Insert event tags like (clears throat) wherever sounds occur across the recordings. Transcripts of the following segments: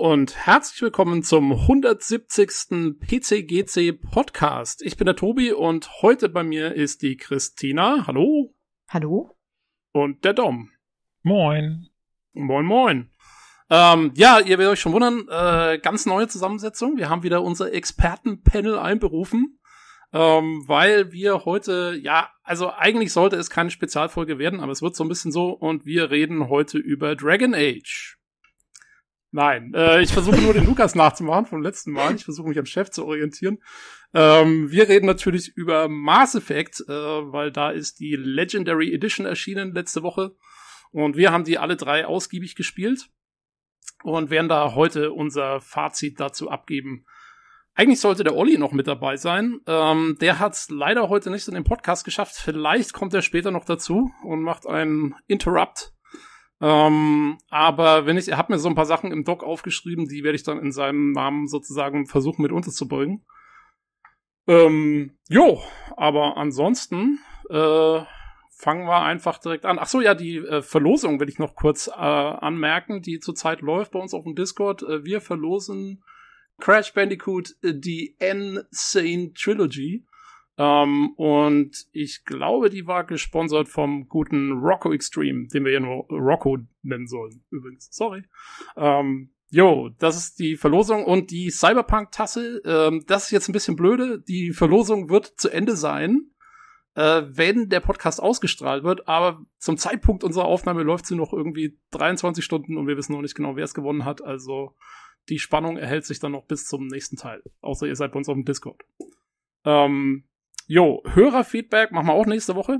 Und herzlich willkommen zum 170. PCGC Podcast. Ich bin der Tobi und heute bei mir ist die Christina. Hallo. Hallo. Und der Dom. Moin. Moin, moin. Ähm, ja, ihr werdet euch schon wundern, äh, ganz neue Zusammensetzung. Wir haben wieder unser Expertenpanel einberufen, ähm, weil wir heute, ja, also eigentlich sollte es keine Spezialfolge werden, aber es wird so ein bisschen so und wir reden heute über Dragon Age. Nein, äh, ich versuche nur den Lukas nachzumachen vom letzten Mal. Ich versuche mich am Chef zu orientieren. Ähm, wir reden natürlich über Mass Effect, äh, weil da ist die Legendary Edition erschienen letzte Woche. Und wir haben die alle drei ausgiebig gespielt und werden da heute unser Fazit dazu abgeben. Eigentlich sollte der Olli noch mit dabei sein. Ähm, der hat es leider heute nicht in den Podcast geschafft. Vielleicht kommt er später noch dazu und macht einen Interrupt ähm, aber wenn ich, er hat mir so ein paar Sachen im Doc aufgeschrieben, die werde ich dann in seinem Namen sozusagen versuchen mit unterzubringen. Ähm, jo, aber ansonsten äh, fangen wir einfach direkt an. Ach so, ja, die äh, Verlosung will ich noch kurz äh, anmerken, die zurzeit läuft bei uns auf dem Discord. Äh, wir verlosen Crash Bandicoot äh, die N-Sane Trilogy. Ähm, und ich glaube, die war gesponsert vom guten Rocco Extreme, den wir ja nur Rocco nennen sollen, übrigens. Sorry. Ähm, Jo, das ist die Verlosung und die Cyberpunk-Tasse, ähm, das ist jetzt ein bisschen blöde. Die Verlosung wird zu Ende sein, äh, wenn der Podcast ausgestrahlt wird, aber zum Zeitpunkt unserer Aufnahme läuft sie noch irgendwie 23 Stunden und wir wissen noch nicht genau, wer es gewonnen hat. Also die Spannung erhält sich dann noch bis zum nächsten Teil. Außer ihr seid bei uns auf dem Discord. Ähm, Jo, Hörerfeedback machen wir auch nächste Woche.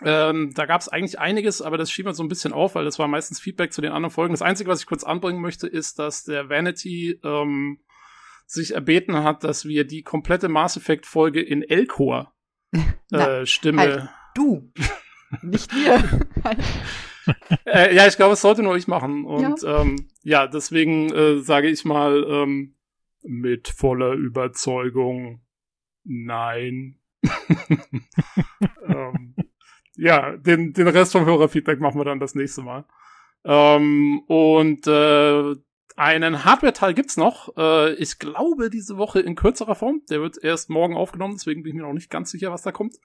Ähm, da gab es eigentlich einiges, aber das schieben wir so ein bisschen auf, weil das war meistens Feedback zu den anderen Folgen. Das Einzige, was ich kurz anbringen möchte, ist, dass der Vanity ähm, sich erbeten hat, dass wir die komplette Mass Effect Folge in Elcor (laughs) äh, Stimme. Halt, du, (laughs) nicht wir. (laughs) äh, ja, ich glaube, es sollte nur ich machen. Und ja, ähm, ja deswegen äh, sage ich mal ähm, mit voller Überzeugung Nein. (laughs) ähm, ja, den, den Rest vom Hörerfeedback machen wir dann das nächste Mal. Ähm, und äh, einen Hardware-Teil gibt's noch. Äh, ich glaube, diese Woche in kürzerer Form. Der wird erst morgen aufgenommen, deswegen bin ich mir noch nicht ganz sicher, was da kommt.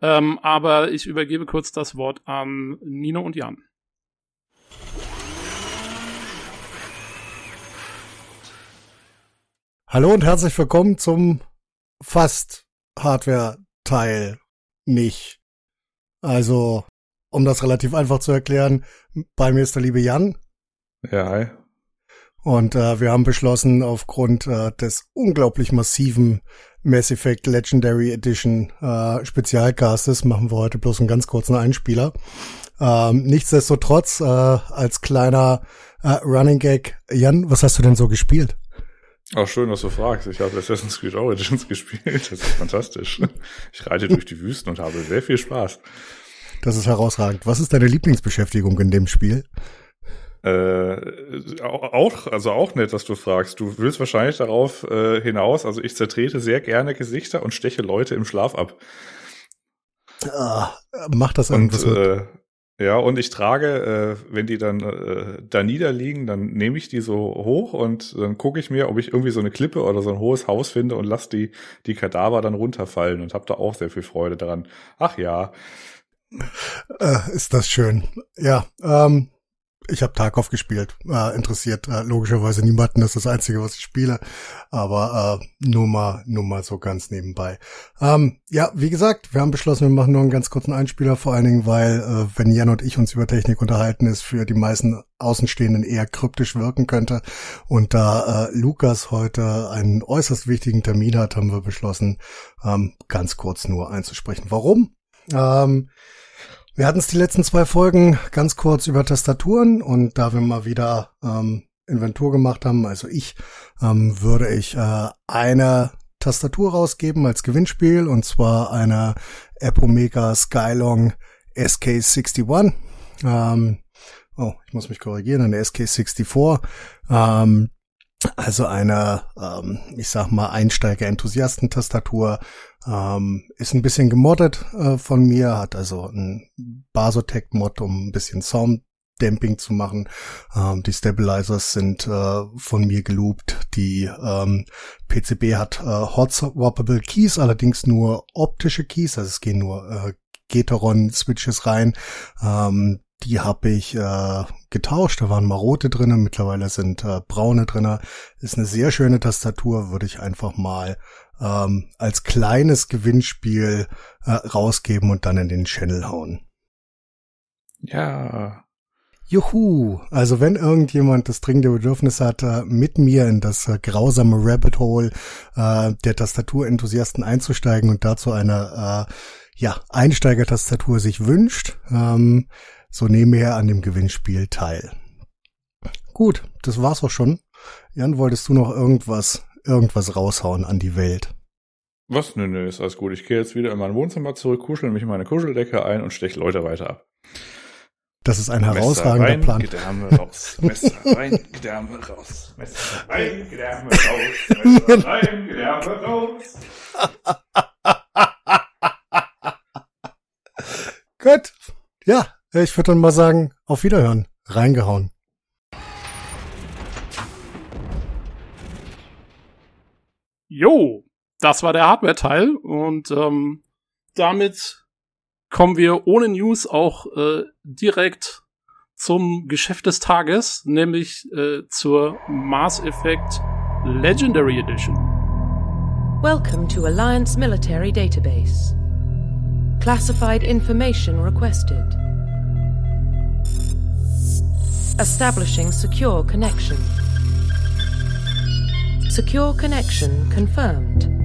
Ähm, aber ich übergebe kurz das Wort an Nino und Jan. Hallo und herzlich willkommen zum fast Hardware-Teil nicht. Also, um das relativ einfach zu erklären, bei mir ist der liebe Jan. Ja, hi. Und äh, wir haben beschlossen, aufgrund äh, des unglaublich massiven Mass Effect Legendary Edition äh, Spezialcastes machen wir heute bloß einen ganz kurzen Einspieler. Ähm, nichtsdestotrotz, äh, als kleiner äh, Running Gag, Jan, was hast du denn so gespielt? Auch schön, dass du fragst. Ich habe Assassin's Creed Origins (laughs) gespielt. Das ist fantastisch. Ich reite durch die Wüsten und habe sehr viel Spaß. Das ist herausragend. Was ist deine Lieblingsbeschäftigung in dem Spiel? Äh, auch, also auch nett, dass du fragst. Du willst wahrscheinlich darauf äh, hinaus. Also ich zertrete sehr gerne Gesichter und steche Leute im Schlaf ab. Ah, macht das irgendwas und, äh, ja, und ich trage, äh, wenn die dann äh, da niederliegen, dann nehme ich die so hoch und dann gucke ich mir, ob ich irgendwie so eine Klippe oder so ein hohes Haus finde und lass die, die Kadaver dann runterfallen und habe da auch sehr viel Freude dran. Ach ja. Äh, ist das schön. Ja, ähm, ich habe Tarkov gespielt. Äh, interessiert äh, logischerweise niemanden. Das ist das Einzige, was ich spiele. Aber äh, nur mal, nur mal so ganz nebenbei. Ähm, ja, wie gesagt, wir haben beschlossen, wir machen nur einen ganz kurzen Einspieler. Vor allen Dingen, weil äh, wenn Jan und ich uns über Technik unterhalten, es für die meisten Außenstehenden eher kryptisch wirken könnte. Und da äh, Lukas heute einen äußerst wichtigen Termin hat, haben wir beschlossen, ähm, ganz kurz nur einzusprechen. Warum? Ähm, wir hatten es die letzten zwei Folgen ganz kurz über Tastaturen und da wir mal wieder ähm, Inventur gemacht haben, also ich, ähm, würde ich äh, eine Tastatur rausgeben als Gewinnspiel und zwar eine Apomega Skylong SK61. Ähm, oh, ich muss mich korrigieren, eine SK64. Ähm, also eine, ähm, ich sag mal, Einsteiger-Enthusiasten-Tastatur ähm, ist ein bisschen gemoddet äh, von mir, hat also ein Basotec-Mod, um ein bisschen Sound Damping zu machen. Ähm, die Stabilizers sind äh, von mir geloopt. Die ähm, PCB hat äh, Hot Swappable Keys, allerdings nur optische Keys, also es gehen nur äh, Geteron-Switches rein. Ähm, die habe ich äh, getauscht. Da waren mal rote drinnen, mittlerweile sind äh, braune drinnen. Ist eine sehr schöne Tastatur, würde ich einfach mal ähm, als kleines Gewinnspiel äh, rausgeben und dann in den Channel hauen. Ja. Juhu! Also wenn irgendjemand das dringende Bedürfnis hat, äh, mit mir in das äh, grausame Rabbit Hole äh, der Tastaturenthusiasten einzusteigen und dazu eine äh, ja, Einsteigertastatur sich wünscht, ähm, so nehme er an dem Gewinnspiel teil. Gut, das war's auch schon. Jan, wolltest du noch irgendwas, irgendwas raushauen an die Welt? Was? Nö, nö, ist alles gut. Ich gehe jetzt wieder in mein Wohnzimmer zurück, kuschel mich in meine Kuscheldecke ein und steche Leute weiter ab. Das ist ein herausragender rein, Plan. Gedärme raus. Messer (laughs) rein, Gedärme raus. Messer rein, Gedärme raus. Messer rein, Gedärme raus. (laughs) Gut. Ja, ich würde dann mal sagen, auf Wiederhören. Reingehauen. Jo, das war der Hardware-Teil und ähm, damit kommen wir ohne News auch äh, direkt zum Geschäft des Tages, nämlich äh, zur Mass Effect Legendary Edition. Welcome to Alliance Military Database. Classified information requested. Establishing secure connection. Secure connection confirmed.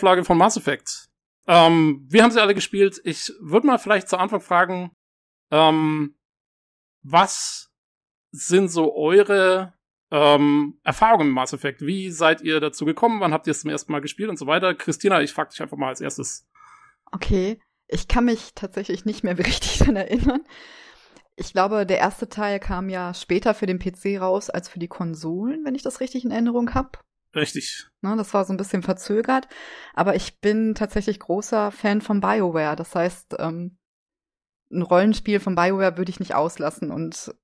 Neuauflage von Mass Effect. Ähm, wir haben sie alle gespielt. Ich würde mal vielleicht zu Anfang fragen, ähm, was sind so eure ähm, Erfahrungen mit Mass Effect? Wie seid ihr dazu gekommen? Wann habt ihr es zum ersten Mal gespielt und so weiter? Christina, ich frag dich einfach mal als erstes. Okay, ich kann mich tatsächlich nicht mehr (laughs) richtig daran erinnern. Ich glaube, der erste Teil kam ja später für den PC raus als für die Konsolen, wenn ich das richtig in Erinnerung habe. Richtig. Ne, das war so ein bisschen verzögert. Aber ich bin tatsächlich großer Fan von BioWare. Das heißt, ähm, ein Rollenspiel von BioWare würde ich nicht auslassen. Und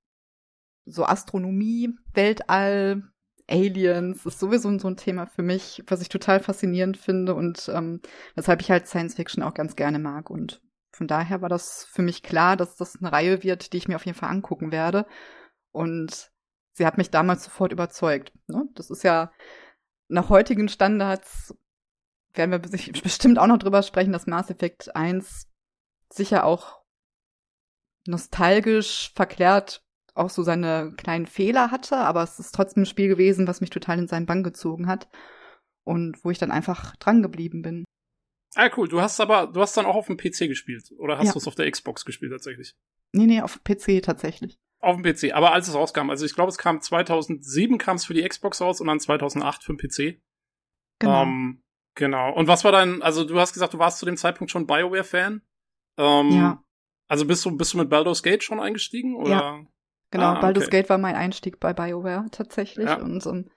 so Astronomie, Weltall, Aliens ist sowieso so ein Thema für mich, was ich total faszinierend finde und ähm, weshalb ich halt Science Fiction auch ganz gerne mag. Und von daher war das für mich klar, dass das eine Reihe wird, die ich mir auf jeden Fall angucken werde. Und sie hat mich damals sofort überzeugt. Ne? Das ist ja nach heutigen Standards werden wir (laughs) bestimmt auch noch drüber sprechen, dass Mass Effect 1 sicher auch nostalgisch verklärt auch so seine kleinen Fehler hatte, aber es ist trotzdem ein Spiel gewesen, was mich total in seinen Bann gezogen hat und wo ich dann einfach dran geblieben bin. Ah, cool. Du hast aber, du hast dann auch auf dem PC gespielt. Oder hast Ja. du es auf der Xbox gespielt tatsächlich? Nee, nee, auf PC tatsächlich. Auf dem PC. Aber als es rauskam, also ich glaube, es kam 2007 kam es für die Xbox raus und dann 2008 für den PC. Genau. Ähm, genau. Und was war dein, also du hast gesagt, du warst zu dem Zeitpunkt schon BioWare-Fan. Ähm, Ja. Also bist du, bist du mit Baldur's Gate schon eingestiegen? Oder? Genau, Ah, Baldur's okay. Gate war mein Einstieg bei BioWare tatsächlich. Ja. Und ähm,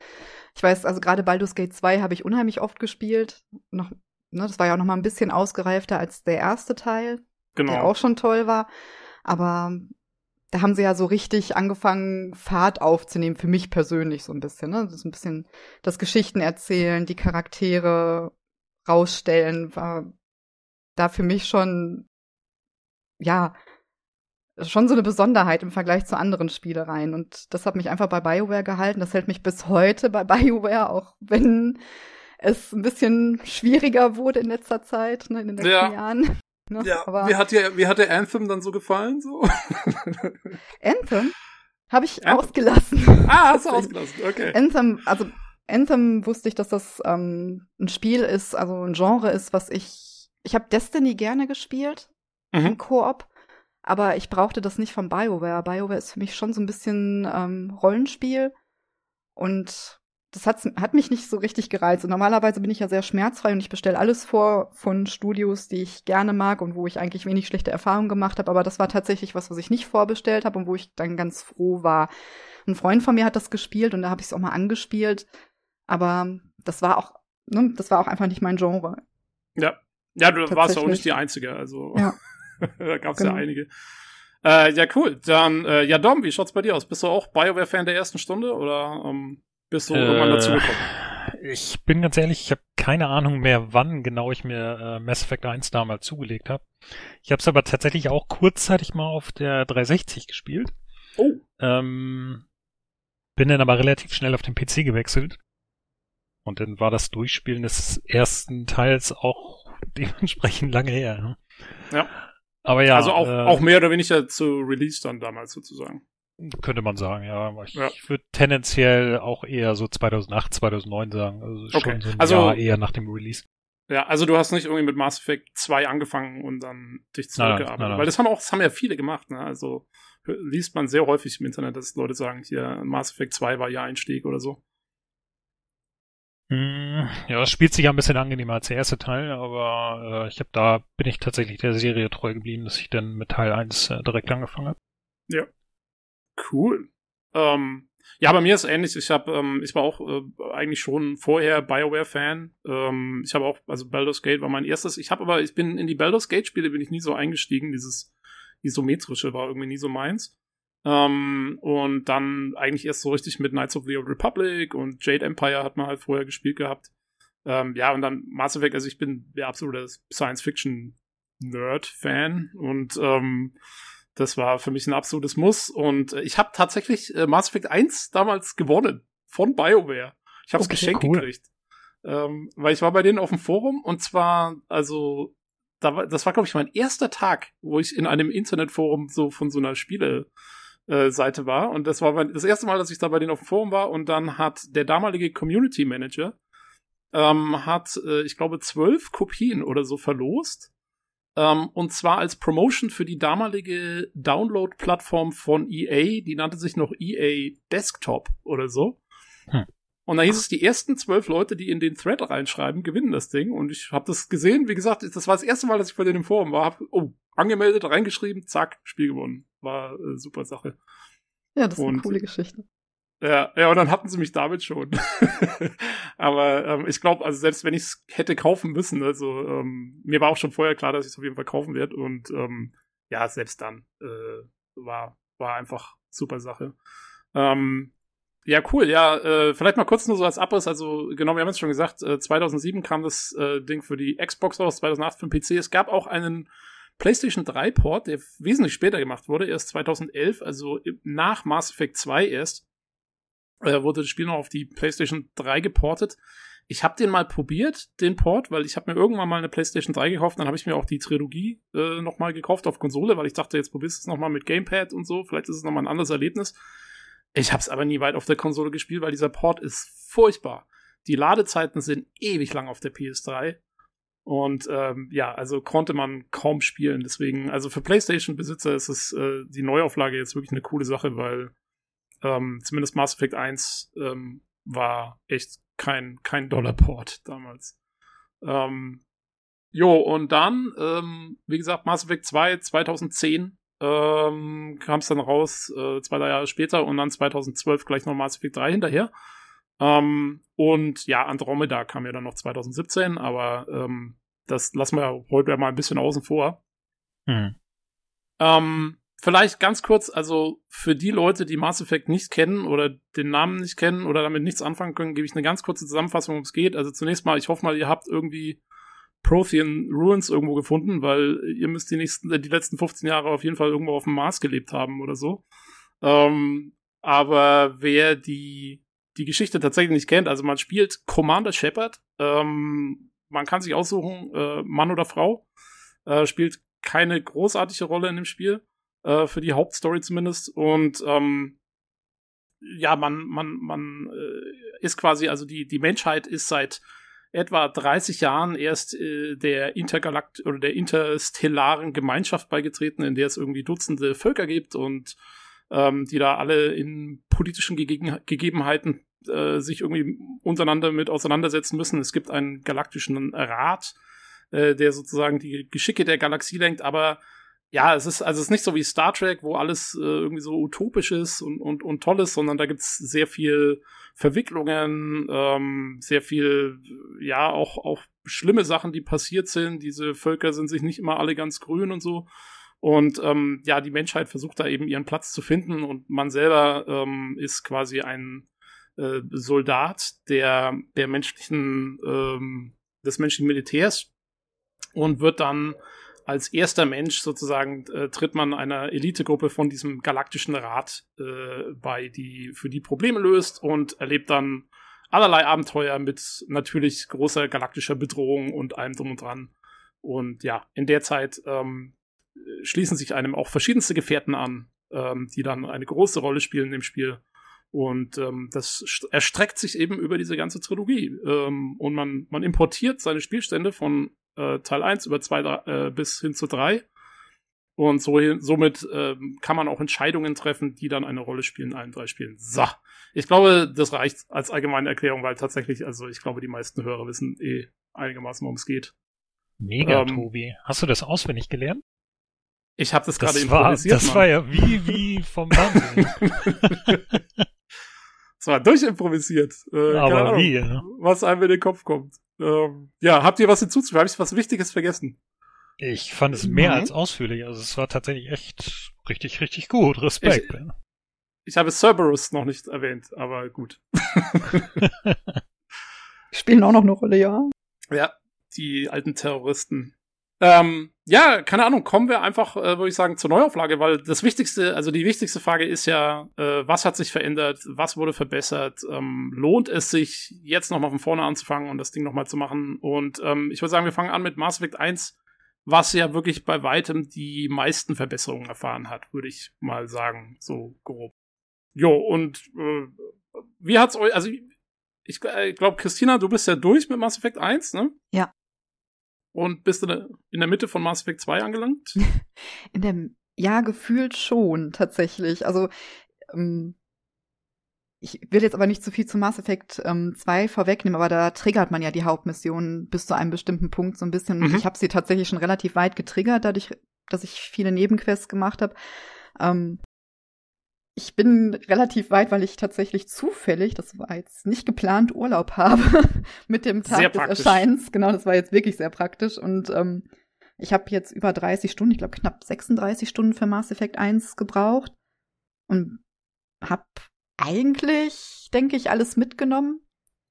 ich weiß, also gerade Baldur's Gate 2 habe ich unheimlich oft gespielt. Noch, ne, das war ja auch noch mal ein bisschen ausgereifter als der erste Teil, Genau. der auch schon toll war. Aber da haben sie ja so richtig angefangen, Fahrt aufzunehmen, für mich persönlich so ein bisschen. Ne? Das ist ein bisschen das Geschichten erzählen, die Charaktere rausstellen, war da für mich schon, ja, schon so eine Besonderheit im Vergleich zu anderen Spielereien. Und das hat mich einfach bei BioWare gehalten. Das hält mich bis heute bei BioWare, auch wenn es ein bisschen schwieriger wurde in letzter Zeit, ne, in den letzten Ja. Jahren. Ne? Ja, Aber wie hat dir, wie hat der Anthem dann so gefallen? So? (laughs) Anthem habe ich Anthem? ausgelassen. ah, hast du (laughs) ausgelassen. Okay. Anthem, also Anthem wusste ich, dass das ähm, ein Spiel ist, also ein Genre ist, was ich. Ich habe Destiny gerne gespielt Mhm. im Koop, aber ich brauchte das nicht von BioWare. BioWare ist für mich schon so ein bisschen ähm, Rollenspiel und das hat, hat mich nicht so richtig gereizt. Und normalerweise bin ich ja sehr schmerzfrei und ich bestelle alles vor von Studios, die ich gerne mag und wo ich eigentlich wenig schlechte Erfahrungen gemacht habe. Aber das war tatsächlich was, was ich nicht vorbestellt habe und wo ich dann ganz froh war. Ein Freund von mir hat das gespielt und da habe ich es auch mal angespielt. Aber das war auch, ne, das war auch einfach nicht mein Genre. Ja. Ja, du warst ja auch nicht die Einzige, also Ja. (laughs) da gab's Genau. ja einige. Äh, ja, cool. Dann, äh, ja, Dom, wie schaut's bei dir aus? Bist du auch BioWare-Fan der ersten Stunde oder ähm, bist du irgendwann Äh, dazugekommen? Ich bin ganz ehrlich, ich habe keine Ahnung mehr, wann genau ich mir äh, Mass Effect 1 damals zugelegt habe. Ich habe es aber tatsächlich auch kurzzeitig mal auf der 360 gespielt. Oh. Ähm, bin dann aber relativ schnell auf den PC gewechselt. Und dann war das Durchspielen des ersten Teils auch (laughs) dementsprechend lange her. Ne? Ja. Aber ja, also auch, äh, auch mehr oder weniger zu Release dann damals sozusagen. Könnte man sagen, ja. Ich, Ja. würde tendenziell auch eher so 2008, 2009 sagen. Also schon Okay. so ein Also- Jahr eher nach dem Release. Ja, also du hast nicht irgendwie mit Mass Effect 2 angefangen und dann dich Nein, nein, zurückgearbeitet. nein, nein. Weil das haben auch, das haben ja viele gemacht, ne? Also liest man sehr häufig im Internet, dass Leute sagen, hier Mass Effect 2 war ihr Einstieg oder so. Hm, Ja, es spielt sich ja ein bisschen angenehmer als der erste Teil, aber äh, ich habe da bin ich tatsächlich der Serie treu geblieben, dass ich dann mit Teil 1 äh, direkt angefangen habe. Cool. Ähm, ja, bei mir ist ähnlich. Ich habe, ähm, ich war auch äh, eigentlich schon vorher BioWare-Fan. Ähm, ich habe auch, also Baldur's Gate war mein erstes. Ich habe aber, ich bin in die Baldur's Gate-Spiele bin ich nie so eingestiegen. Dieses isometrische war irgendwie nie so meins. Ähm, und dann eigentlich erst so richtig mit Knights of the Old Republic und Jade Empire hat man halt vorher gespielt gehabt. Ähm, ja, und dann Mass Effect, also ich bin der absolute Science-Fiction-Nerd-Fan und ähm, das war für mich ein absolutes Muss. Und äh, ich habe tatsächlich äh, Mass Effect 1 damals gewonnen von BioWare. Ich habe es Okay, geschenkt cool. gekriegt. Ähm, weil ich war bei denen auf dem Forum und zwar, also, da war, das war, glaube ich, mein erster Tag, wo ich in einem Internetforum so von so einer Spiele äh, Seite war. Und das war mein, das erste Mal, dass ich da bei denen auf dem Forum war. Und dann hat der damalige Community Manager ähm, hat, äh, ich glaube, zwölf Kopien oder so verlost. Ähm, und zwar als Promotion für die damalige Download-Plattform von EA, die nannte sich noch EA Desktop oder so. Hm. Und da hieß es, die ersten zwölf Leute, die in den Thread reinschreiben, gewinnen das Ding. Und ich habe das gesehen, wie gesagt, das war das erste Mal, dass ich bei denen im Forum war. Hab, oh, angemeldet, reingeschrieben, zack, Spiel gewonnen. War äh, super Sache. Ja, das ist eine Und- coole Geschichte. Ja, ja, und dann hatten sie mich damit schon. (laughs) Aber ähm, ich glaube, also selbst wenn ich es hätte kaufen müssen, also ähm, mir war auch schon vorher klar, dass ich es auf jeden Fall kaufen werde. Und ähm, ja, selbst dann äh, war, war einfach super Sache. Ähm, ja, cool. Ja, äh, vielleicht mal kurz nur so als Abriss. Also genau, wir haben es schon gesagt, äh, 2007 kam das äh, Ding für die Xbox raus, 2008 für den PC. Es gab auch einen PlayStation 3 Port, der wesentlich später gemacht wurde, erst 2011, also nach Mass Effect 2 erst, äh, wurde das Spiel noch auf die PlayStation 3 geportet. ich habe den mal probiert, den Port, weil ich habe mir irgendwann mal eine PlayStation 3 gekauft, dann habe ich mir auch die Trilogie äh, nochmal gekauft auf Konsole, weil ich dachte, jetzt probierst du es nochmal mit Gamepad und so, vielleicht ist es nochmal ein anderes Erlebnis. Ich habe es aber nie weit auf der Konsole gespielt, weil dieser Port ist furchtbar. Die Ladezeiten sind ewig lang auf der PS3. Und ähm, ja, also konnte man kaum spielen. Deswegen, also für PlayStation-Besitzer ist es äh, die Neuauflage jetzt wirklich eine coole Sache, weil ähm, zumindest Mass Effect 1 ähm, war echt kein, kein Dollarport damals. Ähm, jo, und dann, ähm, wie gesagt, Mass Effect 2 2010 ähm, kam es dann raus, äh, zwei, drei Jahre später und dann 2012 gleich noch Mass Effect 3 hinterher. Ähm, und ja, Andromeda kam ja dann noch 2017, aber ähm, das lassen wir heute mal ein bisschen außen vor. Hm. Ähm, vielleicht ganz kurz, also für die Leute, die Mass Effect nicht kennen oder den Namen nicht kennen oder damit nichts anfangen können, gebe ich eine ganz kurze Zusammenfassung, worum es geht. Also zunächst mal, ich hoffe mal, ihr habt irgendwie Prothean Ruins irgendwo gefunden, weil ihr müsst die nächsten, die letzten 15 Jahre auf jeden Fall irgendwo auf dem Mars gelebt haben oder so. Ähm, aber wer die die Geschichte tatsächlich nicht kennt, also man spielt Commander Shepard, ähm, man kann sich aussuchen, äh, Mann oder Frau, äh, spielt keine großartige Rolle in dem Spiel, äh, für die Hauptstory zumindest. Und ähm, ja, man, man, man äh, ist quasi, also die, die Menschheit ist seit etwa 30 Jahren erst äh, der Intergalakt oder der interstellaren Gemeinschaft beigetreten, in der es irgendwie Dutzende Völker gibt und ähm, die da alle in politischen Gege Gegebenheiten äh, sich irgendwie untereinander mit auseinandersetzen müssen. Es gibt einen galaktischen Rat, äh, der sozusagen die Geschicke der Galaxie lenkt, aber ja, es ist, also es ist nicht so wie Star Trek, wo alles äh, irgendwie so utopisch ist und, und, und toll ist, sondern da gibt's sehr viel Verwicklungen, ähm, sehr viel, ja, auch, auch schlimme Sachen, die passiert sind. Diese Völker sind sich nicht immer alle ganz grün und so. Und ähm, ja, die Menschheit versucht da eben ihren Platz zu finden und man selber ähm, ist quasi ein äh, Soldat der, der menschlichen, ähm, des menschlichen Militärs und wird dann als erster Mensch sozusagen äh, tritt man einer Elitegruppe von diesem galaktischen Rat äh, bei, die für die Probleme löst und erlebt dann allerlei Abenteuer mit natürlich großer galaktischer Bedrohung und allem drum und dran. Und ja, in der Zeit ähm, schließen sich einem auch verschiedenste Gefährten an, ähm, die dann eine große Rolle spielen im Spiel. Und ähm, das erstreckt sich eben über diese ganze Trilogie. Ähm, und man, man importiert seine Spielstände von äh, Teil 1 über 2 äh, bis hin zu 3. Und so, somit ähm, kann man auch Entscheidungen treffen, die dann eine Rolle spielen in allen drei Spielen. So. Ich glaube, das reicht als allgemeine Erklärung, weil tatsächlich, also ich glaube, die meisten Hörer wissen eh einigermaßen, worum es geht. Mega, ähm, Tobi. Hast du das auswendig gelernt? Ich habe das, das gerade improvisiert. Das Mann. war ja wie, wie vom Band. (laughs) (laughs) Es war durchimprovisiert. Äh, Aber Ahnung, wie? Ja. Was einem in den Kopf kommt. Ähm, ja, habt ihr was hinzuzufügen? Habe ich was Wichtiges vergessen? Ich fand es mehr mhm. als ausführlich. Also es war tatsächlich echt richtig, richtig gut. Respekt. Ich, ich habe Cerberus noch nicht erwähnt, aber gut. (laughs) Spielen auch noch eine Rolle, ja. Ja, die alten Terroristen. Ähm, ja, keine Ahnung, kommen wir einfach, äh, würde ich sagen, zur Neuauflage, weil das Wichtigste, also die wichtigste Frage ist ja, äh, was hat sich verändert, was wurde verbessert, ähm, lohnt es sich, jetzt nochmal von vorne anzufangen und das Ding nochmal zu machen? Und ähm, ich würde sagen, wir fangen an mit Mass Effect 1, was ja wirklich bei weitem die meisten Verbesserungen erfahren hat, würde ich mal sagen, so grob. Jo, und äh, wie hat's euch, also ich, ich glaube, Christina, du bist ja durch mit Mass Effect 1, ne? Ja. Und bist du in der Mitte von Mass Effect 2 angelangt? (laughs) In dem, ja, gefühlt schon, tatsächlich. Also, ähm, ich will jetzt aber nicht zu viel zu Mass Effect ähm, 2 vorwegnehmen, aber da triggert man ja die Hauptmission bis zu einem bestimmten Punkt so ein bisschen. Mhm. Ich habe sie tatsächlich schon relativ weit getriggert, dadurch, dass ich viele Nebenquests gemacht habe. Ähm, ich bin relativ weit, weil ich tatsächlich zufällig, das war jetzt nicht geplant, Urlaub habe (laughs) mit dem Tag des Erscheins. Genau, das war jetzt wirklich sehr praktisch. Und ähm, ich habe jetzt über 30 Stunden, ich glaube knapp 36 Stunden für Mass Effect 1 gebraucht und habe eigentlich, denke ich, alles mitgenommen.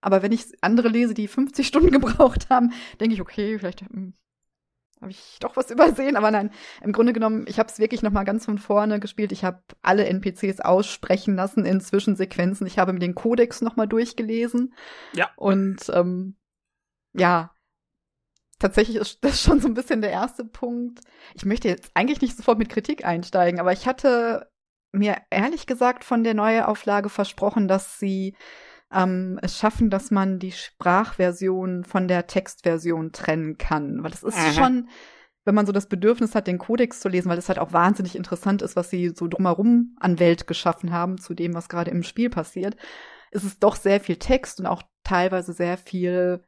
Aber wenn ich andere lese, die 50 Stunden (laughs) gebraucht haben, denke ich, okay, vielleicht hm, habe ich doch was (laughs) übersehen, aber nein, im Grunde genommen, ich habe es wirklich noch mal ganz von vorne gespielt. Ich habe alle NPCs aussprechen lassen in Zwischensequenzen. Ich habe mir den Kodex noch mal durchgelesen. Ja. Und ähm, ja, tatsächlich ist das schon so ein bisschen der erste Punkt. Ich möchte jetzt eigentlich nicht sofort mit Kritik einsteigen, aber ich hatte mir ehrlich gesagt von der Neuauflage versprochen, dass sie ähm, es schaffen, dass man die Sprachversion von der Textversion trennen kann. Weil das ist Mhm. schon, wenn man so das Bedürfnis hat, den Kodex zu lesen, weil das halt auch wahnsinnig interessant ist, was sie so drumherum an Welt geschaffen haben, zu dem, was gerade im Spiel passiert, ist es doch sehr viel Text und auch teilweise sehr viel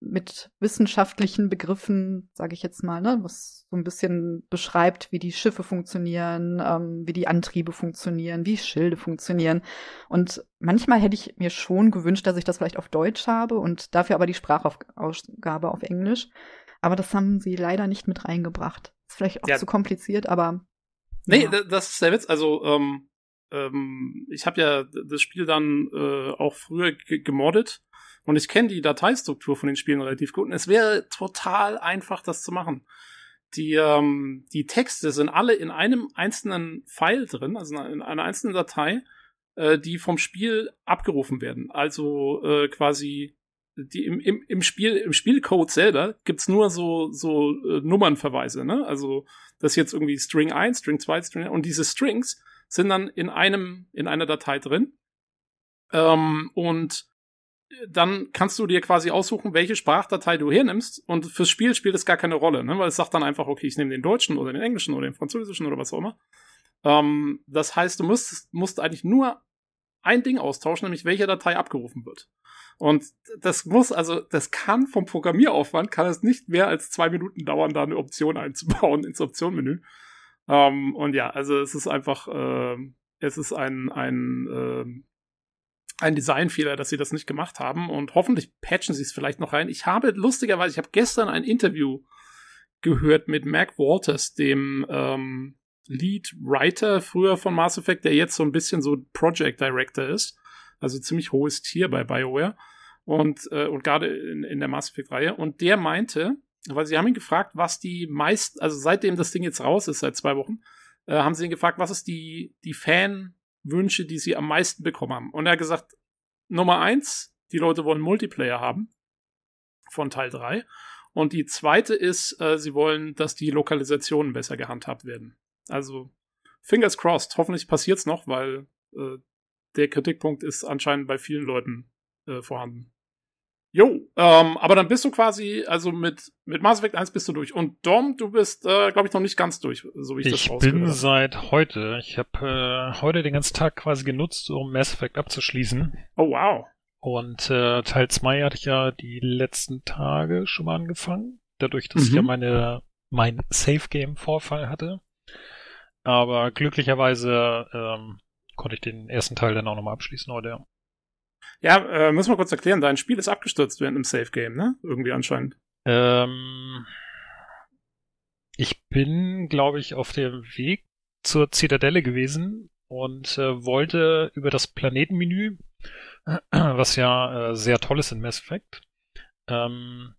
mit wissenschaftlichen Begriffen, sage ich jetzt mal, ne, was so ein bisschen beschreibt, wie die Schiffe funktionieren, ähm, wie die Antriebe funktionieren, wie Schilde funktionieren. Und manchmal hätte ich mir schon gewünscht, dass ich das vielleicht auf Deutsch habe und dafür aber die Sprachausgabe auf Englisch. Aber das haben sie leider nicht mit reingebracht. Ist vielleicht auch Ja. zu kompliziert, aber Nee, Ja. da- das ist der Witz. Also, ähm, ähm, ich habe ja das Spiel dann äh, auch früher ge- gemoddet und ich kenne die Dateistruktur von den Spielen relativ gut. Und es wäre total einfach, das zu machen. Die, ähm, die Texte sind alle in einem einzelnen File drin, also in einer einzelnen Datei, äh, die vom Spiel abgerufen werden. Also äh, quasi die im, im, im Spiel, im Spielcode selber gibt's nur so, so äh, Nummernverweise, ne? Also das ist jetzt irgendwie String 1, String 2, String und diese Strings sind dann in einem, in einer Datei drin. Ähm, und dann kannst du dir quasi aussuchen, welche Sprachdatei du hernimmst und fürs Spiel spielt es gar keine Rolle, ne? weil es sagt dann einfach, okay, ich nehme den deutschen oder den englischen oder den französischen oder was auch immer. Ähm, das heißt, du musst, musst eigentlich nur ein Ding austauschen, nämlich welche Datei abgerufen wird. Und das muss, also, das kann vom Programmieraufwand, kann es nicht mehr als zwei Minuten dauern, da eine Option einzubauen ins Optionmenü. Ähm, und ja, also es ist einfach, ähm, es ist ein, ein, ähm, ein Designfehler, dass sie das nicht gemacht haben und hoffentlich patchen sie es vielleicht noch rein. Ich habe lustigerweise, ich habe gestern ein Interview gehört mit Mac Walters, dem ähm, Lead Writer früher von Mass Effect, der jetzt so ein bisschen so Project Director ist, also ziemlich hohes Tier bei BioWare und äh, und gerade in, in der Mass Effect Reihe und der meinte, weil sie haben ihn gefragt, was die meist, also seitdem das Ding jetzt raus ist seit zwei Wochen, äh, haben sie ihn gefragt, was ist die die Fanwünsche, die sie am meisten bekommen haben und er hat gesagt, Nummer eins, die Leute wollen Multiplayer haben von Teil 3 und die zweite ist, äh, sie wollen, dass die Lokalisationen besser gehandhabt werden. Also fingers crossed. Hoffentlich passiert's noch, weil äh, der Kritikpunkt ist anscheinend bei vielen Leuten äh, vorhanden. Jo, ähm, aber dann bist du quasi, also mit, mit Mass Effect 1 bist du durch. Und Dom, du bist, äh, glaube ich, noch nicht ganz durch, so wie ich, das Ich rausgehört bin habe. seit heute, ich habe äh, heute den ganzen Tag quasi genutzt, um Mass Effect abzuschließen. Oh, wow. Und äh, Teil 2 hatte ich ja die letzten Tage schon mal angefangen. Dadurch, dass ich Mhm. ja meine mein Safe Game Vorfall hatte. Aber glücklicherweise ähm, konnte ich den ersten Teil dann auch nochmal abschließen heute. Ja, äh, müssen wir kurz erklären, dein Spiel ist abgestürzt während einem Safe Game, ne? Irgendwie anscheinend. Ähm, ich bin, glaube ich, auf dem Weg zur Zitadelle gewesen und äh, wollte über das Planetenmenü, (clears throat) was ja äh, sehr toll ist in Mass Effect, ähm,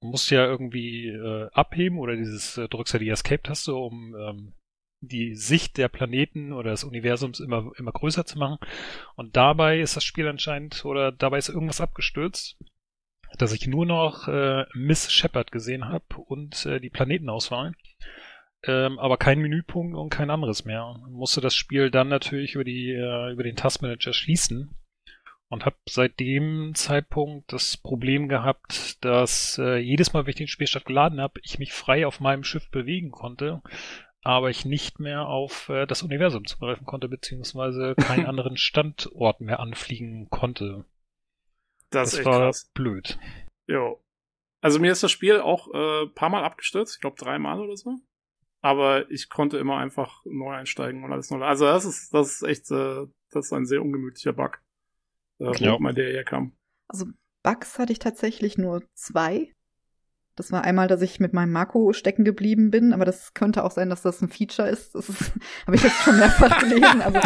musst ja irgendwie äh, abheben oder dieses äh, drückst ja die Escape-Taste, um ähm, die Sicht der Planeten oder des Universums immer immer größer zu machen. Und dabei ist das Spiel anscheinend oder dabei ist irgendwas abgestürzt dass ich nur noch äh, Miss Shepard gesehen habe und äh, die Planetenauswahl, ähm, aber kein Menüpunkt und kein anderes mehr. Musste das Spiel dann natürlich über die äh, über den Taskmanager schließen und habe seit dem Zeitpunkt das Problem gehabt, dass äh, jedes Mal, wenn ich den Spielstart geladen habe, ich mich frei auf meinem Schiff bewegen konnte, aber ich nicht mehr auf äh, das Universum zugreifen konnte, beziehungsweise keinen (laughs) anderen Standort mehr anfliegen konnte. Das, Das, war krass. blöd. Jo. Also mir ist das Spiel auch äh, paar Mal abgestürzt, ich glaube dreimal oder so. Aber ich konnte immer einfach neu einsteigen und alles neu. Also das ist, das ist echt, äh, das ist ein sehr ungemütlicher Bug, äh, wo Ja. immer der herkam. Also Bugs hatte ich tatsächlich nur zwei. Das war einmal, dass ich mit meinem Marco stecken geblieben bin, aber das könnte auch sein, dass das ein Feature ist. Das ist, (laughs) habe ich jetzt schon mehrfach gelesen. Also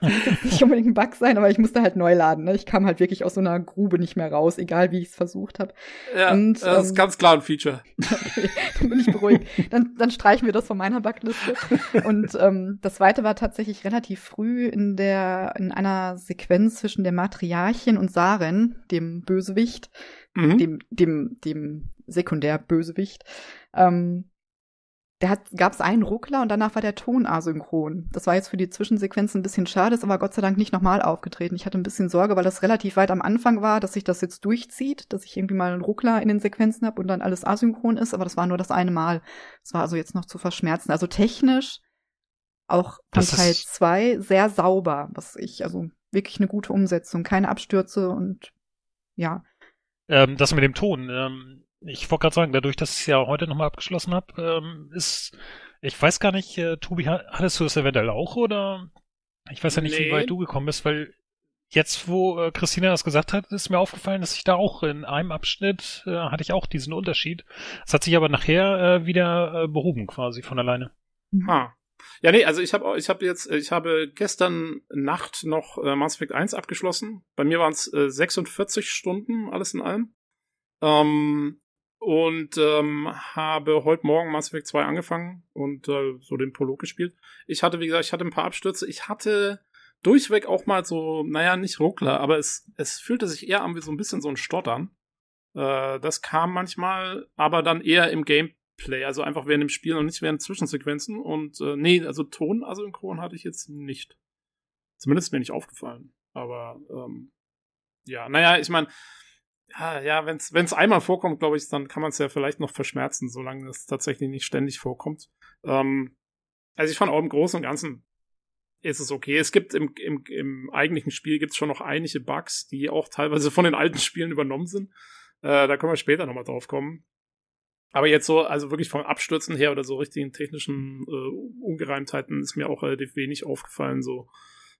muss jetzt nicht unbedingt ein Bug sein, aber ich musste halt neu laden. Ne? Ich kam halt wirklich aus so einer Grube nicht mehr raus, egal wie ich es versucht habe. Ja, Und, das ist ähm, ganz klar ein Feature. (laughs) Okay, dann bin ich beruhigt. Dann, dann streichen wir das von meiner Backliste. Und ähm, das zweite war tatsächlich relativ früh in der in einer Sequenz zwischen der Matriarchin und Saren, dem Bösewicht, Mhm. dem dem dem Sekundärbösewicht. Ähm, da gab es einen Ruckler und danach war der Ton asynchron. Das war jetzt für die Zwischensequenzen ein bisschen schade, ist aber Gott sei Dank nicht nochmal aufgetreten. Ich hatte ein bisschen Sorge, weil das relativ weit am Anfang war, dass sich das jetzt durchzieht, dass ich irgendwie mal einen Ruckler in den Sequenzen habe und dann alles asynchron ist, aber das war nur das eine Mal. Das war also jetzt noch zu verschmerzen. Also technisch auch von Das Teil ist- 2 sehr sauber, was ich, also wirklich eine gute Umsetzung, keine Abstürze und ja. Ähm, das mit dem Ton. Ähm, ich wollte gerade sagen, dadurch, dass ich es ja heute nochmal abgeschlossen habe, ähm, ist, ich weiß gar nicht, äh, Tobi, ha- hattest du das eventuell auch oder? Ich weiß ja nicht, Nee. wie weit du gekommen bist, weil jetzt, wo äh, Christina das gesagt hat, ist mir aufgefallen, dass ich da auch in einem Abschnitt äh, hatte ich auch diesen Unterschied. Es hat sich aber nachher äh, wieder äh, behoben quasi von alleine. Ah. Ja, nee, also ich habe ich habe jetzt ich habe gestern Nacht noch äh, Mass Effect 1 abgeschlossen. Bei mir waren es äh, 46 Stunden alles in allem. Ähm, und ähm, habe heute Morgen Mass Effect 2 angefangen und äh, so den Prolog gespielt. Ich hatte, wie gesagt, ich hatte ein paar Abstürze. Ich hatte durchweg auch mal so, naja, nicht Ruckler, aber es, es fühlte sich eher an wie so ein bisschen so ein Stottern. Äh, das kam manchmal, aber dann eher im Gameplay, also einfach während dem Spiel und nicht während Zwischensequenzen. Und äh, nee, also Tonasynchron hatte ich jetzt nicht. Zumindest mir nicht aufgefallen. Aber ähm, ja, naja, ich meine, ja, ja, wenn es einmal vorkommt, glaube ich, dann kann man es ja vielleicht noch verschmerzen, solange es tatsächlich nicht ständig vorkommt. Ähm, also ich fand auch im Großen und Ganzen ist es okay. Es gibt im, im, im eigentlichen Spiel gibt es schon noch einige Bugs, die auch teilweise von den alten Spielen übernommen sind. Äh, da können wir später nochmal drauf kommen. Aber jetzt so, also wirklich vom Abstürzen her oder so richtigen technischen äh, Ungereimtheiten ist mir auch relativ wenig aufgefallen. So,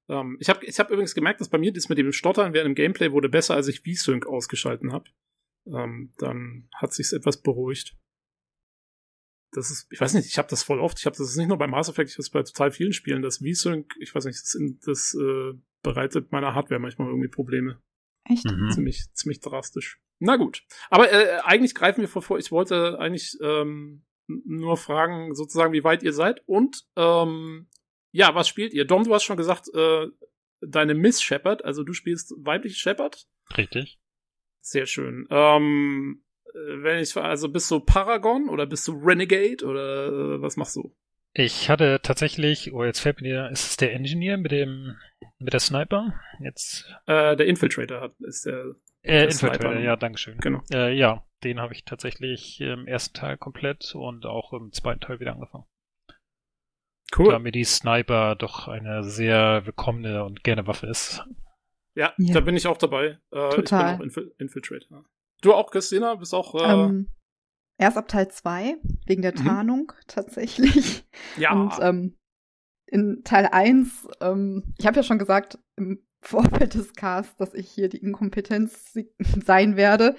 ähm, ich habe ich hab übrigens gemerkt, dass bei mir das mit dem Stottern während dem Gameplay wurde besser, als ich V-Sync ausgeschalten habe. Ähm, dann hat sich's etwas beruhigt. Das ist, ich weiß nicht, ich habe das voll oft. Ich habe das ist nicht nur bei Mass Effect, ich habe das bei total vielen Spielen. Das V-Sync, ich weiß nicht, das, in, das äh, bereitet meiner Hardware manchmal irgendwie Probleme. Echt? Mhm. Ziemlich, ziemlich drastisch. Na gut. Aber äh, eigentlich greifen wir vor, vor. Ich wollte eigentlich ähm, nur fragen, sozusagen, wie weit ihr seid. Und ähm, ja, was spielt ihr? Dom, du hast schon gesagt, äh, deine Miss Shepard, also du spielst weibliche Shepard. Richtig. Sehr schön. Ähm, äh, wenn ich also bist du Paragon oder bist du Renegade oder äh, was machst du? Ich hatte tatsächlich, oh, jetzt fällt mir, ist es der Engineer mit dem, mit der Sniper? Jetzt, Äh, der Infiltrator hat, ist der. äh, Der Infiltrator, Sniper. ja, Dankeschön. Genau. Äh, ja, den habe ich tatsächlich im ersten Teil komplett und auch im zweiten Teil wieder angefangen. Cool. Da mir die Sniper doch eine sehr willkommene und gerne Waffe ist. Ja, Ja. da bin ich auch dabei. Äh, Total. Ich bin auch Infil Infiltrator. Du auch, Christina? Bist auch. Äh, Ähm, erst ab Teil 2, wegen der Mhm. Tarnung tatsächlich. ja. Und ähm, in Teil 1, ähm, ich habe ja schon gesagt im Vorfeld des Casts, dass ich hier die Inkompetenz (laughs) sein werde.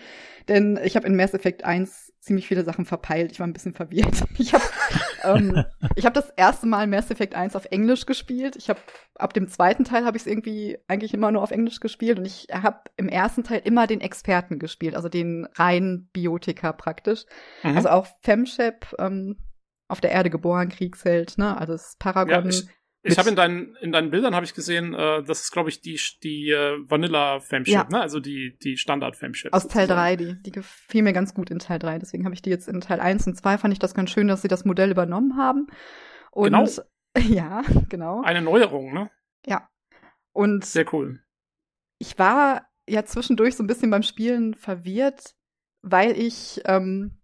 Denn ich habe in Mass Effect 1 ziemlich viele Sachen verpeilt. Ich war ein bisschen verwirrt. (laughs) Ich habe ähm, (laughs) ich hab das erste Mal Mass Effect 1 auf Englisch gespielt. Ich habe ab dem zweiten Teil habe ich es irgendwie eigentlich immer nur auf Englisch gespielt und ich habe im ersten Teil immer den Experten gespielt, also den reinen Biotiker praktisch. Mhm. Also auch Femshep, ähm, auf der Erde geboren, Kriegsheld, ne? Also das Paragon. Ja, ich habe in deinen, in deinen Bildern habe ich gesehen, äh, das ist, glaube ich, die, die äh, Vanilla Femship, Ja. ne? Also die, die Standard Femship. aus Teil 3, die, die gefiel mir ganz gut in Teil 3. Deswegen habe ich die jetzt in Teil 1 und 2 fand ich das ganz schön, dass sie das Modell übernommen haben. Und Genau. (laughs) ja, genau. Eine Neuerung, ne? Ja. Und Sehr cool. ich war ja zwischendurch so ein bisschen beim Spielen verwirrt, weil ich ähm,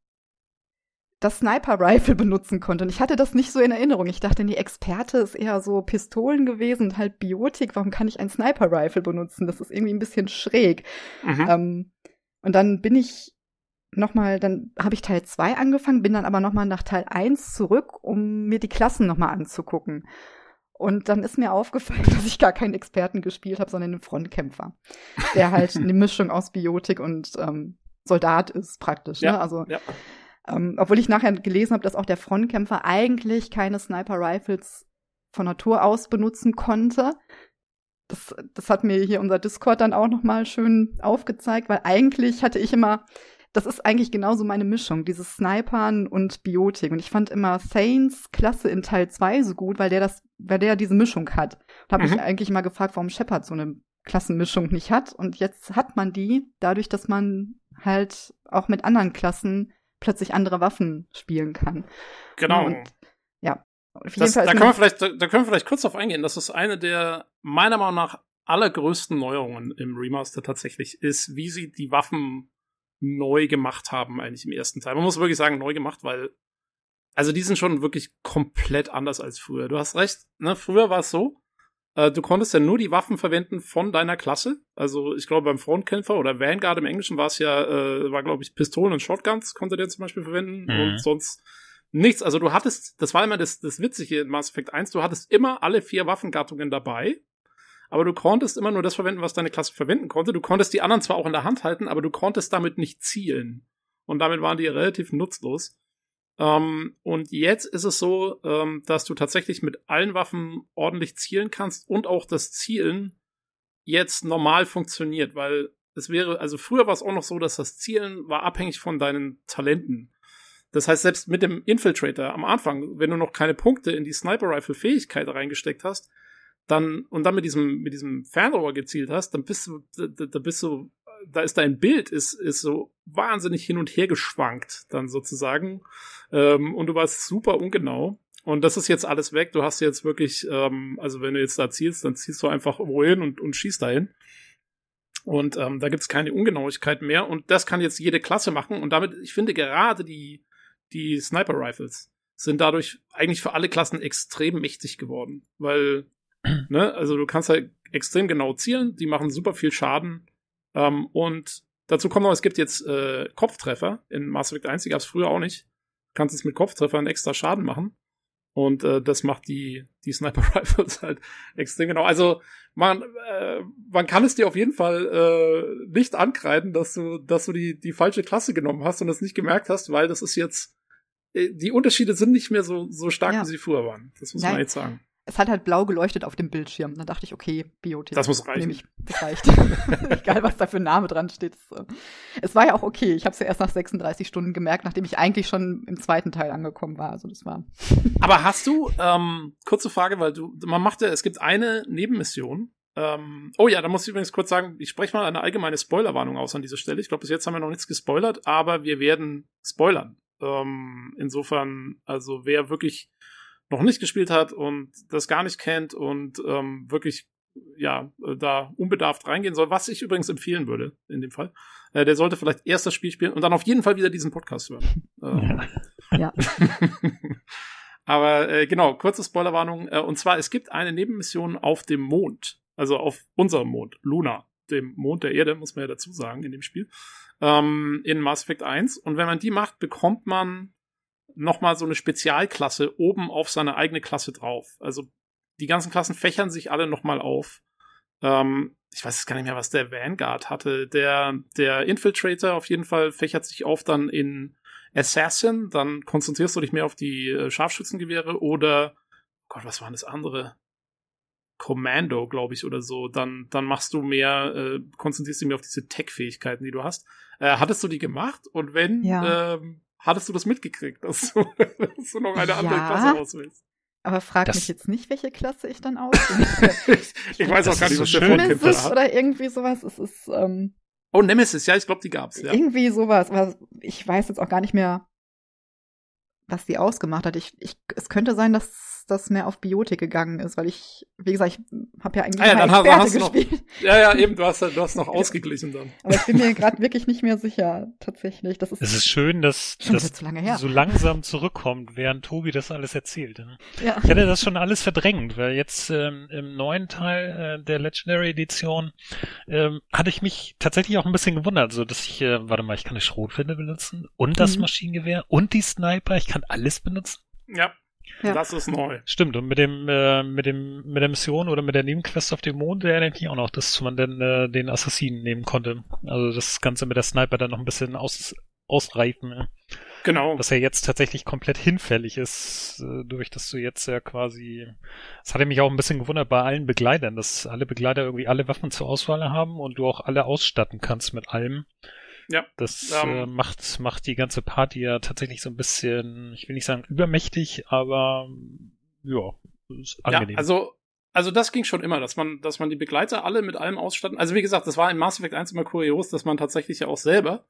das Sniper Rifle benutzen konnte. Und ich hatte das nicht so in Erinnerung. Ich dachte, die Experte ist eher so Pistolen gewesen und halt Biotik. Warum kann ich ein Sniper Rifle benutzen? Das ist irgendwie ein bisschen schräg. Mhm. Ähm, und dann bin ich nochmal, dann habe ich Teil 2 angefangen, bin dann aber nochmal nach Teil 1 zurück, um mir die Klassen nochmal anzugucken. Und dann ist mir aufgefallen, (laughs) dass ich gar keinen Experten gespielt habe, sondern einen Frontkämpfer, der halt (laughs) eine Mischung aus Biotik und ähm, Soldat ist praktisch. Ja, ne? Also ja. Ähm, obwohl ich nachher gelesen habe, dass auch der Frontkämpfer eigentlich keine Sniper-Rifles von Natur aus benutzen konnte. Das, das hat mir hier unser Discord dann auch noch mal schön aufgezeigt, weil eigentlich hatte ich immer, das ist eigentlich genauso meine Mischung, dieses Snipern und Biotik. Und ich fand immer Thanes Klasse in Teil 2 so gut, weil der das, weil der diese Mischung hat. Und habe Mhm. mich eigentlich immer gefragt, warum Shepard so eine Klassenmischung nicht hat. Und jetzt hat man die, dadurch, dass man halt auch mit anderen Klassen plötzlich andere Waffen spielen kann. Genau. Und, ja. Das, da, können wir vielleicht, da, da können wir vielleicht kurz drauf eingehen. Das ist eine der meiner Meinung nach allergrößten Neuerungen im Remaster tatsächlich, ist, wie sie die Waffen neu gemacht haben, eigentlich im ersten Teil. Man muss wirklich sagen, neu gemacht, weil, also die sind schon wirklich komplett anders als früher. Du hast recht, ne? Früher war es so, äh, du konntest ja nur die Waffen verwenden von deiner Klasse. Also ich glaube beim Frontkämpfer oder Vanguard im Englischen war es ja, äh, war glaube ich Pistolen und Shotguns konnte der zum Beispiel verwenden Mhm. und sonst nichts. Also du hattest, das war immer das, das Witzige in Mass Effect 1, du hattest immer alle vier Waffengattungen dabei. Aber du konntest immer nur das verwenden, was deine Klasse verwenden konnte. Du konntest die anderen zwar auch in der Hand halten, aber du konntest damit nicht zielen. Und damit waren die relativ nutzlos. Ähm, und jetzt ist es so, ähm, dass du tatsächlich mit allen Waffen ordentlich zielen kannst und auch das Zielen jetzt normal funktioniert, weil es wäre, also früher war es auch noch so, dass das Zielen war abhängig von deinen Talenten. Das heißt, selbst mit dem Infiltrator am Anfang, wenn du noch keine Punkte in die Sniper Rifle Fähigkeit reingesteckt hast, dann und dann mit diesem mit diesem Fernrohr gezielt hast, dann bist du da, da bist du da ist dein Bild ist ist so wahnsinnig hin und her geschwankt dann sozusagen ähm, und du warst super ungenau. Und das ist jetzt alles weg. Du hast jetzt wirklich ähm, also wenn du jetzt da zielst, dann ziehst du einfach wohin und und schießt dahin. Und ähm, da gibt's keine Ungenauigkeit mehr. Und das kann jetzt jede Klasse machen. Und damit ich finde gerade die die Sniper Rifles sind dadurch eigentlich für alle Klassen extrem mächtig geworden, weil (clears throat) ne, also du kannst halt extrem genau zielen, die machen super viel Schaden. Ähm, und dazu kommt noch, es gibt jetzt äh, Kopftreffer in Mass Effect 1, die gab's früher auch nicht. Kannst jetzt mit Kopftreffern extra Schaden machen und äh, das macht die die Sniper (laughs) Rifles halt extrem genau. Also man äh, man kann es dir auf jeden Fall äh, nicht ankreiden, dass du dass du die die falsche Klasse genommen hast und das nicht gemerkt hast, weil das ist jetzt äh, die Unterschiede sind nicht mehr so so stark Ja. wie sie früher waren. Das muss Ja. man jetzt sagen. Es hat halt blau geleuchtet auf dem Bildschirm. Da dachte ich, okay, Biotik. Das muss reichen. Ich, das reicht. (laughs) Egal, was da für ein Name dran steht. Es, Es war ja auch okay. Ich habe es ja erst nach 36 Stunden gemerkt, nachdem ich eigentlich schon im zweiten Teil angekommen war. Also das war. (laughs) Aber hast du, ähm, kurze Frage, weil du, man macht ja, es gibt eine Nebenmission. Ähm, oh ja, da muss ich übrigens kurz sagen, ich spreche mal eine allgemeine Spoilerwarnung aus an dieser Stelle. Ich glaube, bis jetzt haben wir noch nichts gespoilert, aber wir werden spoilern. Ähm, insofern, also wer wirklich noch nicht gespielt hat und das gar nicht kennt und ähm, wirklich ja äh, da unbedarft reingehen soll, was ich übrigens empfehlen würde in dem Fall, äh, der sollte vielleicht erst das Spiel spielen und dann auf jeden Fall wieder diesen Podcast hören. Ähm, Ja. (laughs) (laughs) Aber äh, genau, kurze Spoilerwarnung. Äh, und zwar, es gibt eine Nebenmission auf dem Mond. Also auf unserem Mond, Luna, dem Mond der Erde, muss man ja dazu sagen, in dem Spiel. Ähm, in Mass Effect 1. Und wenn man die macht, bekommt man nochmal so eine Spezialklasse oben auf seine eigene Klasse drauf. Also die ganzen Klassen fächern sich alle nochmal auf. Ähm, ich weiß jetzt gar nicht mehr, was der Vanguard hatte. Der, der Infiltrator auf jeden Fall fächert sich auf dann in Assassin, dann konzentrierst du dich mehr auf die äh, Scharfschützengewehre oder Gott, was war denn das andere? Commando, glaube ich, oder so. Dann, dann machst du mehr, äh, konzentrierst dich mehr auf diese Tech-Fähigkeiten, die du hast. Äh, hattest du die gemacht? Und wenn, Ja. ähm, hattest du das mitgekriegt, dass du, (laughs) dass du noch eine andere Ja. Klasse auswählst? Aber frag Das- mich jetzt nicht, welche Klasse ich dann auswähle. ich, (laughs) ich weiß auch gar nicht, so was der schön. Frontkämpfer Nemesis hat. oder irgendwie sowas. Es ist ähm, Oh, Nemesis, ja, ich glaube, die gab's, ja. irgendwie sowas. Aber ich weiß jetzt auch gar nicht mehr, was die ausgemacht hat. Ich, ich, es könnte sein, dass das mehr auf Biotik gegangen ist, weil ich, wie gesagt, ich habe ja eigentlich Ah ja, dann hast- Experte hast du noch- gespielt. Ja, ja, eben, du hast, du hast noch (laughs) ausgeglichen dann. Aber ich bin mir gerade wirklich nicht mehr sicher, tatsächlich. Das ist, Es ist schön, dass (laughs) das zu lange her. so langsam zurückkommt, während Tobi das alles erzählt. ne? ja. Ich hatte das schon alles verdrängt, weil jetzt ähm, im neuen Teil äh, der Legendary Edition ähm, hatte ich mich tatsächlich auch ein bisschen gewundert, so dass ich, äh, warte mal, ich kann eine Schrotflinte benutzen und das Mhm. Maschinengewehr und die Sniper, ich kann alles benutzen. Ja, Ja. das ist neu. Stimmt, und mit dem, äh, mit dem, mit der Mission oder mit der Nebenquest auf dem Mond, ich mich auch noch, dass man dann äh, den Assassinen nehmen konnte. Also das Ganze mit der Sniper dann noch ein bisschen aus, ausreifen. Ja. Genau. Was ja jetzt tatsächlich komplett hinfällig ist, äh, durch dass du jetzt ja quasi, es hatte mich auch ein bisschen gewundert bei allen Begleitern, dass alle Begleiter irgendwie alle Waffen zur Auswahl haben und du auch alle ausstatten kannst mit allem. Ja. Das Ähm. äh, macht, macht die ganze Party ja tatsächlich so ein bisschen, ich will nicht sagen übermächtig, aber ja, ist angenehm. Ja, also, also das ging schon immer, dass man, dass man die Begleiter alle mit allem ausstatten. Also wie gesagt, das war in Mass Effect 1 immer kurios, dass man tatsächlich ja auch selber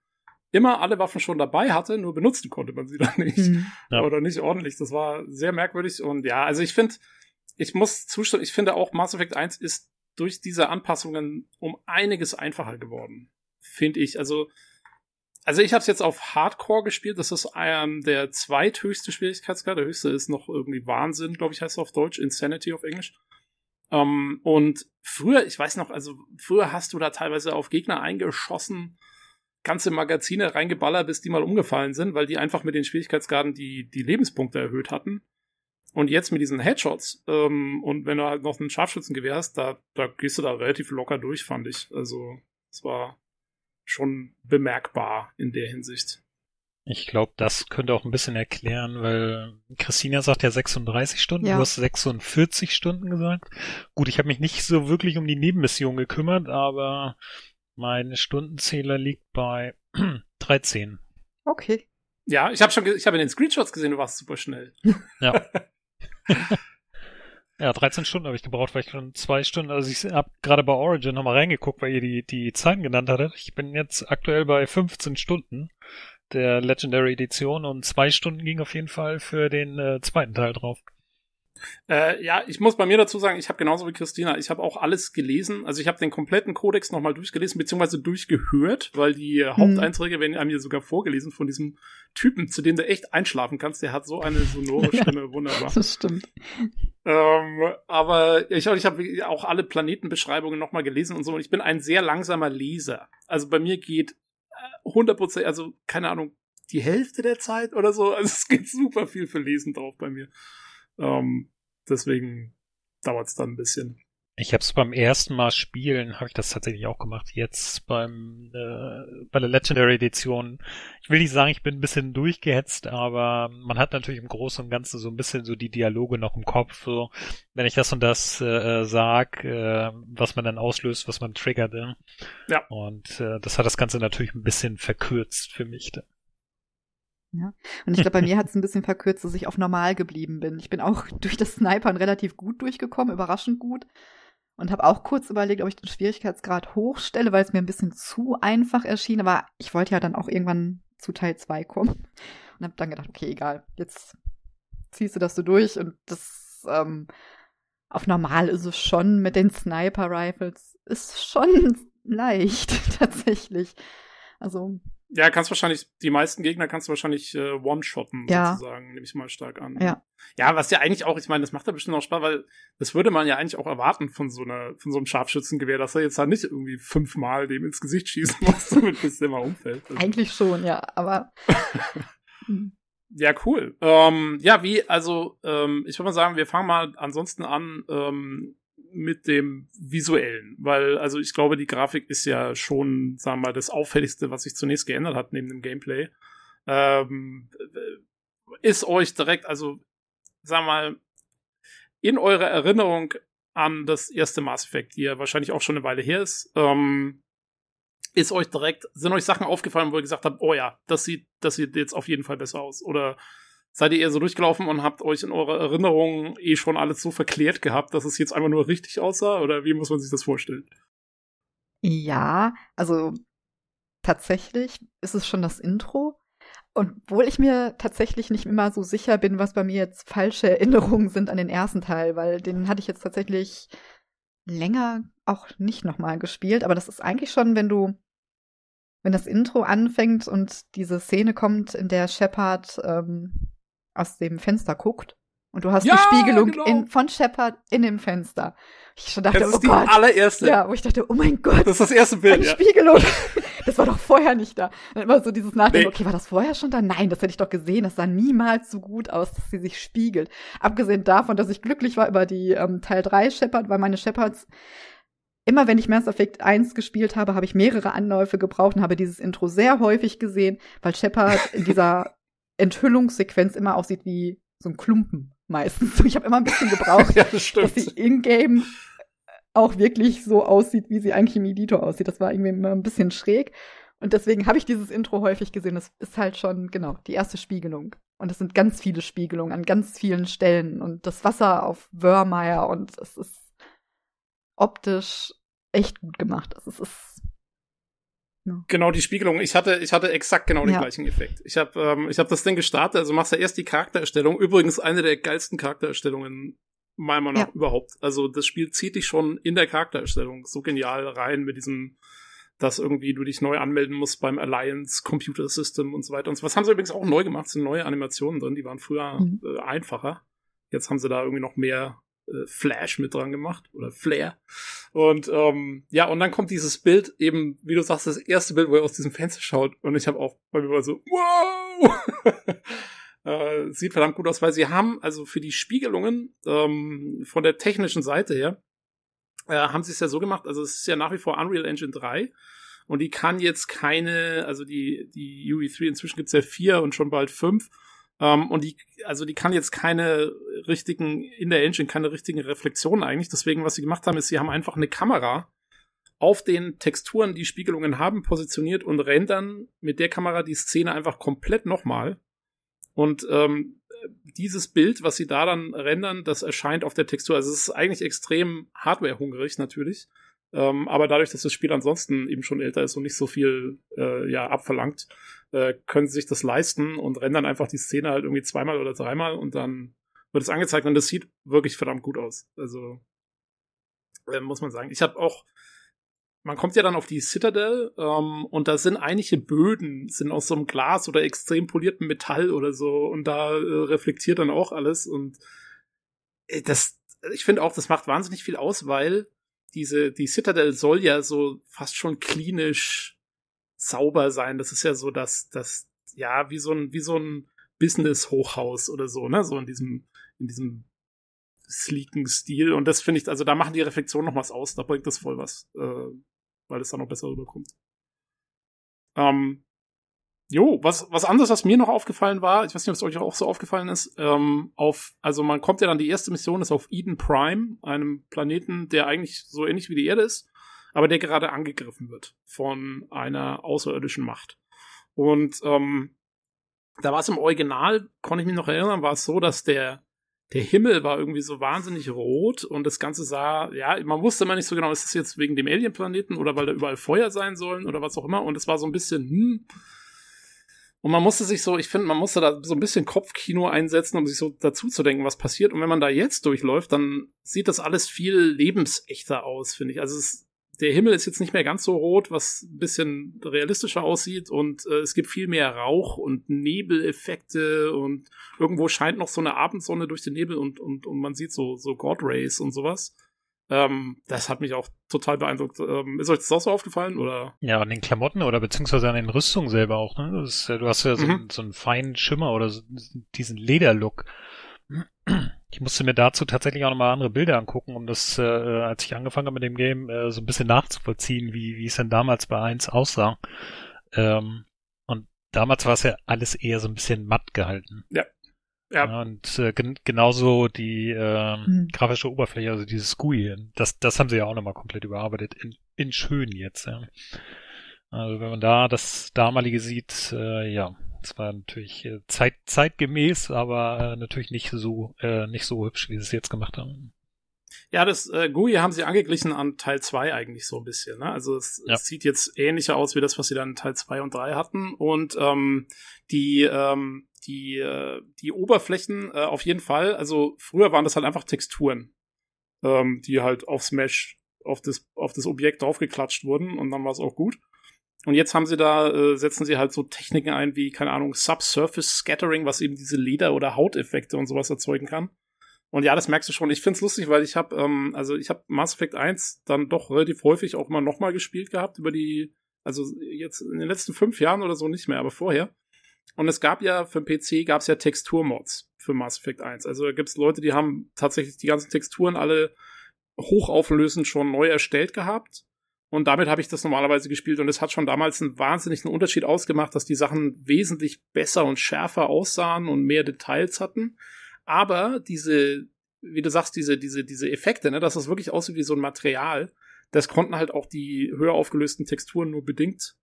immer alle Waffen schon dabei hatte, nur benutzen konnte man sie (laughs) dann nicht. Hm. Ja. Oder nicht ordentlich. Das war sehr merkwürdig. Und ja, also ich finde, ich muss zustimmen, ich finde auch Mass Effect 1 ist durch diese Anpassungen um einiges einfacher geworden. Finde ich. Also, also ich habe es jetzt auf Hardcore gespielt. Das ist ähm, der zweithöchste Schwierigkeitsgrad. Der höchste ist noch irgendwie Wahnsinn, glaube ich, heißt es auf Deutsch. Insanity auf Englisch. Ähm, und früher, ich weiß noch, also früher hast du da teilweise auf Gegner eingeschossen, ganze Magazine reingeballert, bis die mal umgefallen sind, weil die einfach mit den Schwierigkeitsgraden die, die Lebenspunkte erhöht hatten. Und jetzt mit diesen Headshots, ähm, und wenn du halt noch ein Scharfschützengewehr hast, da, da gehst du da relativ locker durch, fand ich. Also, es war schon bemerkbar in der Hinsicht. Ich glaube, das könnte auch ein bisschen erklären, weil Christina sagt ja 36 Stunden, Ja. du hast 46 Stunden gesagt. Gut, ich habe mich nicht so wirklich um die Nebenmission gekümmert, aber mein Stundenzähler liegt bei (clears throat) 13. Okay. Ja, ich habe schon, ich habe in den Screenshots gesehen, du warst super schnell. Ja. (laughs) ja, 13 Stunden habe ich gebraucht, weil ich schon zwei Stunden, also ich habe gerade bei Origin nochmal reingeguckt, weil ihr die, die Zeiten genannt hattet. Ich bin jetzt aktuell bei 15 Stunden der Legendary Edition und zwei Stunden ging auf jeden Fall für den äh, zweiten Teil drauf. Äh, ja, ich muss bei mir dazu sagen, ich habe genauso wie Christina, ich habe auch alles gelesen. Also ich habe den kompletten Kodex nochmal durchgelesen, beziehungsweise durchgehört, weil die äh, Haupteinträge werden einem hier sogar vorgelesen von diesem Typen, zu dem du echt einschlafen kannst. Der hat so eine sonore (laughs) Stimme, wunderbar. Das stimmt. Ähm, aber ich, ich habe auch alle Planetenbeschreibungen nochmal gelesen und so. Und ich bin ein sehr langsamer Leser. Also bei mir geht äh, 100%, also keine Ahnung, die Hälfte der Zeit oder so. Also (laughs) es geht super viel für Lesen drauf bei mir. Ähm, deswegen dauert es dann ein bisschen. Ich habe es beim ersten Mal spielen, habe ich das tatsächlich auch gemacht. Jetzt beim äh, bei der Legendary Edition. Ich will nicht sagen, ich bin ein bisschen durchgehetzt, aber man hat natürlich im Großen und Ganzen so ein bisschen so die Dialoge noch im Kopf. So, wenn ich das und das äh, sag, äh, was man dann auslöst, was man triggert. Äh. Ja. Und äh, das hat das Ganze natürlich ein bisschen verkürzt für mich. Dann. Und ich glaube, bei mir hat es ein bisschen verkürzt, dass ich auf normal geblieben bin. Ich bin auch (laughs) durch das Snipern relativ gut durchgekommen, überraschend gut. Und habe auch kurz überlegt, ob ich den Schwierigkeitsgrad hochstelle, weil es mir ein bisschen zu einfach erschien. Aber ich wollte ja dann auch irgendwann zu Teil 2 kommen. Und habe dann gedacht, okay, egal, jetzt ziehst du das so durch. Und das ähm, auf normal ist es schon mit den Sniper-Rifles. Ist schon (laughs) leicht, (laughs) tatsächlich. Also, Ja, kannst wahrscheinlich, die meisten Gegner kannst du wahrscheinlich äh, one-shotten, Ja. sozusagen, nehme ich mal stark an. Ja. Ja, was ja eigentlich auch, ich meine, das macht ja bestimmt auch Spaß, weil das würde man ja eigentlich auch erwarten von so einer, von so einem Scharfschützengewehr, dass er jetzt halt nicht irgendwie fünfmal dem ins Gesicht schießen muss, (laughs) damit bis der mal umfällt. Also, eigentlich schon, ja. Aber (laughs) ja, cool. Ähm, ja, wie, also, ähm, ich würde mal sagen, wir fangen mal ansonsten an ähm, mit dem Visuellen, weil, also ich glaube, die Grafik ist ja schon, sagen wir mal, das Auffälligste, was sich zunächst geändert hat neben dem Gameplay. Ähm, ist euch direkt, also, sagen wir mal, in eurer Erinnerung an das erste Mass Effect, die ja wahrscheinlich auch schon eine Weile her ist, ähm, ist euch direkt, sind euch Sachen aufgefallen, wo ihr gesagt habt, oh ja, das sieht, das sieht jetzt auf jeden Fall besser aus? Oder seid ihr eher so durchgelaufen und habt euch in eurer Erinnerung eh schon alles so verklärt gehabt, dass es jetzt einfach nur richtig aussah? Oder wie muss man sich das vorstellen? Ja, also tatsächlich ist es schon das Intro. Und obwohl ich mir tatsächlich nicht immer so sicher bin, was bei mir jetzt falsche (laughs) Erinnerungen sind an den ersten Teil, weil den hatte ich jetzt tatsächlich länger auch nicht nochmal gespielt. Aber das ist eigentlich schon, wenn du, wenn das Intro anfängt und diese Szene kommt, in der Shepard ähm, aus dem Fenster guckt. Und du hast Ja, die Spiegelung genau. in, von Shepard in dem Fenster. Ich schon dachte, Das oh ist die Gott. allererste. Ja, wo ich dachte, oh mein Gott, Das ist das erste Bild, eine ja. Spiegelung. (laughs) Das war doch vorher nicht da. Dann immer so dieses Nachdenken, Nee. okay, war das vorher schon da? Nein, das hätte ich doch gesehen. Das sah niemals so gut aus, dass sie sich spiegelt. Abgesehen davon, dass ich glücklich war über die ähm, Teil 3 Shepard, weil meine Shepards immer wenn ich Mass Effect 1 gespielt habe, habe ich mehrere Anläufe gebraucht und habe dieses Intro sehr häufig gesehen, weil Shepard in dieser Enthüllungssequenz immer aussieht wie so ein Klumpen meistens. (laughs) Ich habe immer ein bisschen gebraucht, (laughs) ja, das dass sie in-game auch wirklich so aussieht, wie sie eigentlich im Editor aussieht. Das war irgendwie immer ein bisschen schräg. Und deswegen habe ich dieses Intro häufig gesehen. Das ist halt schon, genau, die erste Spiegelung. Und es sind ganz viele Spiegelungen an ganz vielen Stellen. Und das Wasser auf Wörmeier und es ist optisch echt gut gemacht. Es ist, ja. Genau, die Spiegelung. Ich hatte, ich hatte exakt genau den ja. gleichen Effekt. Ich habe ähm, ich hab das Ding gestartet, also machst du ja erst die Charaktererstellung. Übrigens eine der geilsten Charaktererstellungen meiner Meinung nach ja. überhaupt. Also das Spiel zieht dich schon in der Charaktererstellung so genial rein mit diesem, dass irgendwie du dich neu anmelden musst beim Alliance Computer System und so weiter. Und was haben sie übrigens auch neu gemacht, sind neue Animationen drin, die waren früher mhm. äh, einfacher. Jetzt haben sie da irgendwie noch mehr Flash mit dran gemacht oder Flair. Und ähm, ja, und dann kommt dieses Bild eben, wie du sagst, das erste Bild, wo er aus diesem Fenster schaut. Und ich habe auch bei mir mal so, wow! (laughs) äh, sieht verdammt gut aus, weil sie haben also für die Spiegelungen ähm, von der technischen Seite her, äh, haben sie es ja so gemacht, also es ist ja nach wie vor Unreal Engine 3 und die kann jetzt keine, also die, die UE3, inzwischen gibt's ja vier und schon bald fünf ähm, und die, also die kann jetzt keine richtigen, in der Engine keine richtigen Reflexionen eigentlich. Deswegen, was sie gemacht haben, ist, sie haben einfach eine Kamera auf den Texturen, die Spiegelungen haben, positioniert und rendern mit der Kamera die Szene einfach komplett nochmal. Und ähm, dieses Bild, was sie da dann rendern, das erscheint auf der Textur. Also es ist eigentlich extrem hardwarehungrig natürlich. Ähm, aber dadurch, dass das Spiel ansonsten eben schon älter ist und nicht so viel äh, ja, abverlangt, äh, können sie sich das leisten und rendern einfach die Szene halt irgendwie zweimal oder dreimal und dann wird es angezeigt und das sieht wirklich verdammt gut aus. Also äh, muss man sagen. Ich habe auch, man kommt ja dann auf die Citadel ähm, und da sind einige Böden, sind aus so einem Glas oder extrem poliertem Metall oder so und da äh, reflektiert dann auch alles und äh, das, ich finde auch, das macht wahnsinnig viel aus, weil diese, die Citadel soll ja so fast schon klinisch sauber sein. Das ist ja so, dass, das, ja, wie so ein, wie so ein Business-Hochhaus oder so, ne, so in diesem, in diesem sleeken Stil. Und das finde ich, also da machen die Reflexionen noch was aus, da bringt das voll was, äh, weil es dann noch besser rüberkommt. Ähm, Jo, was, was anderes, was mir noch aufgefallen war, ich weiß nicht, ob es euch auch so aufgefallen ist, ähm, auf, also man kommt ja dann, die erste Mission ist auf Eden Prime, einem Planeten, der eigentlich so ähnlich wie die Erde ist, aber der gerade angegriffen wird von einer außerirdischen Macht. Und ähm, da war es im Original, konnte ich mich noch erinnern, war es so, dass der, der Himmel war irgendwie so wahnsinnig rot und das Ganze sah, ja, man wusste immer nicht so genau, ist das jetzt wegen dem Alien-Planeten oder weil da überall Feuer sein sollen oder was auch immer. Und es war so ein bisschen, hm, und man musste sich so, ich finde, man musste da so ein bisschen Kopfkino einsetzen, um sich so dazu zu denken, was passiert. Und wenn man da jetzt durchläuft, dann sieht das alles viel lebensechter aus, finde ich. Also es, der Himmel ist jetzt nicht mehr ganz so rot, was ein bisschen realistischer aussieht und äh, es gibt viel mehr Rauch und Nebeleffekte und irgendwo scheint noch so eine Abendsonne durch den Nebel und, und, und man sieht so, so God Rays und sowas. Ähm, das hat mich auch total beeindruckt. Ähm, ist euch das auch so aufgefallen? Oder? Ja, an den Klamotten oder beziehungsweise an den Rüstungen selber auch. Ne? Ist, du hast ja so, mhm. so einen feinen Schimmer oder so, diesen Lederlook. Ich musste mir dazu tatsächlich auch nochmal andere Bilder angucken, um das, äh, als ich angefangen habe mit dem Game, äh, so ein bisschen nachzuvollziehen, wie, wie es denn damals bei 1 aussah. Ähm, und damals war es ja alles eher so ein bisschen matt gehalten. Ja. Ja. ja und äh, gen genauso die äh, mhm. grafische Oberfläche, also dieses GUI, das, das haben sie ja auch nochmal komplett überarbeitet, in, in schön jetzt, ja. Also wenn man da das damalige sieht, äh, ja, es war natürlich äh, zeit, zeitgemäß, aber äh, natürlich nicht so äh, nicht so hübsch, wie sie es jetzt gemacht haben. Ja, das äh, GUI haben sie angeglichen an Teil 2 eigentlich so ein bisschen. Ne? Also es, ja. es sieht jetzt ähnlicher aus wie das, was sie dann in Teil 2 und 3 hatten. Und ähm, die ähm, die, äh, die Oberflächen äh, auf jeden Fall, also früher waren das halt einfach Texturen, ähm, die halt auf Smash auf das, auf das Objekt draufgeklatscht wurden und dann war es auch gut. Und jetzt haben sie da, äh, setzen sie halt so Techniken ein wie, keine Ahnung, Subsurface Scattering, was eben diese Leder- oder Hauteffekte und sowas erzeugen kann. Und ja, das merkst du schon. Ich find's lustig, weil ich habe, ähm, also ich habe Mass Effect 1 dann doch relativ häufig auch immer nochmal gespielt gehabt über die, also jetzt in den letzten fünf Jahren oder so nicht mehr, aber vorher. Und es gab ja für den PC gab es ja Texturmods für Mass Effect 1. Also da gibt es Leute, die haben tatsächlich die ganzen Texturen alle hochauflösend schon neu erstellt gehabt Und damit habe ich das normalerweise gespielt und es hat schon damals einen wahnsinnigen Unterschied ausgemacht, dass die Sachen wesentlich besser und schärfer aussahen und mehr Details hatten. Aber diese, wie du sagst, diese, diese, diese Effekte, ne, dass das wirklich aussieht wie so ein Material, das konnten halt auch die höher aufgelösten Texturen nur bedingt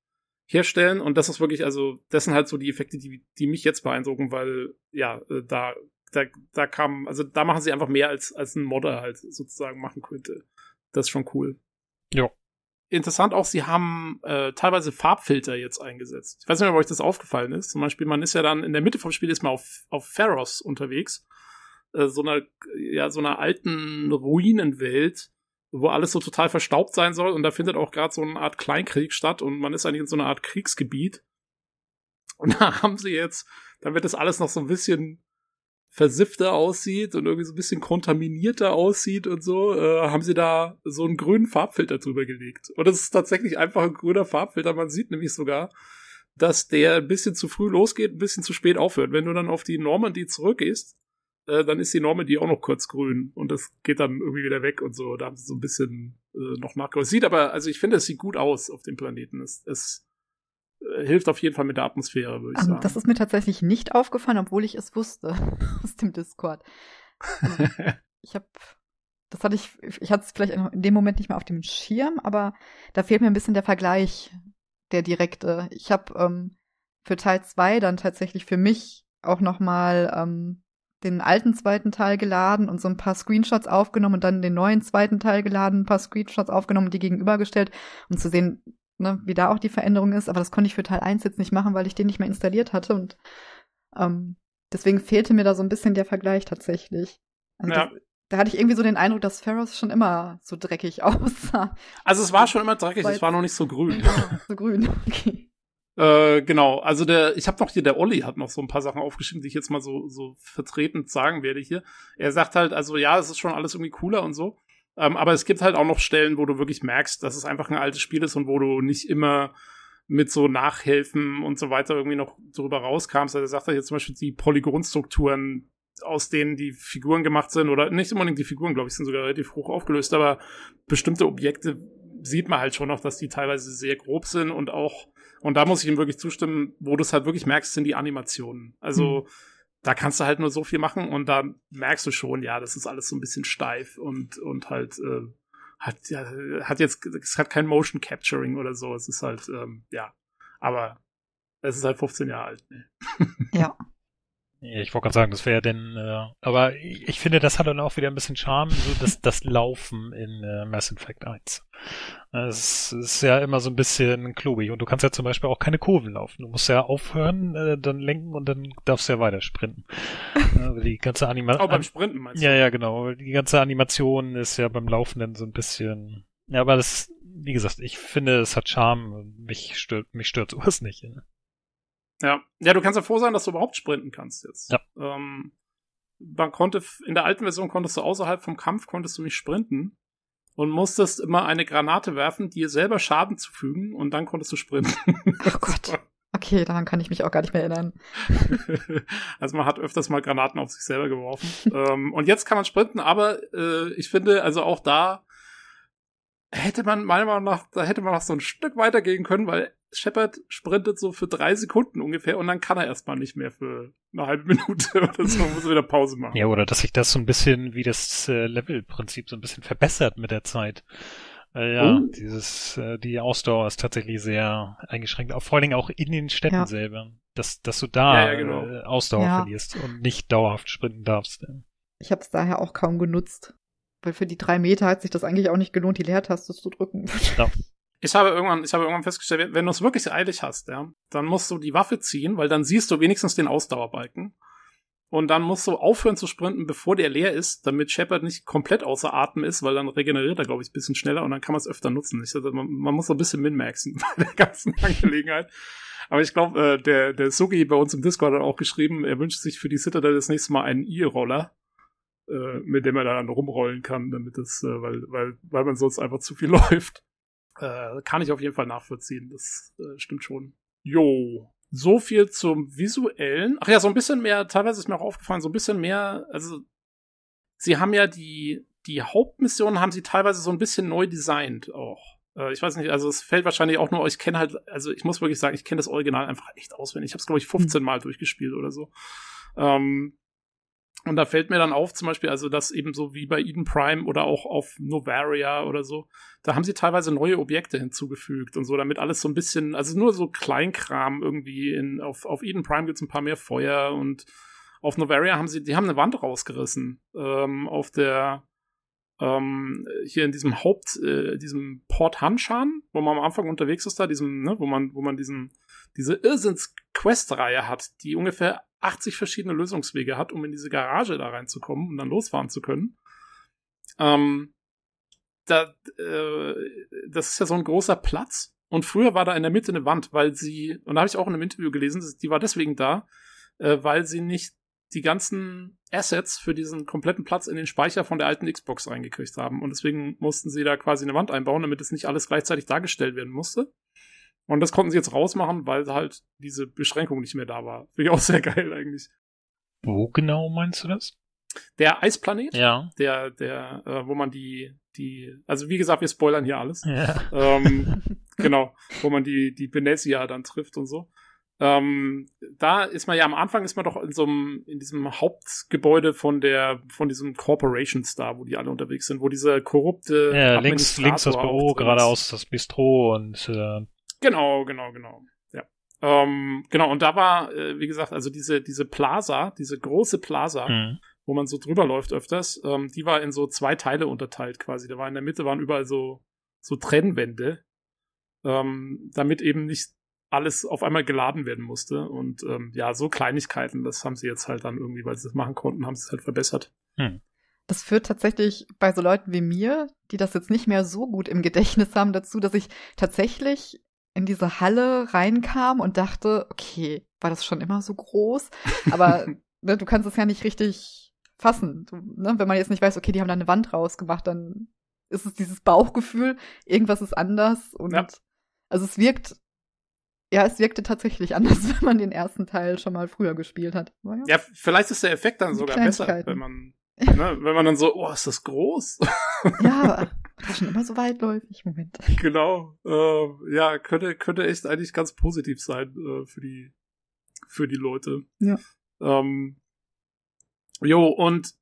herstellen. Und das ist wirklich, also, das sind halt so die Effekte, die, die mich jetzt beeindrucken, weil, ja, äh, da, da, da kam, also da machen sie einfach mehr als, als ein Modder halt sozusagen machen könnte. Das ist schon cool. Ja. Interessant auch, sie haben äh, teilweise Farbfilter jetzt eingesetzt. Ich weiß nicht, ob euch das aufgefallen ist. Zum Beispiel, man ist ja dann in der Mitte vom Spiel ist man auf, auf Pharos unterwegs. Äh, so einer, ja, so einer alten Ruinenwelt, wo alles so total verstaubt sein soll. Und da findet auch gerade so eine Art Kleinkrieg statt und man ist eigentlich in so einer Art Kriegsgebiet. Und (laughs) da haben sie jetzt, dann wird das alles noch so ein bisschen versiffter aussieht und irgendwie so ein bisschen kontaminierter aussieht und so, äh, haben sie da so einen grünen Farbfilter drüber gelegt. Und das ist tatsächlich einfach ein grüner Farbfilter. Man sieht nämlich sogar, dass der ein bisschen zu früh losgeht, ein bisschen zu spät aufhört. Wenn du dann auf die Normandy zurückgehst, äh, dann ist die Normandy auch noch kurz grün und das geht dann irgendwie wieder weg und so. Da haben sie so ein bisschen äh, noch nachgeholt. Sieht aber, also ich finde, es sieht gut aus auf dem Planeten. Es, es hilft auf jeden Fall mit der Atmosphäre, würde ich Ähm, sagen. das ist mir tatsächlich nicht aufgefallen, obwohl ich es wusste (laughs) aus dem Discord. Ähm, (laughs) ich habe, das hatte ich, ich hatte es vielleicht in dem Moment nicht mehr auf dem Schirm, aber da fehlt mir ein bisschen der Vergleich, der direkte. Ich habe ähm, für Teil 2 dann tatsächlich für mich auch nochmal ähm, den alten zweiten Teil geladen und so ein paar Screenshots aufgenommen und dann den neuen zweiten Teil geladen, ein paar Screenshots aufgenommen und die gegenübergestellt, um zu sehen, ne, wie da auch die Veränderung ist. Aber das konnte ich für Teil 1 jetzt nicht machen, weil ich den nicht mehr installiert hatte und ähm, deswegen fehlte mir da so ein bisschen der Vergleich tatsächlich. Also Ja. das, da hatte ich irgendwie so den Eindruck, dass Pharaoh schon immer so dreckig (laughs) aussah. Also es war schon immer dreckig, es war noch nicht so grün. so grün. (laughs) Okay. Äh, genau, also der, ich habe noch hier, der Olli hat noch so ein paar Sachen aufgeschrieben, die ich jetzt mal so, so vertretend sagen werde hier. Er sagt halt, also ja, es ist schon alles irgendwie cooler und so. Ähm, aber es gibt halt auch noch Stellen, wo du wirklich merkst, dass es einfach ein altes Spiel ist und wo du nicht immer mit so Nachhelfen und so weiter irgendwie noch drüber rauskamst. Also er sagt halt jetzt zum Beispiel die Polygonstrukturen, aus denen die Figuren gemacht sind, oder nicht unbedingt die Figuren, glaube ich, sind sogar relativ hoch aufgelöst, aber bestimmte Objekte sieht man halt schon noch, dass die teilweise sehr grob sind und auch, und da muss ich ihm wirklich zustimmen, wo du es halt wirklich merkst, sind die Animationen. Also, da kannst du halt nur so viel machen und da merkst du schon, ja, das ist alles so ein bisschen steif und, und halt, äh, hat, ja, hat jetzt, es hat kein Motion Capturing oder so, es ist halt, ähm, ja, aber es ist halt 15 Jahre alt, ne? (laughs) Ja. Ich wollte gerade sagen, das wäre denn, äh, aber ich ich finde, das hat dann auch wieder ein bisschen Charme, so das, das Laufen in äh, Mass Effect 1. Es ist ja immer so ein bisschen klobig und du kannst ja zum Beispiel auch keine Kurven laufen. Du musst ja aufhören, äh, dann lenken und dann darfst du ja weiter sprinten. (laughs) Die ganze Anima Auch beim Sprinten meinst du? Ja, ja, genau. Die ganze Animation ist ja beim Laufen dann so ein bisschen. Ja, aber das, wie gesagt, ich finde, es hat Charme. Mich stört, mich stört sowas nicht. Ja. Ja. ja, du kannst ja froh sein, dass du überhaupt sprinten kannst jetzt. Ja. Ähm, man konnte, in der alten Version konntest du außerhalb vom Kampf, konntest du nicht sprinten und musstest immer eine Granate werfen, dir selber Schaden zufügen und dann konntest du sprinten. (laughs) Oh Gott. Okay, daran kann ich mich auch gar nicht mehr erinnern. (laughs) also man hat öfters mal Granaten auf sich selber geworfen. (laughs) ähm, und jetzt kann man sprinten, aber äh, ich finde, also auch da hätte man meiner Meinung nach, da hätte man noch so ein Stück weiter gehen können, weil Shepard sprintet so für drei Sekunden ungefähr und dann kann er erstmal nicht mehr für eine halbe Minute (laughs) oder so, muss er wieder Pause machen. ja, oder dass sich das so ein bisschen wie das äh, Level-Prinzip so ein bisschen verbessert mit der Zeit. Äh, ja, Oh. dieses, äh, die Ausdauer ist tatsächlich sehr eingeschränkt, auch vor allen Dingen auch in den Städten Ja. selber. Dass, dass du da Ja, ja, genau. äh, Ausdauer Ja. verlierst und nicht dauerhaft sprinten darfst. Ich habe es daher auch kaum genutzt. Weil für die drei Meter hat sich das eigentlich auch nicht gelohnt, die Leertaste zu drücken. (laughs) Ich habe irgendwann, ich habe irgendwann festgestellt, wenn du es wirklich eilig hast, ja, dann musst du die Waffe ziehen, weil dann siehst du wenigstens den Ausdauerbalken. Und dann musst du aufhören zu sprinten, bevor der leer ist, damit Shepard nicht komplett außer Atem ist, weil dann regeneriert er, glaube ich, ein bisschen schneller und dann kann man es öfter nutzen. Ich, also man, man muss so ein bisschen minmaxen (laughs) bei der ganzen Angelegenheit. Aber ich glaube, äh, der, der Sugi bei uns im Discord hat auch geschrieben, er wünscht sich für die Citadel das nächste Mal einen E-Roller, äh, mit dem er dann rumrollen kann, damit es, äh, weil, weil, weil man sonst einfach zu viel (laughs) läuft. Äh, kann ich auf jeden Fall nachvollziehen. Das äh, stimmt schon. Jo. So viel zum visuellen. Ach ja, so ein bisschen mehr, teilweise ist mir auch aufgefallen, so ein bisschen mehr, also sie haben ja die, die Hauptmissionen haben sie teilweise so ein bisschen neu designt auch. Äh, ich weiß nicht, also es fällt wahrscheinlich auch nur, ich kenne halt, also ich muss wirklich sagen, ich kenne das Original einfach echt auswendig. Ich habe es, glaube ich, 15 Mal durchgespielt oder so. Ähm, und da fällt mir dann auf, zum Beispiel, also das eben so wie bei Eden Prime oder auch auf Novaria oder so, da haben sie teilweise neue Objekte hinzugefügt und so, damit alles so ein bisschen, also nur so Kleinkram irgendwie in, auf, auf Eden Prime gibt's ein paar mehr Feuer und auf Novaria haben sie, die haben eine Wand rausgerissen, ähm, auf der, ähm, hier in diesem Haupt, äh, diesem Port Hanshan, wo man am Anfang unterwegs ist da, diesem, ne, wo man, wo man diesen, diese Irrsinns-Quest-Reihe hat, die ungefähr 80 verschiedene Lösungswege hat, um in diese Garage da reinzukommen und dann losfahren zu können. Ähm, da, äh, das ist ja so ein großer Platz. Und früher war da in der Mitte eine Wand, weil sie, und da habe ich auch in einem Interview gelesen, die war deswegen da, äh, weil sie nicht die ganzen Assets für diesen kompletten Platz in den Speicher von der alten Xbox reingekriegt haben. Und deswegen mussten sie da quasi eine Wand einbauen, damit es nicht alles gleichzeitig dargestellt werden musste. Und das konnten sie jetzt rausmachen, weil halt diese Beschränkung nicht mehr da war. Finde ich auch sehr geil eigentlich. Wo genau meinst du das? Der Eisplanet, Ja. der, der, äh, wo man die, die, also wie gesagt, wir spoilern hier alles. Ja. ähm, (laughs) genau, wo man die, die Benesia dann trifft und so. Ähm, da ist man ja am Anfang ist man doch in so einem, in diesem Hauptgebäude von der, von diesem Corporations da, wo die alle unterwegs sind, wo dieser korrupte ja links, links das Büro, geradeaus das Bistro und äh, Genau, genau, genau. Ja. Ähm, genau, und da war, äh, wie gesagt, also diese, diese Plaza, diese große Plaza, hm. wo man so drüber läuft öfters, ähm, die war in so zwei Teile unterteilt quasi. Da war in der Mitte waren überall so, so Trennwände, ähm, damit eben nicht alles auf einmal geladen werden musste. Und ähm, ja, so Kleinigkeiten, das haben sie jetzt halt dann irgendwie, weil sie das machen konnten, haben sie es halt verbessert. Das führt tatsächlich bei so Leuten wie mir, die das jetzt nicht mehr so gut im Gedächtnis haben, dazu, dass ich tatsächlich in diese Halle reinkam und dachte, okay, war das schon immer so groß? Aber (laughs) ne, du kannst es ja nicht richtig fassen. Du, ne, wenn man jetzt nicht weiß, okay, die haben da eine Wand rausgemacht, dann ist es dieses Bauchgefühl, irgendwas ist anders und Ja. also es wirkt, ja, es wirkte tatsächlich anders, (laughs) wenn man den ersten Teil schon mal früher gespielt hat. Ja. Ja, vielleicht ist der Effekt dann sogar besser, wenn man, (laughs) ne, wenn man dann so, oh, ist das groß? Ja, das schon immer so weitläufig? Moment. (laughs) Genau. Äh, ja, könnte, könnte echt eigentlich ganz positiv sein äh, für die für die Leute. Ja. Ähm, jo, und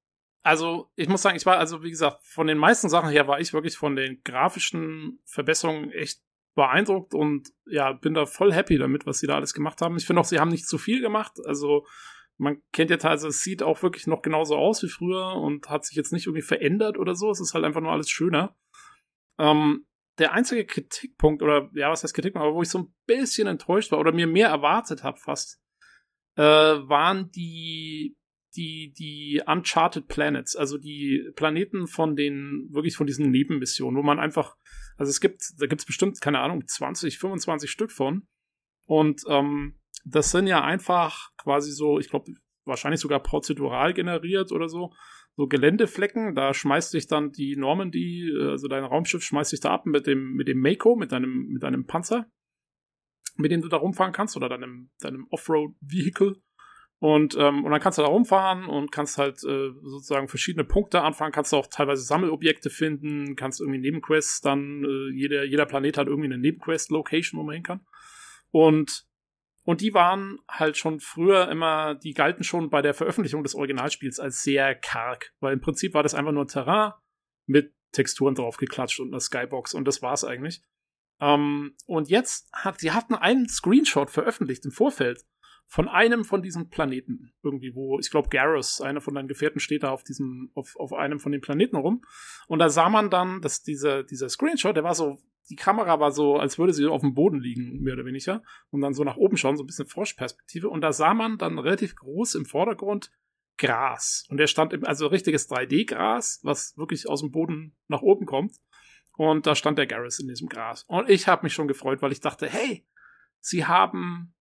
also ich muss sagen, ich war, also wie gesagt, von den meisten Sachen her war ich wirklich von den grafischen Verbesserungen echt beeindruckt und ja, bin da voll happy damit, was sie da alles gemacht haben. Ich finde auch, sie haben nicht zu viel gemacht. Also man kennt ja teilweise, es sieht auch wirklich noch genauso aus wie früher und hat sich jetzt nicht irgendwie verändert oder so. Es ist halt einfach nur alles schöner. Ähm, der einzige Kritikpunkt, oder ja, was heißt Kritikpunkt, aber wo ich so ein bisschen enttäuscht war oder mir mehr erwartet habe fast, äh, waren die, die, die Uncharted Planets, also die Planeten von den, wirklich von diesen Nebenmissionen, wo man einfach, also es gibt, da gibt's bestimmt, keine Ahnung, 20, 25 Stück von. Und ähm, das sind ja einfach quasi so, ich glaube, wahrscheinlich sogar prozedural generiert oder so, so Geländeflecken. Da schmeißt dich dann die Normandy, äh, also dein Raumschiff, schmeißt dich da ab mit dem, mit dem Mako, mit deinem, mit deinem Panzer, mit dem du da rumfahren kannst oder deinem, deinem Offroad-Vehicle. Und, ähm, und dann kannst du da rumfahren und kannst halt äh, sozusagen verschiedene Punkte anfangen, kannst auch teilweise Sammelobjekte finden, kannst irgendwie Nebenquests dann, äh, jeder, jeder Planet hat irgendwie eine Nebenquest-Location, wo man hin kann. Und und die waren halt schon früher immer, die galten schon bei der Veröffentlichung des Originalspiels als sehr karg, weil im Prinzip war das einfach nur Terrain mit Texturen drauf geklatscht und einer Skybox und das war's eigentlich. Ähm, und jetzt hat, sie hatten einen Screenshot veröffentlicht im Vorfeld von einem von diesen Planeten. Irgendwie, wo, ich glaube, Garrus, einer von deinen Gefährten, steht da auf diesem, auf, auf einem von den Planeten rum. Und da sah man dann, dass dieser, dieser Screenshot, der war so, die Kamera war so, als würde sie auf dem Boden liegen, mehr oder weniger. Und dann so nach oben schauen, so ein bisschen Froschperspektive. Und da sah man dann relativ groß im Vordergrund Gras. Und der stand im, also richtiges 3D-Gras, was wirklich aus dem Boden nach oben kommt. Und da stand der Garrus in diesem Gras. Und ich habe mich schon gefreut, weil ich dachte, hey, sie haben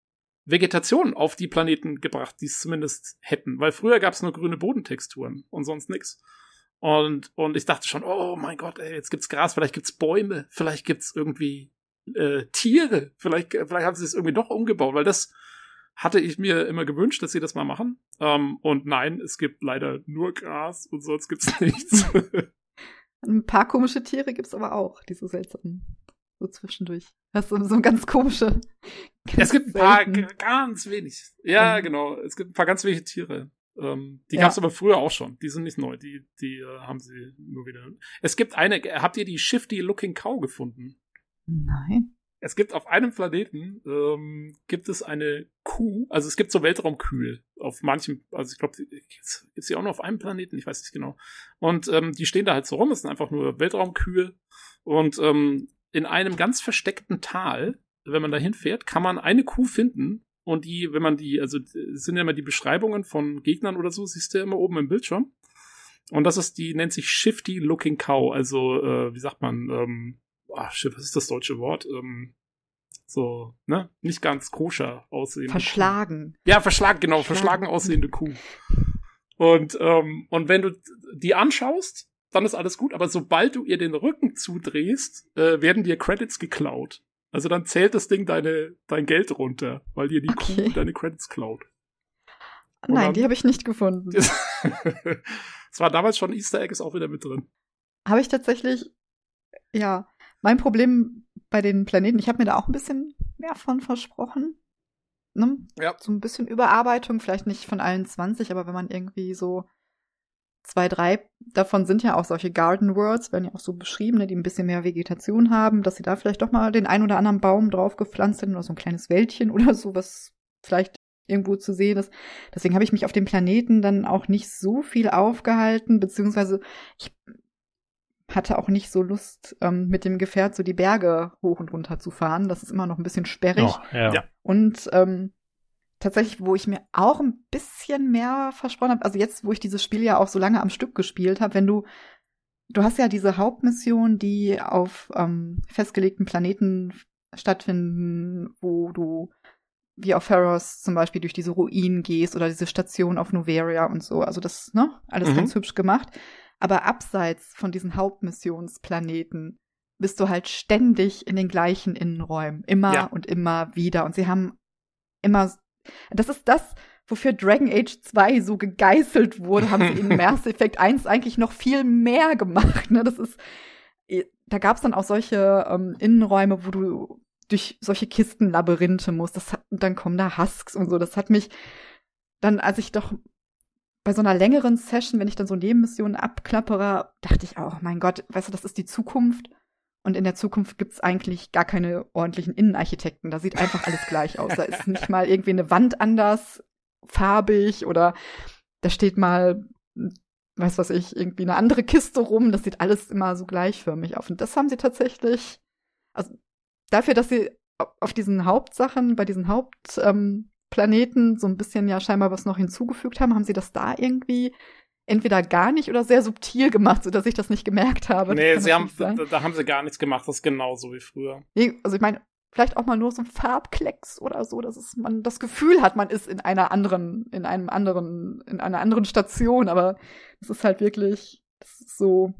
Vegetation auf die Planeten gebracht, die es zumindest hätten. Weil früher gab es nur grüne Bodentexturen und sonst nix. Und, und ich dachte schon, oh mein Gott, ey, jetzt gibt's Gras, vielleicht gibt's Bäume, vielleicht gibt's irgendwie äh, Tiere, vielleicht, vielleicht haben sie es irgendwie doch umgebaut, weil das hatte ich mir immer gewünscht, dass sie das mal machen. Ähm, und nein, es gibt leider nur Gras und sonst gibt's (laughs) nichts. Ein paar komische Tiere gibt's aber auch, diese seltsamen so zwischendurch. Das ist so ein ganz komische. es gibt ein paar selten. ganz wenig. Ja, genau. Es gibt ein paar ganz wenige Tiere. Ähm, die Ja. gab's aber früher auch schon. Die sind nicht neu. Die, die äh, haben sie nur wieder. Es gibt eine. Habt ihr die Shifty Looking Cow gefunden? Nein. Es gibt auf einem Planeten ähm, gibt es eine Kuh. Also es gibt so Weltraumkühe auf manchem. Also ich glaube, gibt's gibt's die auch nur auf einem Planeten. Ich weiß nicht genau. Und ähm, die stehen da halt so rum. Es sind einfach nur Weltraumkühe. Und ähm, in einem ganz versteckten Tal, wenn man da hinfährt, kann man eine Kuh finden. Und die, wenn man die, also sind ja immer die Beschreibungen von Gegnern oder so, siehst du ja immer oben im Bildschirm. Und das ist, die nennt sich Shifty Looking Cow. Also, äh, wie sagt man, ähm, shit, was ist das deutsche Wort? Ähm, so, ne? Nicht ganz koscher aussehen. Verschlagen. Ja, verschlagen, genau, Verschlagen. verschlagen aussehende Kuh. Und, ähm, und wenn du die anschaust, dann ist alles gut, aber sobald du ihr den Rücken zudrehst, äh, werden dir Credits geklaut. Also dann zählt das Ding deine, dein Geld runter, weil dir die Okay. Kuh deine Credits klaut. Und Nein, dann- die habe ich nicht gefunden. (laughs) Es war damals schon Easter Egg, ist auch wieder mit drin. Habe ich tatsächlich, ja, mein Problem bei den Planeten, ich habe mir da auch ein bisschen mehr von versprochen. Ne? Ja. So ein bisschen Überarbeitung, vielleicht nicht von allen 20, aber wenn man irgendwie so zwei, drei davon sind ja auch solche Garden Worlds, werden ja auch so beschrieben, ne, die ein bisschen mehr Vegetation haben, dass sie da vielleicht doch mal den ein oder anderen Baum drauf gepflanzt haben oder so ein kleines Wäldchen (laughs) oder so, was vielleicht irgendwo zu sehen ist. Deswegen habe ich mich auf dem Planeten dann auch nicht so viel aufgehalten, beziehungsweise ich hatte auch nicht so Lust, ähm, mit dem Gefährt so die Berge hoch und runter zu fahren. Das ist immer noch ein bisschen sperrig. Oh, ja. Ja. Und ähm, tatsächlich, wo ich mir auch ein bisschen mehr versprochen habe, also jetzt, wo ich dieses Spiel ja auch so lange am Stück gespielt habe, wenn du, du hast ja diese Hauptmission, die auf ähm, festgelegten Planeten stattfinden, wo du wie auf Pharos zum Beispiel durch diese Ruinen gehst oder diese Station auf Noveria und so. Also das, ne, alles Mhm. ganz hübsch gemacht. Aber abseits von diesen Hauptmissionsplaneten bist du halt ständig in den gleichen Innenräumen. Immer Ja. und immer wieder. Und sie haben immer, das ist das, wofür Dragon Age 2 so gegeißelt wurde, haben sie in (laughs) Mass Effect 1 eigentlich noch viel mehr gemacht. Ne? Das ist, da gab es dann auch solche ähm, Innenräume, wo du durch solche Kistenlabyrinthe musst. Das hat, dann kommen da Husks und so. Das hat mich dann, als ich doch bei so einer längeren Session, wenn ich dann so Nebenmissionen abklappere, dachte ich auch, mein Gott, weißt du, das ist die Zukunft. Und in der Zukunft gibt's eigentlich gar keine ordentlichen Innenarchitekten. Da sieht einfach alles gleich aus. Da ist nicht mal irgendwie eine Wand anders farbig oder da steht mal, weiß was ich, irgendwie eine andere Kiste rum. Das sieht alles immer so gleichförmig auf. Und das haben sie tatsächlich, also dafür, dass sie auf diesen Hauptsachen, bei diesen Hauptplaneten ähm, so ein bisschen ja scheinbar was noch hinzugefügt haben, haben sie das da irgendwie entweder gar nicht oder sehr subtil gemacht, sodass ich das nicht gemerkt habe. nee, sie haben, da, da haben sie gar nichts gemacht. Das ist genauso wie früher. Nee, also ich meine, vielleicht auch mal nur so ein Farbklecks oder so, dass es, man das Gefühl hat, man ist in einer anderen, in einem anderen, in einer anderen Station, aber es ist halt wirklich, das ist so,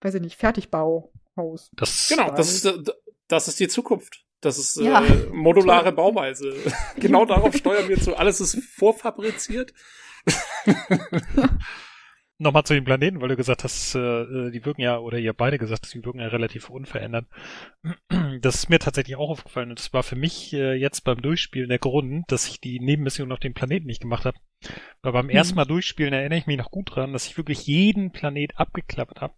weiß ich nicht, Fertigbauhaus. Das, Genau, das ist, äh, das ist die Zukunft. Das ist äh, Ja. modulare (laughs) Bauweise. (laughs) genau (laughs) darauf steuern wir zu. Alles ist vorfabriziert. (laughs) Nochmal zu den Planeten, weil du gesagt hast, äh, die wirken ja, oder ihr beide gesagt hast, die wirken ja relativ unverändert. (clears throat) Das ist mir tatsächlich auch aufgefallen und das war für mich äh, jetzt beim Durchspielen der Grund, dass ich die Nebenmission auf dem Planeten nicht gemacht habe. Weil beim ersten Mal durchspielen erinnere ich mich noch gut dran, dass ich wirklich jeden Planet abgeklappert habe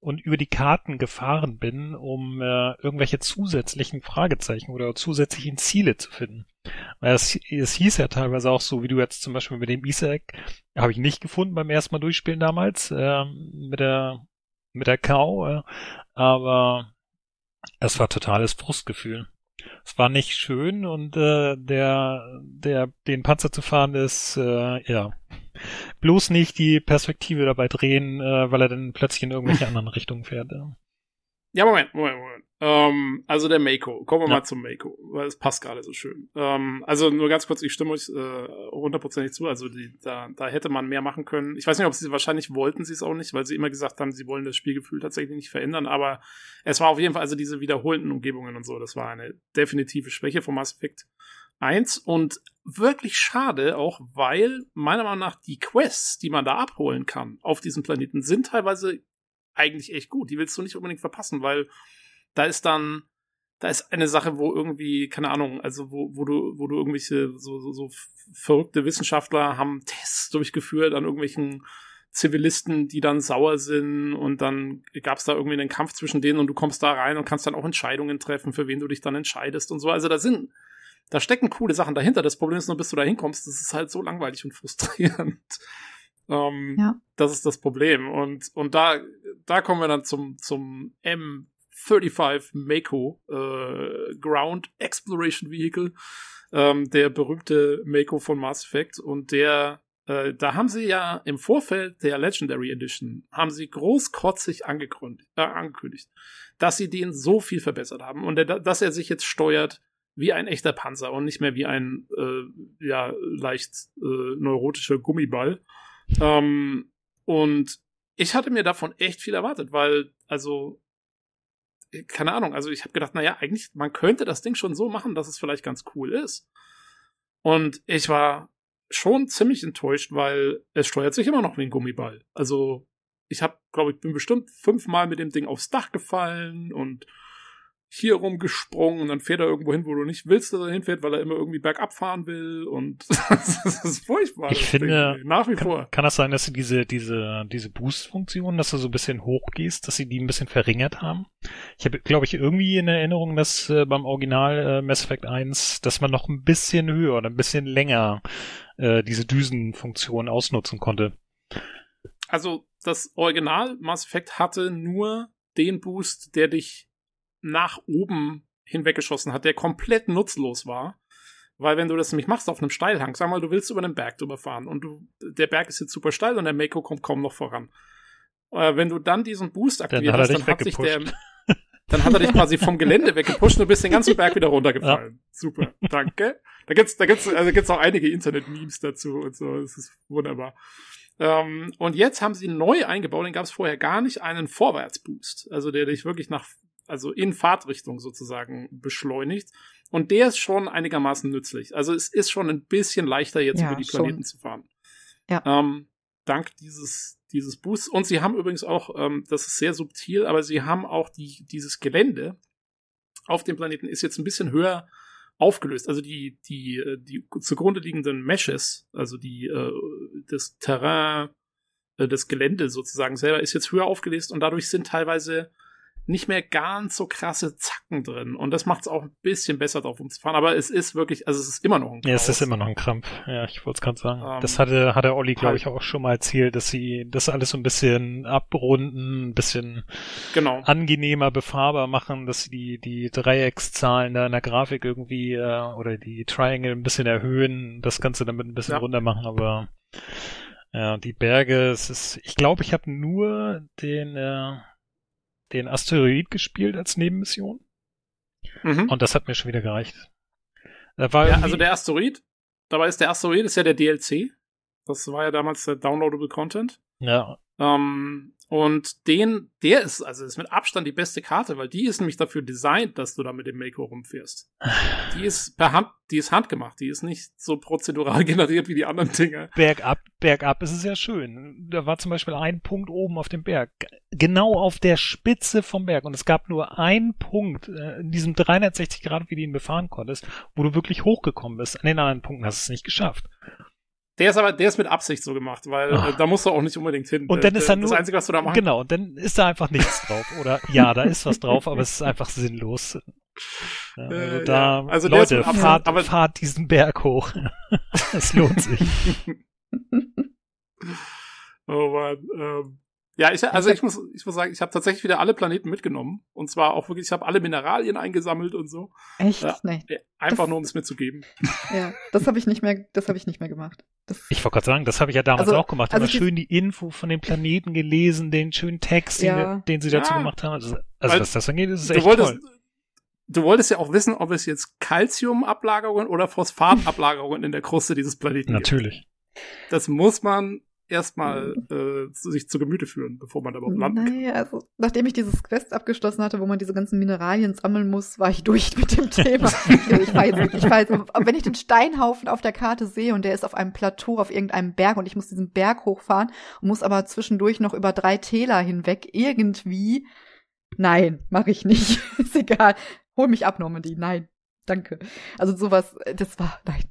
und über die Karten gefahren bin, um äh, irgendwelche zusätzlichen Fragezeichen oder zusätzlichen Ziele zu finden. Weil es, es hieß ja teilweise auch so, wie du jetzt zum Beispiel mit dem Easter Egg, habe ich nicht gefunden beim ersten Mal durchspielen damals, ähm, mit der mit der Cow, äh, aber es war totales Frustgefühl. Es war nicht schön und äh, der, der den Panzer zu fahren ist, äh, ja, bloß nicht die Perspektive dabei drehen, äh, weil er dann plötzlich in irgendwelche (laughs) anderen Richtungen fährt. Ja. Ja, Moment, Moment, Moment. Ähm, also der Mako. Kommen wir Ja. mal zum Mako, weil es passt gerade so schön. Ähm, also nur ganz kurz, ich stimme euch äh, hundertprozentig zu. Also die, da, da hätte man mehr machen können. Ich weiß nicht, ob sie wahrscheinlich wollten sie es auch nicht, weil sie immer gesagt haben, sie wollen das Spielgefühl tatsächlich nicht verändern. Aber es war auf jeden Fall also diese wiederholenden Umgebungen und so. Das war eine definitive Schwäche von Mass Effect 1 und wirklich schade auch, weil meiner Meinung nach die Quests, die man da abholen kann auf diesem Planeten, sind teilweise eigentlich echt gut. Die willst du nicht unbedingt verpassen, weil da ist dann da ist eine Sache, wo irgendwie, keine Ahnung, also wo, wo du, wo du irgendwelche so, so, so verrückte Wissenschaftler haben Tests durchgeführt an irgendwelchen Zivilisten, die dann sauer sind und dann gab es da irgendwie einen Kampf zwischen denen und du kommst da rein und kannst dann auch Entscheidungen treffen, für wen du dich dann entscheidest und so. Also da sind, da stecken coole Sachen dahinter. Das Problem ist nur, bis du da hinkommst, das ist halt so langweilig und (laughs) frustrierend. ähm, Ja. Das ist das Problem. Und, und da, da kommen wir dann zum, zum M35 Mako, äh, Ground Exploration Vehicle, ähm, der berühmte Mako von Mass Effect und der äh, da haben sie ja im Vorfeld der Legendary Edition, haben sie großkotzig angekündigt, äh, angekündigt dass sie den so viel verbessert haben und der, dass er sich jetzt steuert wie ein echter Panzer und nicht mehr wie ein äh, ja leicht äh, neurotischer Gummiball. Ähm, und ich hatte mir davon echt viel erwartet, weil also keine Ahnung, also ich habe gedacht, naja, eigentlich man könnte das Ding schon so machen, dass es vielleicht ganz cool ist. Und ich war schon ziemlich enttäuscht, weil es steuert sich immer noch wie ein Gummiball. Also ich habe, glaube ich, bin bestimmt fünfmal mit dem Ding aufs Dach gefallen und hier rumgesprungen und dann fährt er irgendwo hin, wo du nicht willst, dass er hinfährt, weil er immer irgendwie bergab fahren will und (laughs) das ist furchtbar. Ich finde, Ding. nach wie kann, vor. Kann das sein, dass sie diese, diese, diese Boost-Funktion, dass du so ein bisschen hochgehst, dass sie die ein bisschen verringert haben? Ich habe, glaube ich, irgendwie in Erinnerung, dass äh, beim Original äh, Mass Effect 1, dass man noch ein bisschen höher oder ein bisschen länger äh, diese Düsenfunktion ausnutzen konnte. Also das Original Mass Effect hatte nur den Boost, der dich nach oben hinweggeschossen hat, der komplett nutzlos war. Weil wenn du das nämlich machst auf einem Steilhang, sag mal, du willst über einen Berg drüber fahren und du, der Berg ist jetzt super steil und der Mako kommt kaum noch voran. Äh, wenn du dann diesen Boost aktiviert er hast, dann hat sich der, (laughs) dann hat er dich quasi vom Gelände weggepusht und du bist den ganzen Berg wieder runtergefallen. Super, danke. Da gibt's, da gibt's, also gibt's auch einige Internet-Memes dazu und so. Das ist wunderbar. Ähm, und jetzt haben sie neu eingebaut, den gab es vorher gar nicht, einen Vorwärtsboost. Also der dich wirklich nach, also in Fahrtrichtung sozusagen beschleunigt. Und der ist schon einigermaßen nützlich. Also es ist schon ein bisschen leichter, jetzt Ja, über die schon. Planeten zu fahren. Ja. Ähm, dank dieses, dieses Boosts. Und sie haben übrigens auch, ähm, das ist sehr subtil, aber sie haben auch die, dieses Gelände auf dem Planeten ist jetzt ein bisschen höher aufgelöst. Also die, die, äh, die zugrunde liegenden Meshes, also die, äh, das Terrain, äh, das Gelände sozusagen selber ist jetzt höher aufgelöst und dadurch sind teilweise nicht mehr ganz so krasse Zacken drin. Und das macht es auch ein bisschen besser drauf umzufahren. Aber es ist wirklich, also es ist immer noch ein Ja, es ist immer noch ein Krampf. Ja, ich wollte es gerade sagen. Ähm, das hatte, hatte Olli, glaube halt- ich, auch schon mal erzählt, dass sie das alles so ein bisschen abrunden, ein bisschen Genau. angenehmer befahrbar machen, dass sie die, die Dreieckszahlen da in der Grafik irgendwie äh, oder die Triangle ein bisschen erhöhen, das Ganze damit ein bisschen Ja. runter machen, aber ja, die Berge, es ist, ich glaube, ich habe nur den, äh, den Asteroid gespielt als Nebenmission Mhm. und das hat mir schon wieder gereicht. Da war Ja, also der Asteroid, dabei ist der Asteroid, ist ja der DLC. Das war ja damals der Downloadable Content. ja, Ähm, und den, der ist, also ist mit Abstand die beste Karte, weil die ist nämlich dafür designt, dass du da mit dem Mako rumfährst. Die (sighs) ist per Hand, die ist handgemacht, die ist nicht so prozedural (laughs) generiert wie die anderen Dinge. bergab, bergab ist es ja schön. Da war zum Beispiel ein Punkt oben auf dem Berg, genau auf der Spitze vom Berg. Und es gab nur einen Punkt äh, in diesem 360 Grad, wie du ihn befahren konntest, wo du wirklich hochgekommen bist. An den anderen Punkten hast du es nicht geschafft. Der ist aber, der ist mit Absicht so gemacht, weil äh, da musst du auch nicht unbedingt hin. Und dann Äh, ist da Das nur- Einzige, was du da machen Genau, und dann ist da einfach nichts drauf. Oder ja, da ist was drauf, aber es ist einfach sinnlos. Ja, also Äh, da, ja. Also Leute, mit Absicht, fahrt, aber- fahrt diesen Berg hoch. (laughs) es lohnt sich. (laughs) Oh Mann. Ähm, ja, ich, also ich muss, ich muss sagen, ich habe tatsächlich wieder alle Planeten mitgenommen. Und zwar auch wirklich, ich habe alle Mineralien eingesammelt und so. Echt? Ja. Nee. Einfach Das- nur, um es mitzugeben. (laughs) Ja, das habe ich nicht mehr, das habe ich nicht mehr gemacht. Das, Ich wollte gerade sagen, das habe ich ja damals Also- auch gemacht. also Immer schön die Info von den Planeten gelesen, den schönen Text, Ja. den, den sie dazu Ja. gemacht haben. Also, also was das angeht, ist es Du echt wolltest, toll. du wolltest ja auch wissen, ob es jetzt Calciumablagerungen oder Phosphatablagerungen in der Kruste dieses Planeten Natürlich. gibt. Das muss man erstmal äh, zu- sich zu Gemüte führen, bevor man da überhaupt landen kann. naja, also nachdem ich dieses Quest abgeschlossen hatte, wo man diese ganzen Mineralien sammeln muss, war ich (laughs) durch mit dem Thema. ich jetzt, ich fahr jetzt, aber wenn ich den Steinhaufen auf der Karte sehe und der ist auf einem Plateau auf irgendeinem Berg und ich muss diesen Berg hochfahren und muss aber zwischendurch noch über drei Täler hinweg irgendwie, Nein, mache ich nicht. (laughs) ist egal. Hol mich ab, Normandy. Nein, danke. Also sowas, äh, das war, nein.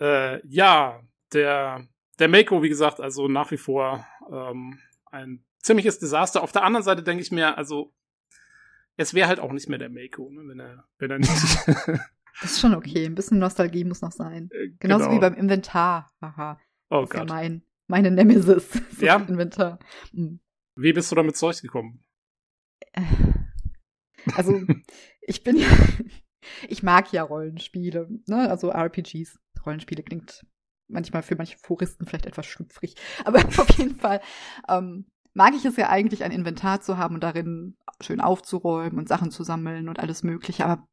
Äh, ja, der, der Mako, wie gesagt, also nach wie vor ähm, ein ziemliches Desaster. Auf der anderen Seite denke ich mir, also es wäre halt auch nicht mehr der Mako, ne, wenn er, wenn er nicht. (laughs) Das ist schon okay. Ein bisschen Nostalgie muss noch sein. Äh, Genauso genau. wie beim Inventar. Haha. Oh ist ja Gott. mein, meine Nemesis. (laughs) Ja? Inventar. Hm. Wie bist du damit zurechtgekommen? Also, (laughs) ich bin ja, ich mag ja Rollenspiele, ne? Also RPGs. Rollenspiele klingt manchmal für manche Puristen vielleicht etwas schlüpfrig. (laughs) Aber auf jeden Fall ähm, mag ich es ja eigentlich, ein Inventar zu haben und darin schön aufzuräumen und Sachen zu sammeln und alles Mögliche. Aber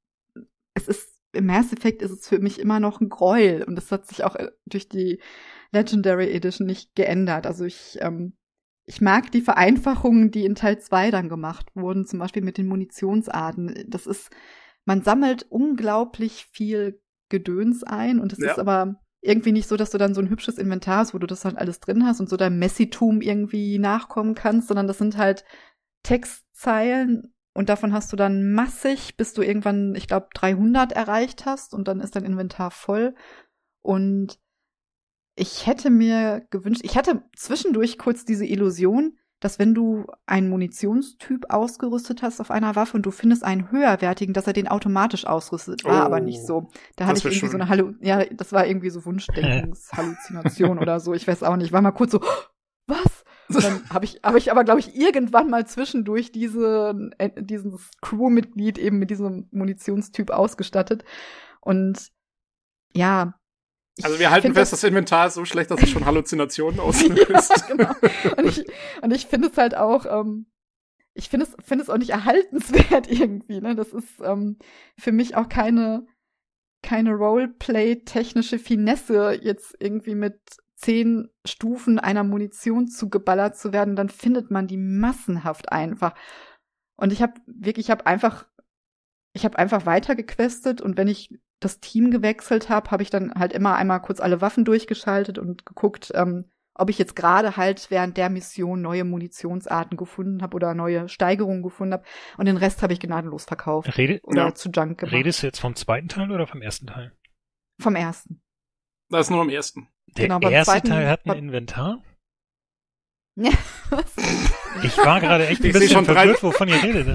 es ist, im Mass Effect ist es für mich immer noch ein Gräuel. Und das hat sich auch äh, durch die Legendary Edition nicht geändert. Also ich, ähm, ich mag die Vereinfachungen, die in Teil 2 dann gemacht wurden, zum Beispiel mit den Munitionsarten. Das ist, man sammelt unglaublich viel Gedöns ein und es Ja. ist aber irgendwie nicht so, dass du dann so ein hübsches Inventar hast, wo du das halt alles drin hast und so deinem Messitum irgendwie nachkommen kannst, sondern das sind halt Textzeilen und davon hast du dann massig, bis du irgendwann, ich glaube, 300 erreicht hast und dann ist dein Inventar voll. Und ich hätte mir gewünscht, ich hatte zwischendurch kurz diese Illusion, dass wenn du einen Munitionstyp ausgerüstet hast auf einer Waffe und du findest einen höherwertigen, dass er den automatisch ausrüstet. War Oh, aber nicht so. Da hatte ich irgendwie schön. so eine Hallu ja, das war irgendwie so Wunschdenkenshalluzination (laughs) oder so. Ich weiß auch nicht. Ich war mal kurz so, was? Und dann habe ich, habe ich aber, glaube ich, irgendwann mal zwischendurch diese, äh, dieses Crewmitglied eben mit diesem Munitionstyp ausgestattet. Und ja. Also wir halten fest, das Inventar ist so schlecht, dass es schon (laughs) Halluzinationen auslöst. ja, (laughs) genau. Und ich, und ich finde es halt auch, ähm, ich finde es, finde es auch nicht erhaltenswert (laughs) irgendwie, ne? Das ist ähm, für mich auch keine, keine Roleplay-technische Finesse, jetzt irgendwie mit zehn Stufen einer Munition zugeballert zu werden, dann findet man die massenhaft einfach. Und ich habe wirklich, ich habe einfach, ich habe einfach weitergequestet und wenn ich das Team gewechselt habe, habe ich dann halt immer einmal kurz alle Waffen durchgeschaltet und geguckt, ähm, ob ich jetzt gerade halt während der Mission neue Munitionsarten gefunden habe oder neue Steigerungen gefunden habe. Und den Rest habe ich gnadenlos verkauft Rede, oder Ja. zu Junk gemacht. redest du jetzt vom zweiten Teil oder vom ersten Teil? Vom ersten. Das ist nur am ersten. Der Genau, beim erste zweiten- Teil hat ein Inventar? (laughs) Ich war gerade echt ein Ich bisschen schon verwirrt, wovon ihr redet.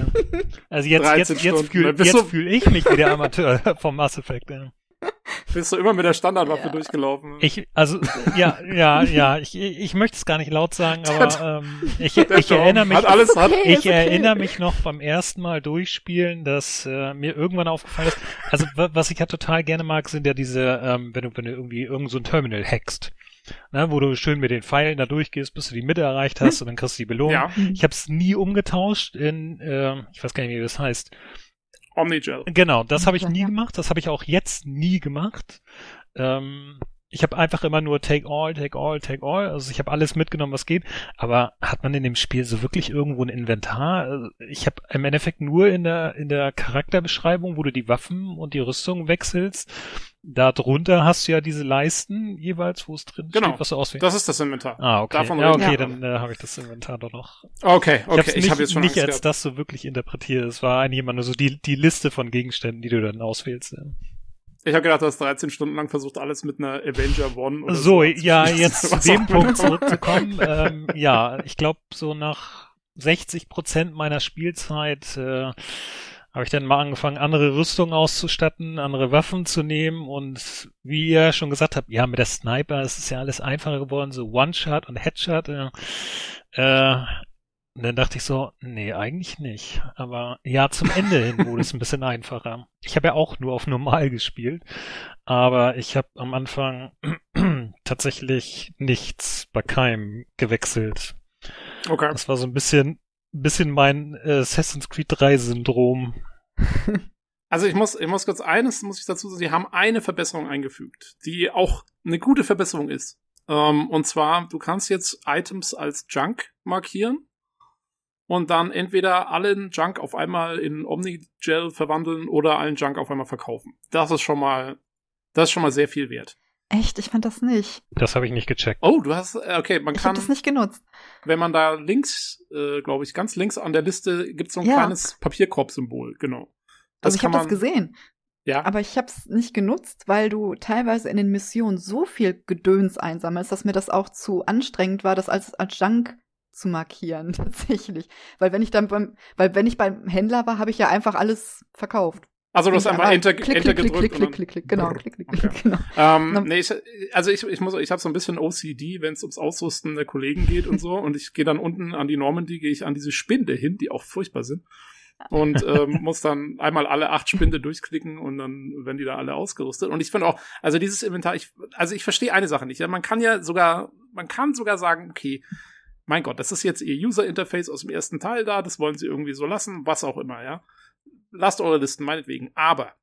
Also jetzt, 13 jetzt, jetzt fühle fühl ich mich wie der Amateur (laughs) vom Mass Effect. Ja. Bist du immer mit der Standardwaffe Ja. durchgelaufen? Ich, also, ja, ja, ja, ich, ich möchte es gar nicht laut sagen, aber (laughs) ähm, ich, ich erinnere mich, Hat alles, hat, okay, ich okay. erinnere mich noch beim ersten Mal durchspielen, dass äh, mir irgendwann aufgefallen ist, also wa- was ich ja total gerne mag, sind ja diese, ähm, wenn du, wenn du irgendwie irgend so ein Terminal hackst, ne, wo du schön mit den Pfeilen da durchgehst, bis du die Mitte erreicht hast und dann kriegst du die Belohnung. ja, Ich habe es nie umgetauscht in, äh, ich weiß gar nicht, wie das heißt. Omnigel. Genau, das habe ich nie gemacht. Das habe ich auch jetzt nie gemacht. Ähm, ich habe einfach immer nur Take All, Take All, Take All. Also ich habe alles mitgenommen, was geht. Aber hat man in dem Spiel so wirklich irgendwo ein Inventar? Ich habe im Endeffekt nur in der in der Charakterbeschreibung, wo du die Waffen und die Rüstung wechselst. Da drunter hast du ja diese Leisten jeweils, wo es drin Genau. steht, was du auswählst. Das ist das Inventar. Ah, okay. Davon ja, okay, wir. dann äh, habe ich das Inventar doch noch Okay, okay. Ich habe jetzt schon nicht als gehabt. das so wirklich interpretiert. Es war eigentlich immer nur so die, die Liste von Gegenständen, die du dann auswählst. Ja. Ich habe gedacht, du hast 13 Stunden lang versucht, alles mit einer Avenger One oder so. So, ja, jetzt (laughs) zu dem Punkt zurückzukommen. ähm, ja, ich glaube, so nach 60 Prozent meiner Spielzeit äh, habe ich dann mal angefangen, andere Rüstungen auszustatten, andere Waffen zu nehmen und wie ihr schon gesagt habt, ja, mit der Sniper ist es ja alles einfacher geworden, so One-Shot und Headshot. Äh, äh, und dann dachte ich so, nee, eigentlich nicht. Aber ja, zum Ende hin wurde es ein bisschen einfacher. Ich habe ja auch nur auf normal gespielt, aber ich habe am Anfang (clears throat) tatsächlich nichts bei keinem gewechselt. Okay. Das war so ein bisschen, bisschen mein äh, Assassin's Creed 3 Syndrom. (laughs) Also ich muss, ich muss kurz eines, muss ich dazu sagen, sie haben eine Verbesserung eingefügt, die auch eine gute Verbesserung ist. Ähm, und zwar, du kannst jetzt Items als Junk markieren und dann entweder allen Junk auf einmal in Omnigel verwandeln oder allen Junk auf einmal verkaufen. Das ist schon mal, das ist schon mal sehr viel wert. Echt? Ich fand das nicht. Das habe ich nicht gecheckt. Oh, du hast, äh, okay, man Ich kann, habe das nicht genutzt. wenn man da links, äh, glaube ich, ganz links an der Liste gibt so ein Ja. kleines Papierkorb-Symbol, genau. Also ich habe das gesehen, Ja, aber ich habe es nicht genutzt, weil du teilweise in den Missionen so viel Gedöns einsammelst, dass mir das auch zu anstrengend war, das als als Junk zu markieren (laughs) tatsächlich. Weil wenn ich dann beim, weil wenn ich beim Händler war, habe ich ja einfach alles verkauft. also du hast einfach Enter, klick, Enter klick, gedrückt. klick, klick, klick, klick, genau, klick, klick, Okay. (laughs) genau. Ähm, nee, ich, also ich, ich muss, ich habe so ein bisschen OCD, wenn es ums Ausrüsten der Kollegen geht und so. (laughs) Und ich gehe dann unten an die Normandy, gehe ich an diese Spinde hin, die auch furchtbar sind. Und ähm, muss dann einmal alle acht Spinde durchklicken und dann werden die da alle ausgerüstet. Und ich finde auch, also dieses Inventar, ich, also ich verstehe eine Sache nicht. Ja, man kann ja sogar, man kann sogar sagen, okay, mein Gott, das ist jetzt ihr User-Interface aus dem ersten Teil da, das wollen sie irgendwie so lassen, was auch immer, ja. Lasst eure Listen meinetwegen. Aber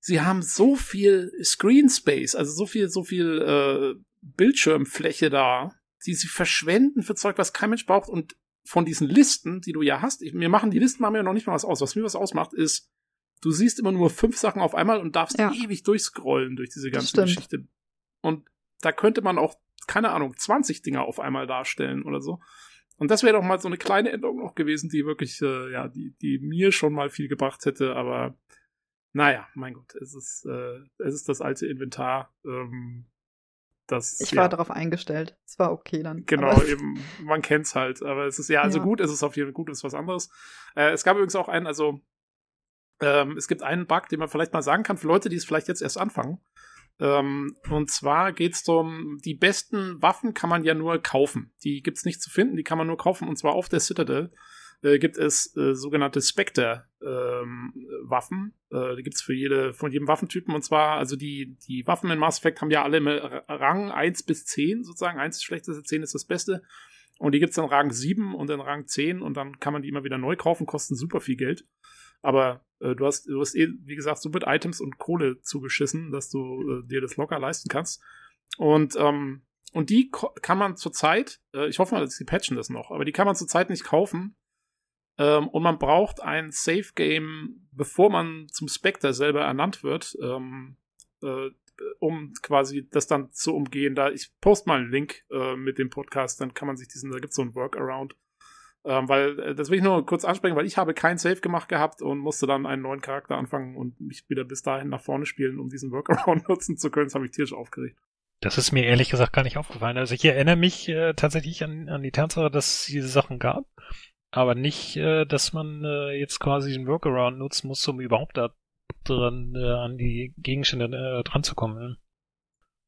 sie haben so viel Screen Space, also so viel, so viel äh, Bildschirmfläche da, die sie verschwenden für Zeug, was kein Mensch braucht. Und von diesen Listen, die du ja hast, ich, mir machen die Listen machen mir noch nicht mal was aus. Was mir was ausmacht, ist, du siehst immer nur fünf Sachen auf einmal und darfst Ja. ewig durchscrollen durch diese ganze. Geschichte. Und da könnte man auch, keine Ahnung, 20 Dinger auf einmal darstellen oder so. Und das wäre doch mal so eine kleine Änderung noch gewesen, die wirklich, äh, ja, die, die mir schon mal viel gebracht hätte, aber naja, mein Gott, es ist, äh, es ist das alte Inventar. Ähm, das, Ich ja, war darauf eingestellt. Es war okay dann. Genau, eben, man kennt's halt. Aber es ist ja, also Ja. gut, es ist auf jeden Fall gut, es ist was anderes. Äh, es gab übrigens auch einen, also ähm, es gibt einen Bug, den man vielleicht mal sagen kann für Leute, die es vielleicht jetzt erst anfangen. Ähm, und zwar geht's darum, die besten Waffen kann man ja nur kaufen. Die gibt's nicht zu finden, die kann man nur kaufen. Und zwar auf der Citadel äh, gibt es äh, sogenannte Spectre-Waffen. äh, die gibt's für jede, von jedem Waffentypen. Und zwar, also die, die Waffen in Mass Effect haben ja alle Rang 1 bis 10 sozusagen. 1 ist das schlechteste, 10 ist das Beste. Und die gibt's dann Rang 7 und dann Rang 10 und dann kann man die immer wieder neu kaufen, kosten super viel Geld. Aber du hast, du hast eh, wie gesagt, so mit Items und Kohle zugeschissen, dass du äh, dir das locker leisten kannst. Und, ähm, und die kann man zurzeit, äh, ich hoffe mal, dass sie patchen das noch, aber die kann man zurzeit nicht kaufen. Ähm, und man braucht ein Safe Game, bevor man zum Spectre selber ernannt wird, ähm, äh, um quasi das dann zu umgehen. Da ich poste mal einen Link äh, mit dem Podcast, dann kann man sich diesen, da gibt's so einen Workaround. Ähm, weil, äh, das will ich nur kurz ansprechen, weil ich habe kein Save gemacht gehabt und musste dann einen neuen Charakter anfangen und mich wieder bis dahin nach vorne spielen, um diesen Workaround (laughs) nutzen zu können. Das habe ich tierisch aufgeregt. Das ist mir ehrlich gesagt gar nicht aufgefallen. Also ich erinnere mich äh, tatsächlich an, an die Tatsache, dass es diese Sachen gab, aber nicht, äh, dass man äh, jetzt quasi den Workaround nutzen muss, um überhaupt da dran äh, an die Gegenstände äh, dran zu kommen. Ne?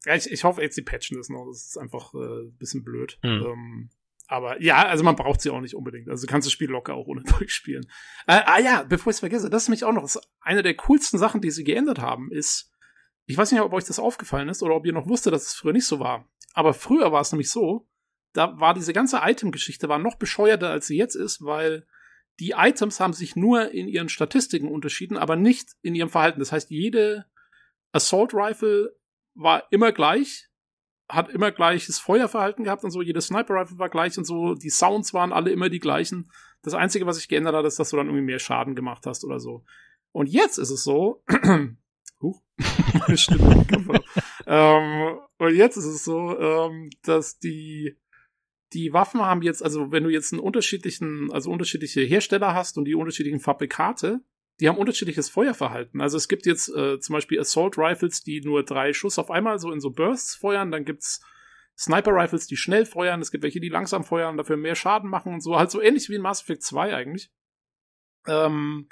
Ja, ich, ich hoffe jetzt, sie patchen das noch. Das ist einfach äh, ein bisschen blöd. Hm. Ähm, aber ja, also man braucht sie auch nicht unbedingt. Also du kannst das Spiel locker auch ohne (laughs) durchspielen. Äh, ah ja, bevor ich es vergesse, das ist nämlich auch noch eine der coolsten Sachen, die sie geändert haben, ist, ich weiß nicht, ob euch das aufgefallen ist oder ob ihr noch wusstet, dass es früher nicht so war. Aber früher war es nämlich so, da war diese ganze Item-Geschichte war noch bescheuerter, als sie jetzt ist, weil die Items haben sich nur in ihren Statistiken unterschieden, aber nicht in ihrem Verhalten. Das heißt, jede Assault Rifle war immer gleich, hat immer gleiches Feuerverhalten gehabt und so, jede Sniper Rifle war gleich und so, die Sounds waren alle immer die gleichen. Das Einzige, was sich geändert hat, ist, dass du dann irgendwie mehr Schaden gemacht hast oder so. Und jetzt ist es so, (clears throat) huch, (laughs) meine Stimme ähm, und jetzt ist es so, ähm, dass die die Waffen haben jetzt, also wenn du jetzt einen unterschiedlichen, also unterschiedliche Hersteller hast und die unterschiedlichen Fabrikate, die haben unterschiedliches Feuerverhalten. Also es gibt jetzt äh, zum Beispiel Assault Rifles, die nur drei Schuss auf einmal so in so Bursts feuern, dann gibt's Sniper Rifles, die schnell feuern, es gibt welche, die langsam feuern, dafür mehr Schaden machen und so, halt so ähnlich wie in Mass Effect 2 eigentlich. Ähm,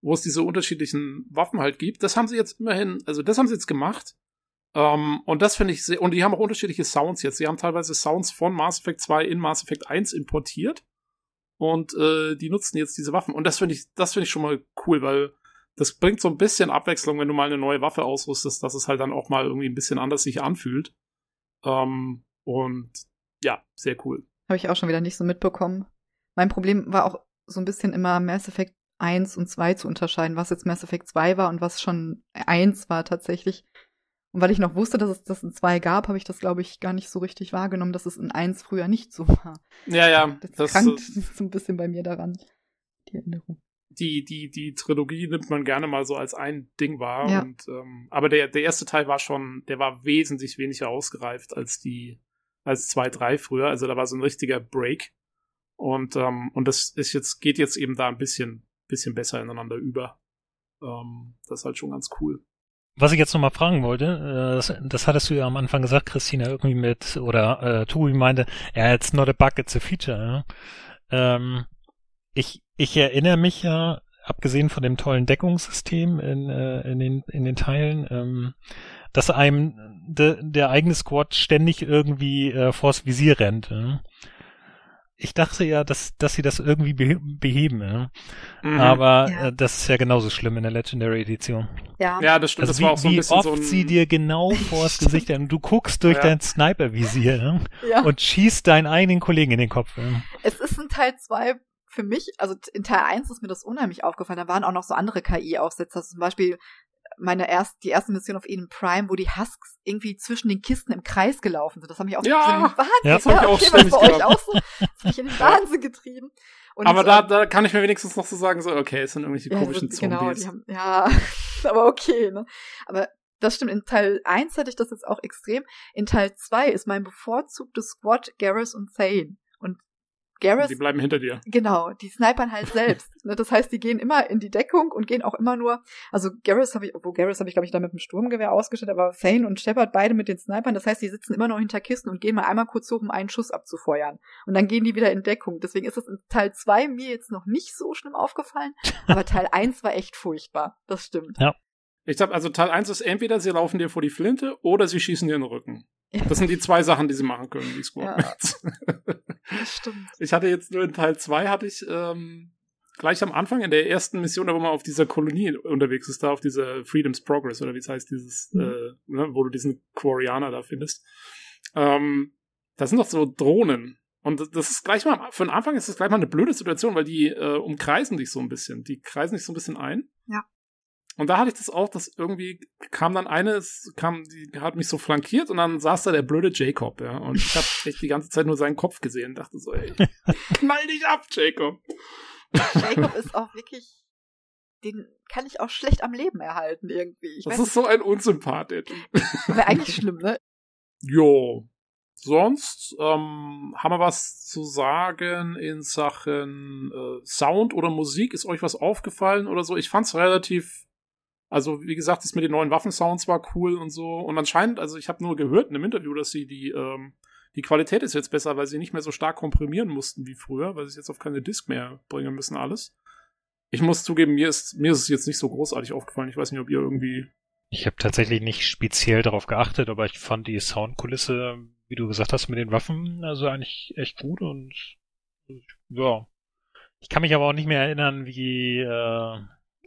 wo es diese unterschiedlichen Waffen halt gibt. Das haben sie jetzt immerhin, also das haben sie jetzt gemacht. Ähm, und das finde ich sehr, und die haben auch unterschiedliche Sounds jetzt. Sie haben teilweise Sounds von Mass Effect 2 in Mass Effect 1 importiert. Und äh, die nutzen jetzt diese Waffen. Und das finde ich, das finde ich schon mal cool, weil das bringt so ein bisschen Abwechslung, wenn du mal eine neue Waffe ausrüstest, dass es halt dann auch mal irgendwie ein bisschen anders sich anfühlt. Ähm, und ja, sehr cool. Habe ich auch schon wieder nicht so mitbekommen. Mein Problem war auch so ein bisschen immer Mass Effect 1 und 2 zu unterscheiden, was jetzt Mass Effect 2 war und was schon 1 war tatsächlich. Und weil ich noch wusste, dass es das in 2 gab, habe ich das, glaube ich, gar nicht so richtig wahrgenommen, dass es in 1 früher nicht so war. Ja, ja, Das, das, krankt (laughs) so ein bisschen bei mir daran, die Erinnerung. die, die, die Trilogie nimmt man gerne mal so als ein Ding wahr. Ja. Und, ähm, aber der, der erste Teil war schon, der war wesentlich weniger ausgereift als die, als zwei, drei früher. Also da war so ein richtiger Break. Und, ähm, und das ist jetzt, geht jetzt eben da ein bisschen, bisschen besser ineinander über. Ähm, das ist halt schon ganz cool. Was ich jetzt nochmal fragen wollte, äh, das, das hattest du ja am Anfang gesagt, Christina, irgendwie mit, oder äh, Tobi meinte, ja, it's not a bug, it's a feature. Ja? Ähm, ich, ich erinnere mich ja, abgesehen von dem tollen Deckungssystem in, äh, in, den, in den Teilen, ähm, dass einem de, der eigene Squad ständig irgendwie äh, vors Visier rennt. Ja? Ich dachte ja, dass, dass sie das irgendwie behe beheben. Ja? Mhm. Aber Ja. äh, das ist ja genauso schlimm in der Legendary Edition. Ja. ja, das stimmt. Also das wie, war auch so ein wie bisschen oft so ein, sie dir genau (laughs) vors Gesicht und du guckst durch Ja. dein Sniper-Visier ja. und schießt deinen eigenen Kollegen in den Kopf. Es ist in Teil 2 für mich, also in Teil 1 ist mir das unheimlich aufgefallen. Da waren auch noch so andere KI-Aufsätze. Zum Beispiel meine erst, die erste Mission auf Eden Prime, wo die Husks irgendwie zwischen den Kisten im Kreis gelaufen sind. Das hat mich auch Ja, so in den Wahnsinn. Ja. das hab ich auch okay, was ständig bei euch auch so. Das hat mich in den Wahnsinn getrieben. Und, aber da, ähm, da kann ich mir wenigstens noch so sagen, so, okay, es sind irgendwelche ja, komischen so- genau, Zombies. die haben, ja, (laughs) aber okay, ne? Aber das stimmt, in Teil 1 hatte ich das jetzt auch extrem. In Teil 2 ist mein bevorzugtes Squad Garrus und Thane. Garrus die bleiben hinter dir. Genau, die snipern halt (laughs) selbst. ne? Das heißt, die gehen immer in die Deckung und gehen auch immer nur, also Garrus habe ich, wo Garrus habe ich, glaube ich, da mit dem Sturmgewehr ausgestattet, aber Thane und Shepard beide mit den Snipern. Das heißt, die sitzen immer noch hinter Kisten und gehen mal einmal kurz hoch, um einen Schuss abzufeuern. Und dann gehen die wieder in Deckung. Deswegen ist es in Teil 2 mir jetzt noch nicht so schlimm aufgefallen, (laughs) aber Teil 1 war echt furchtbar. Das stimmt. Ich glaube, also Teil 1 ist entweder sie laufen dir vor die Flinte oder sie schießen dir in den Rücken. Ja. (laughs) Das sind die zwei Sachen, die sie machen können, die Squadmates. Das stimmt. Ich hatte jetzt nur in Teil 2 hatte ich ähm, gleich am Anfang in der ersten Mission, wo man auf dieser Kolonie unterwegs ist, da auf dieser Freedom's Progress oder wie es heißt, dieses, Mhm. äh, ne, wo du diesen Quarianer da findest. Ähm, das sind doch so Drohnen. Und das- das ist gleich mal, für den Anfang ist das gleich mal eine blöde Situation, weil die äh, umkreisen dich so ein bisschen. Die kreisen dich so ein bisschen ein. Ja. Und da hatte ich das auch, dass irgendwie kam dann eine, es kam, die hat mich so flankiert und dann saß da der blöde Jacob, ja. Und ich habe echt die ganze Zeit nur seinen Kopf gesehen und dachte so, ey, (laughs) knall dich ab, Jacob. Jacob ist auch wirklich, den kann ich auch schlecht am Leben erhalten irgendwie. Ich Das ist so ein Unsympath, nicht, wäre eigentlich schlimm, ne? Jo. Sonst ähm, haben wir was zu sagen in Sachen äh, Sound oder Musik? Ist euch was aufgefallen oder so? Ich fand's relativ, also wie gesagt, das mit den neuen Waffensounds war cool und so. Und anscheinend, also ich habe nur gehört in einem Interview, dass sie die ähm, die Qualität ist jetzt besser, weil sie nicht mehr so stark komprimieren mussten wie früher, weil sie es jetzt auf keine Disk mehr bringen müssen alles. Ich muss zugeben, mir ist mir ist es jetzt nicht so großartig aufgefallen. Ich weiß nicht, ob ihr irgendwie Ich habe tatsächlich nicht speziell darauf geachtet, aber ich fand die Soundkulisse, wie du gesagt hast, mit den Waffen, also eigentlich echt gut und ja. Ich kann mich aber auch nicht mehr erinnern, wie, äh,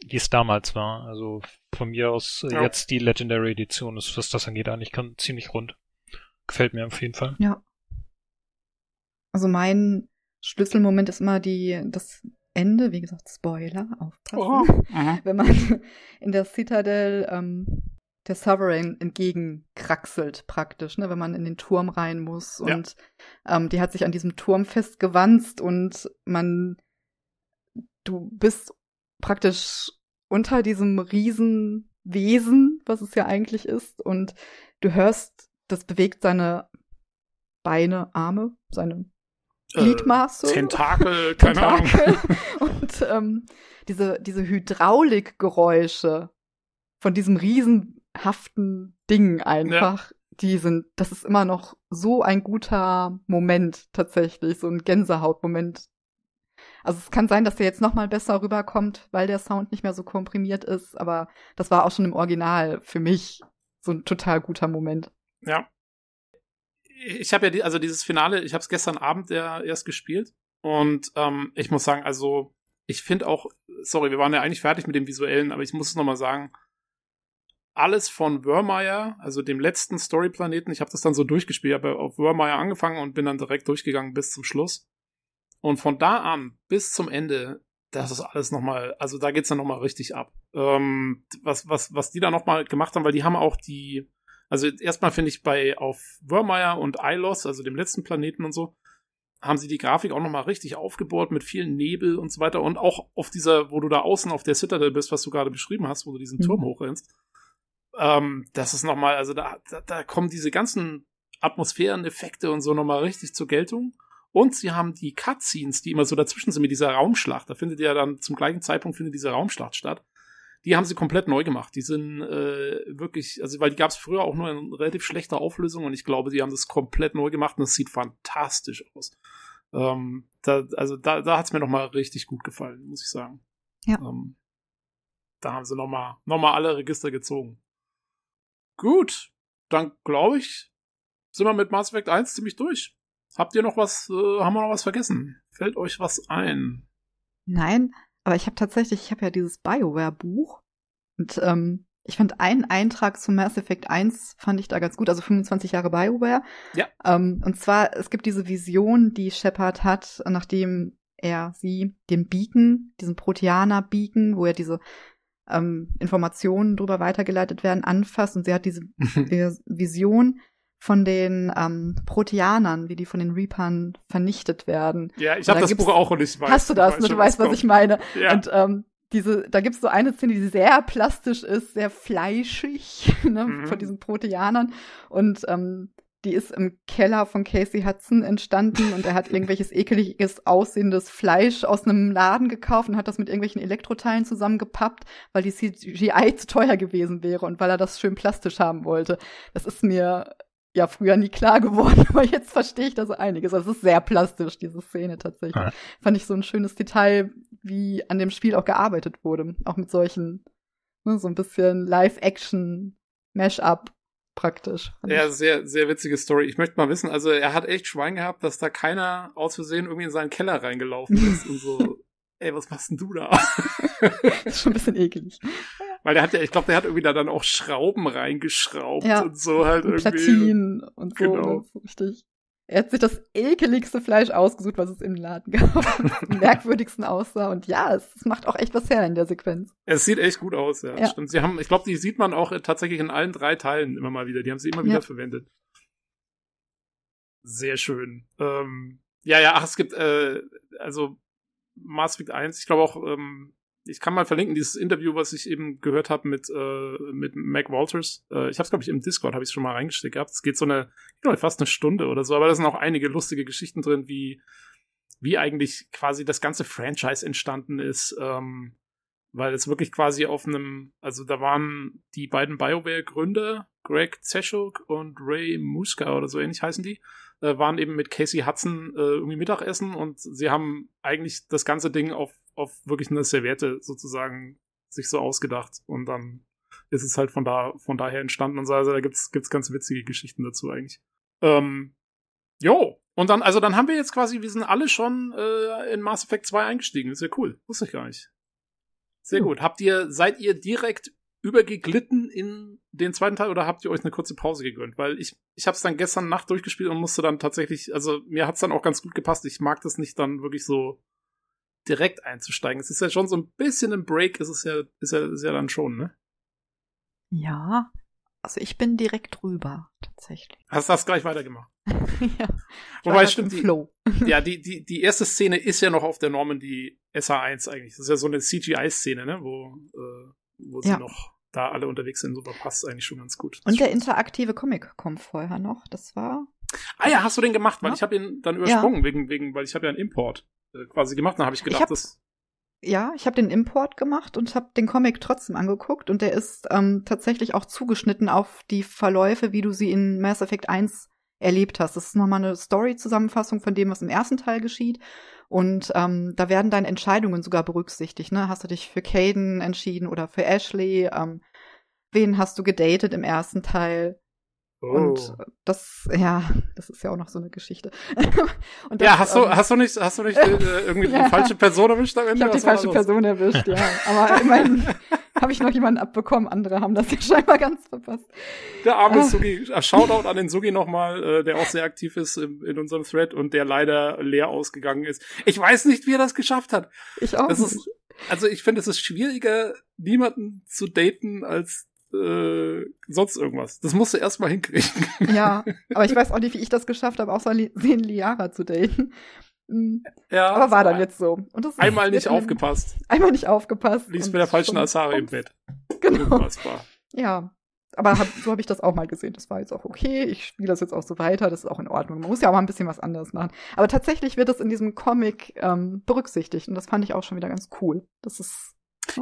wie es damals war. Also von mir aus äh, Ja. jetzt die Legendary Edition ist, was das angeht, eigentlich kann, ziemlich rund. Gefällt mir auf jeden Fall. Ja. Also mein Schlüsselmoment ist immer die, das Ende, wie gesagt, Spoiler, aufpassen. Mhm. (laughs) Wenn man in der Citadel ähm, der Sovereign entgegenkraxelt praktisch, ne, wenn man in den Turm rein muss Ja. und ähm, die hat sich an diesem Turm festgewanzt und man, du bist praktisch unter diesem Riesenwesen, was es ja eigentlich ist und du hörst, das bewegt seine Beine, Arme, seine Gliedmaße. Äh, Tentakel, (laughs) keine Ahnung. Tentakel. Und ähm, diese, diese Hydraulikgeräusche von diesem riesenhaften Ding einfach, die sind, das ist immer noch so ein guter Moment tatsächlich, so ein Gänsehautmoment. Also es kann sein, dass der jetzt noch mal besser rüberkommt, weil der Sound nicht mehr so komprimiert ist, aber das war auch schon im Original für mich so ein total guter Moment. Ja. Ich habe ja die, also dieses Finale, ich habe es gestern Abend ja erst gespielt und ähm, ich muss sagen, also ich finde auch, sorry, wir waren ja eigentlich fertig mit dem visuellen, aber ich muss es noch mal sagen, alles von Wörmeier, also dem letzten Storyplaneten, ich habe das dann so durchgespielt, habe auf Wörmeier angefangen und bin dann direkt durchgegangen bis zum Schluss. Und von da an bis zum Ende, das ist alles noch mal, also da geht's dann noch mal richtig ab. Ähm, was was was die da noch mal gemacht haben, weil die haben auch die also erstmal finde ich bei auf Wörmeier und Ilos, also dem letzten Planeten und so, haben sie die Grafik auch nochmal richtig aufgebohrt mit vielen Nebel und so weiter. Und auch auf dieser, wo du da außen auf der Citadel bist, was du gerade beschrieben hast, wo du diesen Mhm. Turm hochrennst. Ähm, das ist nochmal, also da, da, da kommen diese ganzen Atmosphäreneffekte und so nochmal richtig zur Geltung. Und sie haben die Cutscenes, die immer so dazwischen sind mit dieser Raumschlacht. Da findet ja dann zum gleichen Zeitpunkt findet diese Raumschlacht statt. Die haben sie komplett neu gemacht. Die sind äh, wirklich, also weil die gab es früher auch nur in relativ schlechter Auflösung und ich glaube, die haben das komplett neu gemacht und es sieht fantastisch aus. Ähm, da, also da, da hat es mir noch mal richtig gut gefallen, muss ich sagen. Ja. Ähm, da haben sie noch mal, noch mal alle Register gezogen. Gut, dann glaube ich, sind wir mit Mass Effect 1 ziemlich durch. Habt ihr noch was, äh, haben wir noch was vergessen? Fällt euch was ein? Nein, aber ich habe tatsächlich, ich habe ja dieses BioWare-Buch und ähm, ich fand einen Eintrag zu Mass Effect 1 fand ich da ganz gut, also 25 Jahre BioWare. Ja. Ähm, und zwar, es gibt diese Vision, die Shepard hat, nachdem er sie den Beacon, diesen Proteaner-Beacon, wo ja diese ähm, Informationen drüber weitergeleitet werden, anfasst und sie hat diese Vis- (laughs) Vision von den ähm, Proteanern, wie die von den Reapern vernichtet werden. ja, ich Da habe das gibt's- Buch auch und ich weiß. Hast du das? ich weiß Du weißt, was kommt. ich meine. Ja. Und ähm, diese, da gibt's so eine Szene, die sehr plastisch ist, sehr fleischig, (laughs) ne, Mhm. von diesen Proteanern. Und ähm, die ist im Keller von Casey Hudson entstanden und er hat irgendwelches (laughs) ekeliges aussehendes Fleisch aus einem Laden gekauft und hat das mit irgendwelchen Elektroteilen zusammengepappt, weil die CGI zu teuer gewesen wäre und weil er das schön plastisch haben wollte. Das ist mir ja früher nie klar geworden, (laughs) aber jetzt verstehe ich da so einiges. Also es ist sehr plastisch, diese Szene tatsächlich. Ja. Fand ich so ein schönes Detail, wie an dem Spiel auch gearbeitet wurde. Auch mit solchen, ne, so ein bisschen Live-Action-Mash-up praktisch. Ja, sehr, sehr witzige Story. Ich möchte mal wissen, also er hat echt Schwein gehabt, dass da keiner aus Versehen irgendwie in seinen Keller reingelaufen ist und so, (laughs) ey, was machst denn du da? (laughs) ist schon ein bisschen eklig. Weil der hat ja, ich glaube, der hat irgendwie da dann auch Schrauben reingeschraubt Ja. und so halt Und irgendwie. Platinen und so. Genau. ne, so richtig. Er hat sich das ekeligste Fleisch ausgesucht, was es im Laden gab. (laughs) am merkwürdigsten aussah. Und ja, es, es macht auch echt was her in der Sequenz. Es sieht echt gut aus, ja. Ja. Stimmt. Sie haben, ich glaube, die sieht man auch tatsächlich in allen drei Teilen immer mal wieder. Die haben sie immer wieder Ja. verwendet. Sehr schön. Ähm, ja, ja, ach, es gibt, äh, also Mass Effect 1, ich glaube auch, ähm, ich kann mal verlinken, dieses Interview, was ich eben gehört habe mit, äh, mit Mac Walters. Äh, ich habe es, glaube ich, im Discord, habe ich schon mal reingesteckt gehabt. Es geht so eine, glaube, fast eine Stunde oder so, aber da sind auch einige lustige Geschichten drin, wie, wie eigentlich quasi das ganze Franchise entstanden ist. Ähm, weil es wirklich quasi auf einem, also da waren die beiden BioWare-Gründer, Greg Zeschuk und Ray Muska oder so ähnlich heißen die, äh, waren eben mit Casey Hudson äh, irgendwie Mittagessen und sie haben eigentlich das ganze Ding auf, auf wirklich eine Serviette sozusagen sich so ausgedacht und dann ist es halt von da, von daher entstanden und so, also da gibt's, gibt's ganz witzige Geschichten dazu eigentlich. Ähm, jo. Und dann, also dann haben wir jetzt quasi, wir sind alle schon äh, in Mass Effect 2 eingestiegen. ist ja cool. Wusste ich gar nicht. Sehr gut. Habt ihr, seid ihr direkt übergeglitten in den zweiten Teil oder habt ihr euch eine kurze Pause gegönnt? Weil ich, ich habe es dann gestern Nacht durchgespielt und musste dann tatsächlich, also mir hat's dann auch ganz gut gepasst. Ich mag das nicht dann wirklich so direkt einzusteigen. Es ist ja schon so ein bisschen ein Break, ist es ja, ist ja, ist ja dann schon, ne? Ja. Also ich bin direkt drüber, tatsächlich. Hast das gleich weitergemacht. (laughs) ja. Wobei, stimmt, im die- Flow. (laughs) ja, die, die, die erste Szene ist ja noch auf der Normandy SH1 eigentlich. Das ist ja so eine CGI-Szene, ne? Wo, äh, wo sie Ja. noch da alle unterwegs sind. So passt eigentlich schon ganz gut. Und der interaktive Comic kommt vorher noch. Das war. Ah ja, hast du den gemacht? Weil Ja. ich habe ihn dann übersprungen, wegen, wegen, weil ich habe ja einen Import äh, quasi gemacht. Dann habe ich gedacht, hab- das. Ja, ich habe den Import gemacht und habe den Comic trotzdem angeguckt und der ist ähm, tatsächlich auch zugeschnitten auf die Verläufe, wie du sie in Mass Effect 1 erlebt hast. Das ist nochmal eine Story-Zusammenfassung von dem, was im ersten Teil geschieht. Und ähm, da werden deine Entscheidungen sogar berücksichtigt. Ne? Hast du dich für Caden entschieden oder für Ashley? Ähm, wen hast du gedatet im ersten Teil? Oh. Und das, ja, das ist ja auch noch so eine Geschichte. (laughs) und ja, das, hast du, ähm, hast du nicht, hast du nicht äh, irgendwie (laughs) Ja. die falsche Person erwischt am Ich Ende? habe die falsche? Person erwischt, ja. Aber (laughs) immerhin habe ich noch jemanden abbekommen. Andere haben das ja scheinbar ganz verpasst. Der arme. Sugi. Äh, Shoutout an den Sugi nochmal, äh, der auch sehr aktiv ist im, in unserem Thread und der leider leer ausgegangen ist. Ich weiß nicht, wie er das geschafft hat. Ich auch. Das nicht. ist, also ich finde, es ist schwieriger, niemanden zu daten, als äh, sonst irgendwas. Das musst du erstmal hinkriegen. Ja, (laughs) aber ich weiß auch nicht, wie ich das geschafft habe, außer den Liara zu daten. Mm, Ja, Aber war dann jetzt so. Und das Einmal nicht aufgepasst. Einmal nicht aufgepasst. Liegst mit der falschen Asari im Bett. (laughs) Genau. Unfassbar. Ja. Aber hab, so habe ich das auch mal gesehen. Das war jetzt auch okay. Ich spiele das jetzt auch so weiter. Das ist auch in Ordnung. Man muss ja auch mal ein bisschen was anderes machen. Aber tatsächlich wird es in diesem Comic ähm, berücksichtigt. Und das fand ich auch schon wieder ganz cool. Das ist.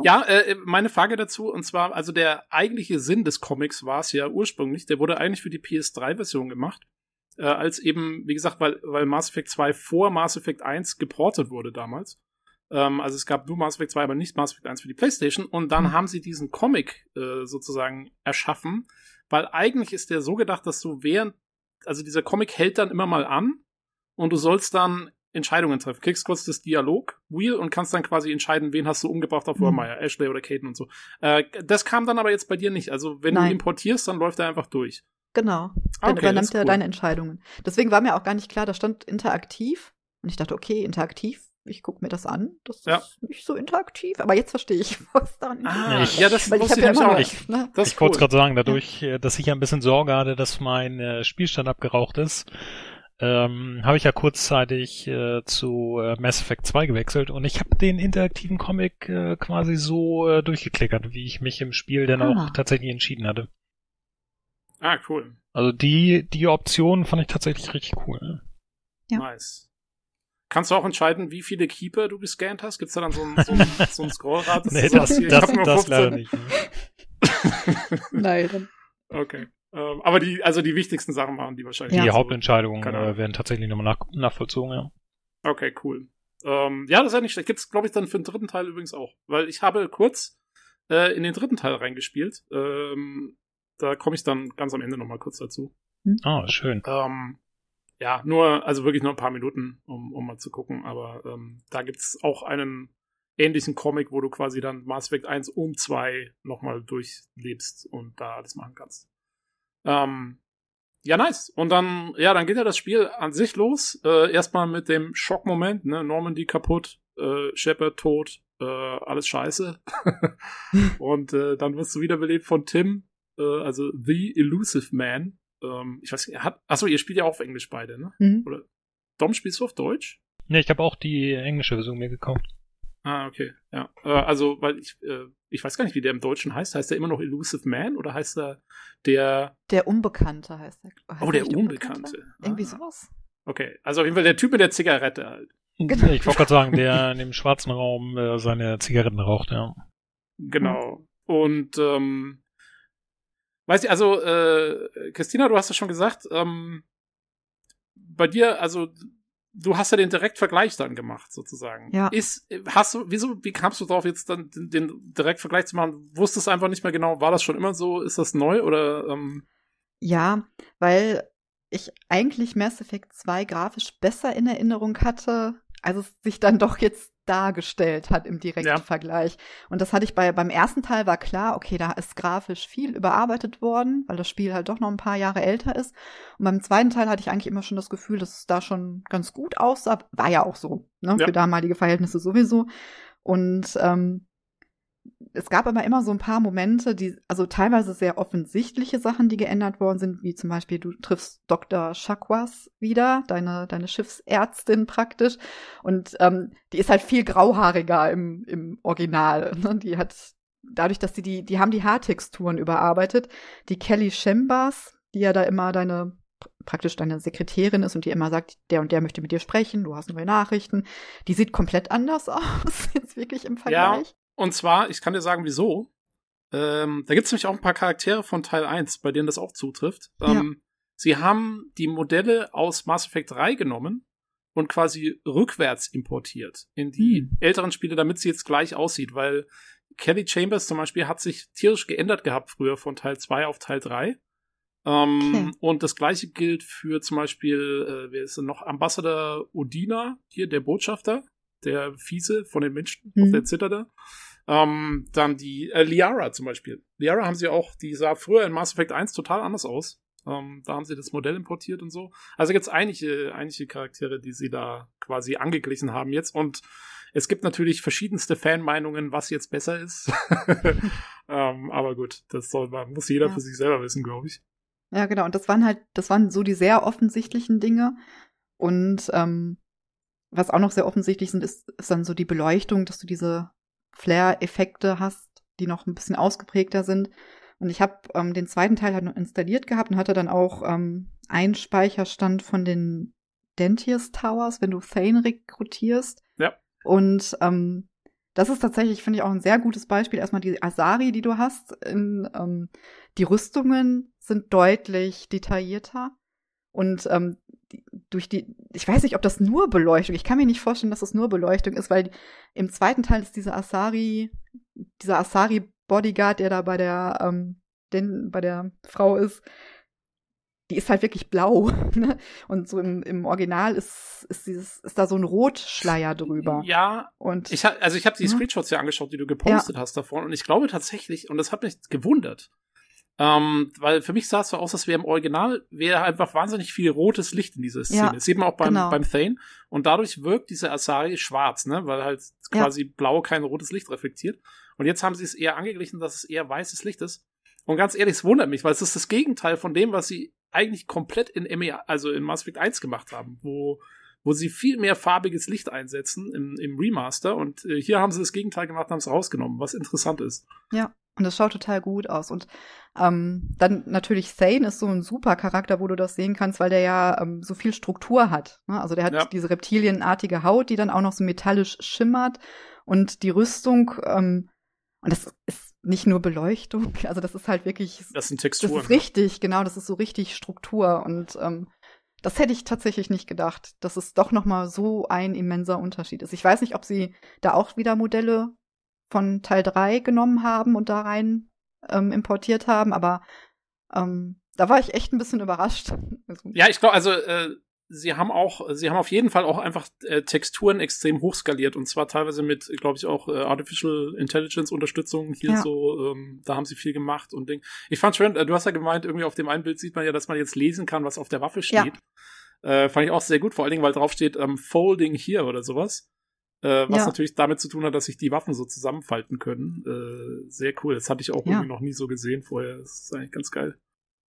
Ja, äh, meine Frage dazu, und zwar, also der eigentliche Sinn des Comics war es ja ursprünglich, der wurde eigentlich für die PS3-Version gemacht, äh, als eben, wie gesagt, weil, weil Mass Effect 2 vor Mass Effect 1 geportet wurde damals. Ähm, also es gab nur Mass Effect 2, aber nicht Mass Effect 1 für die Playstation. Und dann Mhm. haben sie diesen Comic äh, sozusagen erschaffen, weil eigentlich ist der so gedacht, dass du während, also dieser Comic hält dann immer mal an und du sollst dann Entscheidungen treffen. Kriegst kurz das Dialog-Wheel und kannst dann quasi entscheiden, wen hast du umgebracht auf Mhm. Warmeyer, Ashley oder Caden und so. Äh, das kam dann aber jetzt bei dir nicht. Also wenn Nein. du importierst, dann läuft er einfach durch. Genau. Dann okay, übernimmt ist er cool. deine Entscheidungen. Deswegen war mir auch gar nicht klar, da stand interaktiv. Und ich dachte, okay, interaktiv. Ich gucke mir das an. Das Ja. ist nicht so interaktiv. Aber jetzt verstehe ich, (laughs) was daran ist. Ah, Ich- ja, das Weil ich wusste habe ja auch noch, nicht. ne? Das ich wollte cool. gerade sagen, dadurch, äh, dass ich ja ein bisschen Sorge hatte, dass mein äh, Spielstand abgeraucht ist, ähm, habe ich ja kurzzeitig äh, zu äh, Mass Effect 2 gewechselt und ich habe den interaktiven Comic äh, quasi so äh, durchgeklickert, wie ich mich im Spiel dann Ah. auch tatsächlich entschieden hatte. Ah, cool. Also die, die Option fand ich tatsächlich richtig cool. Ja. Nice. Kannst du auch entscheiden, wie viele Keeper du gescannt hast? Gibt's da dann so ein, so ein, (laughs) so ein Scrollrad? Nee, du so das, das, das 15. leider nicht. Ne? Nein, dann (laughs) okay. Ähm, aber die, also die wichtigsten Sachen waren die wahrscheinlich. Die Ja. Hauptentscheidungen äh, werden tatsächlich nochmal nach, nachvollzogen, ja. Okay, cool. Ähm, ja, das ist ja nicht schlecht. Gibt's, glaube ich, dann für den dritten Teil übrigens auch. Weil ich habe kurz äh, in den dritten Teil reingespielt. Ähm, da komme ich dann ganz am Ende nochmal kurz dazu. Ah, schön. Ähm, ja, nur, also wirklich nur ein paar Minuten, um, um mal zu gucken. Aber ähm, da gibt's auch einen ähnlichen Comic, wo du quasi dann Mass Effect 1 um 2 nochmal durchlebst und da alles machen kannst. Ähm, ja, nice. Und dann, ja, dann geht ja das Spiel an sich los. Äh, erstmal mit dem Schockmoment, ne? Normandy kaputt, äh, Shepard tot, äh, alles scheiße. (laughs) und äh, dann wirst du wiederbelebt von Tim, äh, also The Elusive Man. Ähm, ich weiß nicht, er hat, achso, ihr spielt ja auch auf Englisch beide, ne? Mhm. Oder Dom, spielst du auf Deutsch? Ne, ich habe auch die englische Version mir gekauft. Ah, okay, ja. Äh, also, weil ich, äh, ich weiß gar nicht, wie der im Deutschen heißt. Heißt der immer noch Elusive Man oder heißt er der, Der Unbekannte heißt er. Heißt oh, er der nicht Unbekannte? Irgendwie Ah, sowas. Okay, also auf jeden Fall der Typ mit der Zigarette halt. Genau. Ich wollte gerade sagen, der in dem schwarzen Raum äh, seine Zigaretten raucht, ja. Genau. Und, ähm, weiß ich, also, äh, Christina, du hast es schon gesagt, ähm, bei dir, also, du hast ja den Direktvergleich dann gemacht, sozusagen. Ja. Ist, hast du, wieso, wie kamst du drauf, jetzt dann den, den Direktvergleich zu machen? Wusstest einfach nicht mehr genau, war das schon immer so? Ist das neu oder, ähm, Ja, weil ich eigentlich Mass Effect 2 grafisch besser in Erinnerung hatte, als es sich dann doch jetzt dargestellt hat im direkten Ja. Vergleich. Und das hatte ich bei, beim ersten Teil war klar, okay, da ist grafisch viel überarbeitet worden, weil das Spiel halt doch noch ein paar Jahre älter ist. Und beim zweiten Teil hatte ich eigentlich immer schon das Gefühl, dass es da schon ganz gut aussah. War ja auch so, ne? Ja. Für damalige Verhältnisse sowieso. Und ähm, es gab aber immer so ein paar Momente, die, also teilweise sehr offensichtliche Sachen, die geändert worden sind, wie zum Beispiel du triffst Dr. Chakwas wieder, deine, deine Schiffsärztin praktisch. Und ähm, die ist halt viel grauhaariger im, im Original. (laughs) Ne? Die hat, dadurch, dass die, die, die haben die Haartexturen überarbeitet. Die Kelly Chambers, die ja da immer deine praktisch deine Sekretärin ist und die immer sagt, der und der möchte mit dir sprechen, du hast neue Nachrichten. Die sieht komplett anders (laughs) aus, jetzt wirklich im Vergleich. Und zwar, ich kann dir sagen, wieso. Ähm, da gibt es nämlich auch ein paar Charaktere von Teil 1, bei denen das auch zutrifft. Ähm, Sie haben die Modelle aus Mass Effect 3 genommen und quasi rückwärts importiert in die Hm. älteren Spiele, damit sie jetzt gleich aussieht, weil Kelly Chambers zum Beispiel hat sich tierisch geändert gehabt früher von Teil 2 auf Teil 3. Ähm, Okay. Und das gleiche gilt für zum Beispiel, äh, wer ist denn noch? Ambassador Udina, hier der Botschafter, der Fiese von den Menschen auf Mhm. der Zitadelle. Ähm, dann die äh, Liara zum Beispiel. Liara haben sie auch, die sah früher in Mass Effect 1 total anders aus. Ähm, da haben sie das Modell importiert und so. Also gibt's einige, einige Charaktere, die sie da quasi angeglichen haben jetzt. Und Es gibt natürlich verschiedenste Fanmeinungen, was jetzt besser ist. (laughs) ähm, aber gut, das soll man, muss jeder Ja. für sich selber wissen, glaube ich. Ja, genau. Und das waren halt, das waren so die sehr offensichtlichen Dinge. Und ähm, was auch noch sehr offensichtlich sind, ist, ist dann so die Beleuchtung, dass du diese Flare-Effekte hast, die noch ein bisschen ausgeprägter sind. Und ich habe ähm, den zweiten Teil halt noch installiert gehabt und hatte dann auch ähm, einen Speicherstand von den Dentius Towers, wenn du Thane rekrutierst. Ja. Und ähm, das ist tatsächlich, finde ich, auch ein sehr gutes Beispiel. Erstmal die Asari, die du hast. In, ähm, die Rüstungen sind deutlich detaillierter. Und ähm, durch die, ich weiß nicht, ob das nur Beleuchtung, ich kann mir nicht vorstellen, dass das nur Beleuchtung ist, weil im zweiten Teil ist dieser Asari, dieser Asari-Bodyguard, der da bei der, ähm, den, bei der Frau ist, die ist halt wirklich blau. (laughs) Ne? Und so im, im Original ist, ist dieses, ist da so ein Rotschleier drüber. Ja, Und ich hab, also ich habe die Ja. Screenshots ja angeschaut, die du gepostet hast davon, und ich glaube tatsächlich, und das hat mich gewundert, ähm, weil für mich sah es so aus, als wäre im Original wäre einfach wahnsinnig viel rotes Licht in dieser Szene. Ja, das sieht man auch beim, genau. beim Thane. Und dadurch wirkt diese Asari schwarz, ne? Weil halt Ja. quasi blau kein rotes Licht reflektiert. Und jetzt haben sie es eher angeglichen, dass es eher weißes Licht ist. Und ganz ehrlich, es wundert mich, weil es ist das Gegenteil von dem, was sie eigentlich komplett in ME, also in Mass Effect 1 gemacht haben, wo, wo sie viel mehr farbiges Licht einsetzen im, im Remaster. Und äh, hier haben sie das Gegenteil gemacht, haben es rausgenommen, was interessant ist. Ja, und das schaut total gut aus. Und ähm, dann natürlich Thane ist so ein super Charakter, wo du das sehen kannst, weil der ja ähm, so viel Struktur hat. Ne? Also der hat Ja. diese reptilienartige Haut, die dann auch noch so metallisch schimmert. Und die Rüstung, ähm, und das ist nicht nur Beleuchtung, (laughs) also das ist halt wirklich, Das sind das Texturen. ist richtig, genau, das ist so richtig Struktur. Und ähm, das hätte ich tatsächlich nicht gedacht, dass es doch noch mal so ein immenser Unterschied ist. Ich weiß nicht, ob sie da auch wieder Modelle von Teil 3 genommen haben und da rein ähm, importiert haben, aber ähm, da war ich echt ein bisschen überrascht. (laughs) Also, Ja, ich glaube, also äh, sie haben auch, sie haben auf jeden Fall auch einfach äh, Texturen extrem hochskaliert und zwar teilweise mit, glaube ich, auch äh, Artificial Intelligence Unterstützung hier Ja. so, ähm, da haben sie viel gemacht und Ding. Ich fand schön, äh, du hast ja gemeint, irgendwie auf dem einen Bild sieht man ja, dass man jetzt lesen kann, was auf der Waffe Ja. steht. Äh, fand ich auch sehr gut, vor allen Dingen, weil drauf steht ähm, Folding here oder sowas. Äh, was Ja. natürlich damit zu tun hat, dass sich die Waffen so zusammenfalten können. Äh, sehr cool. Das hatte ich auch Ja. irgendwie noch nie so gesehen vorher. Das ist eigentlich ganz geil.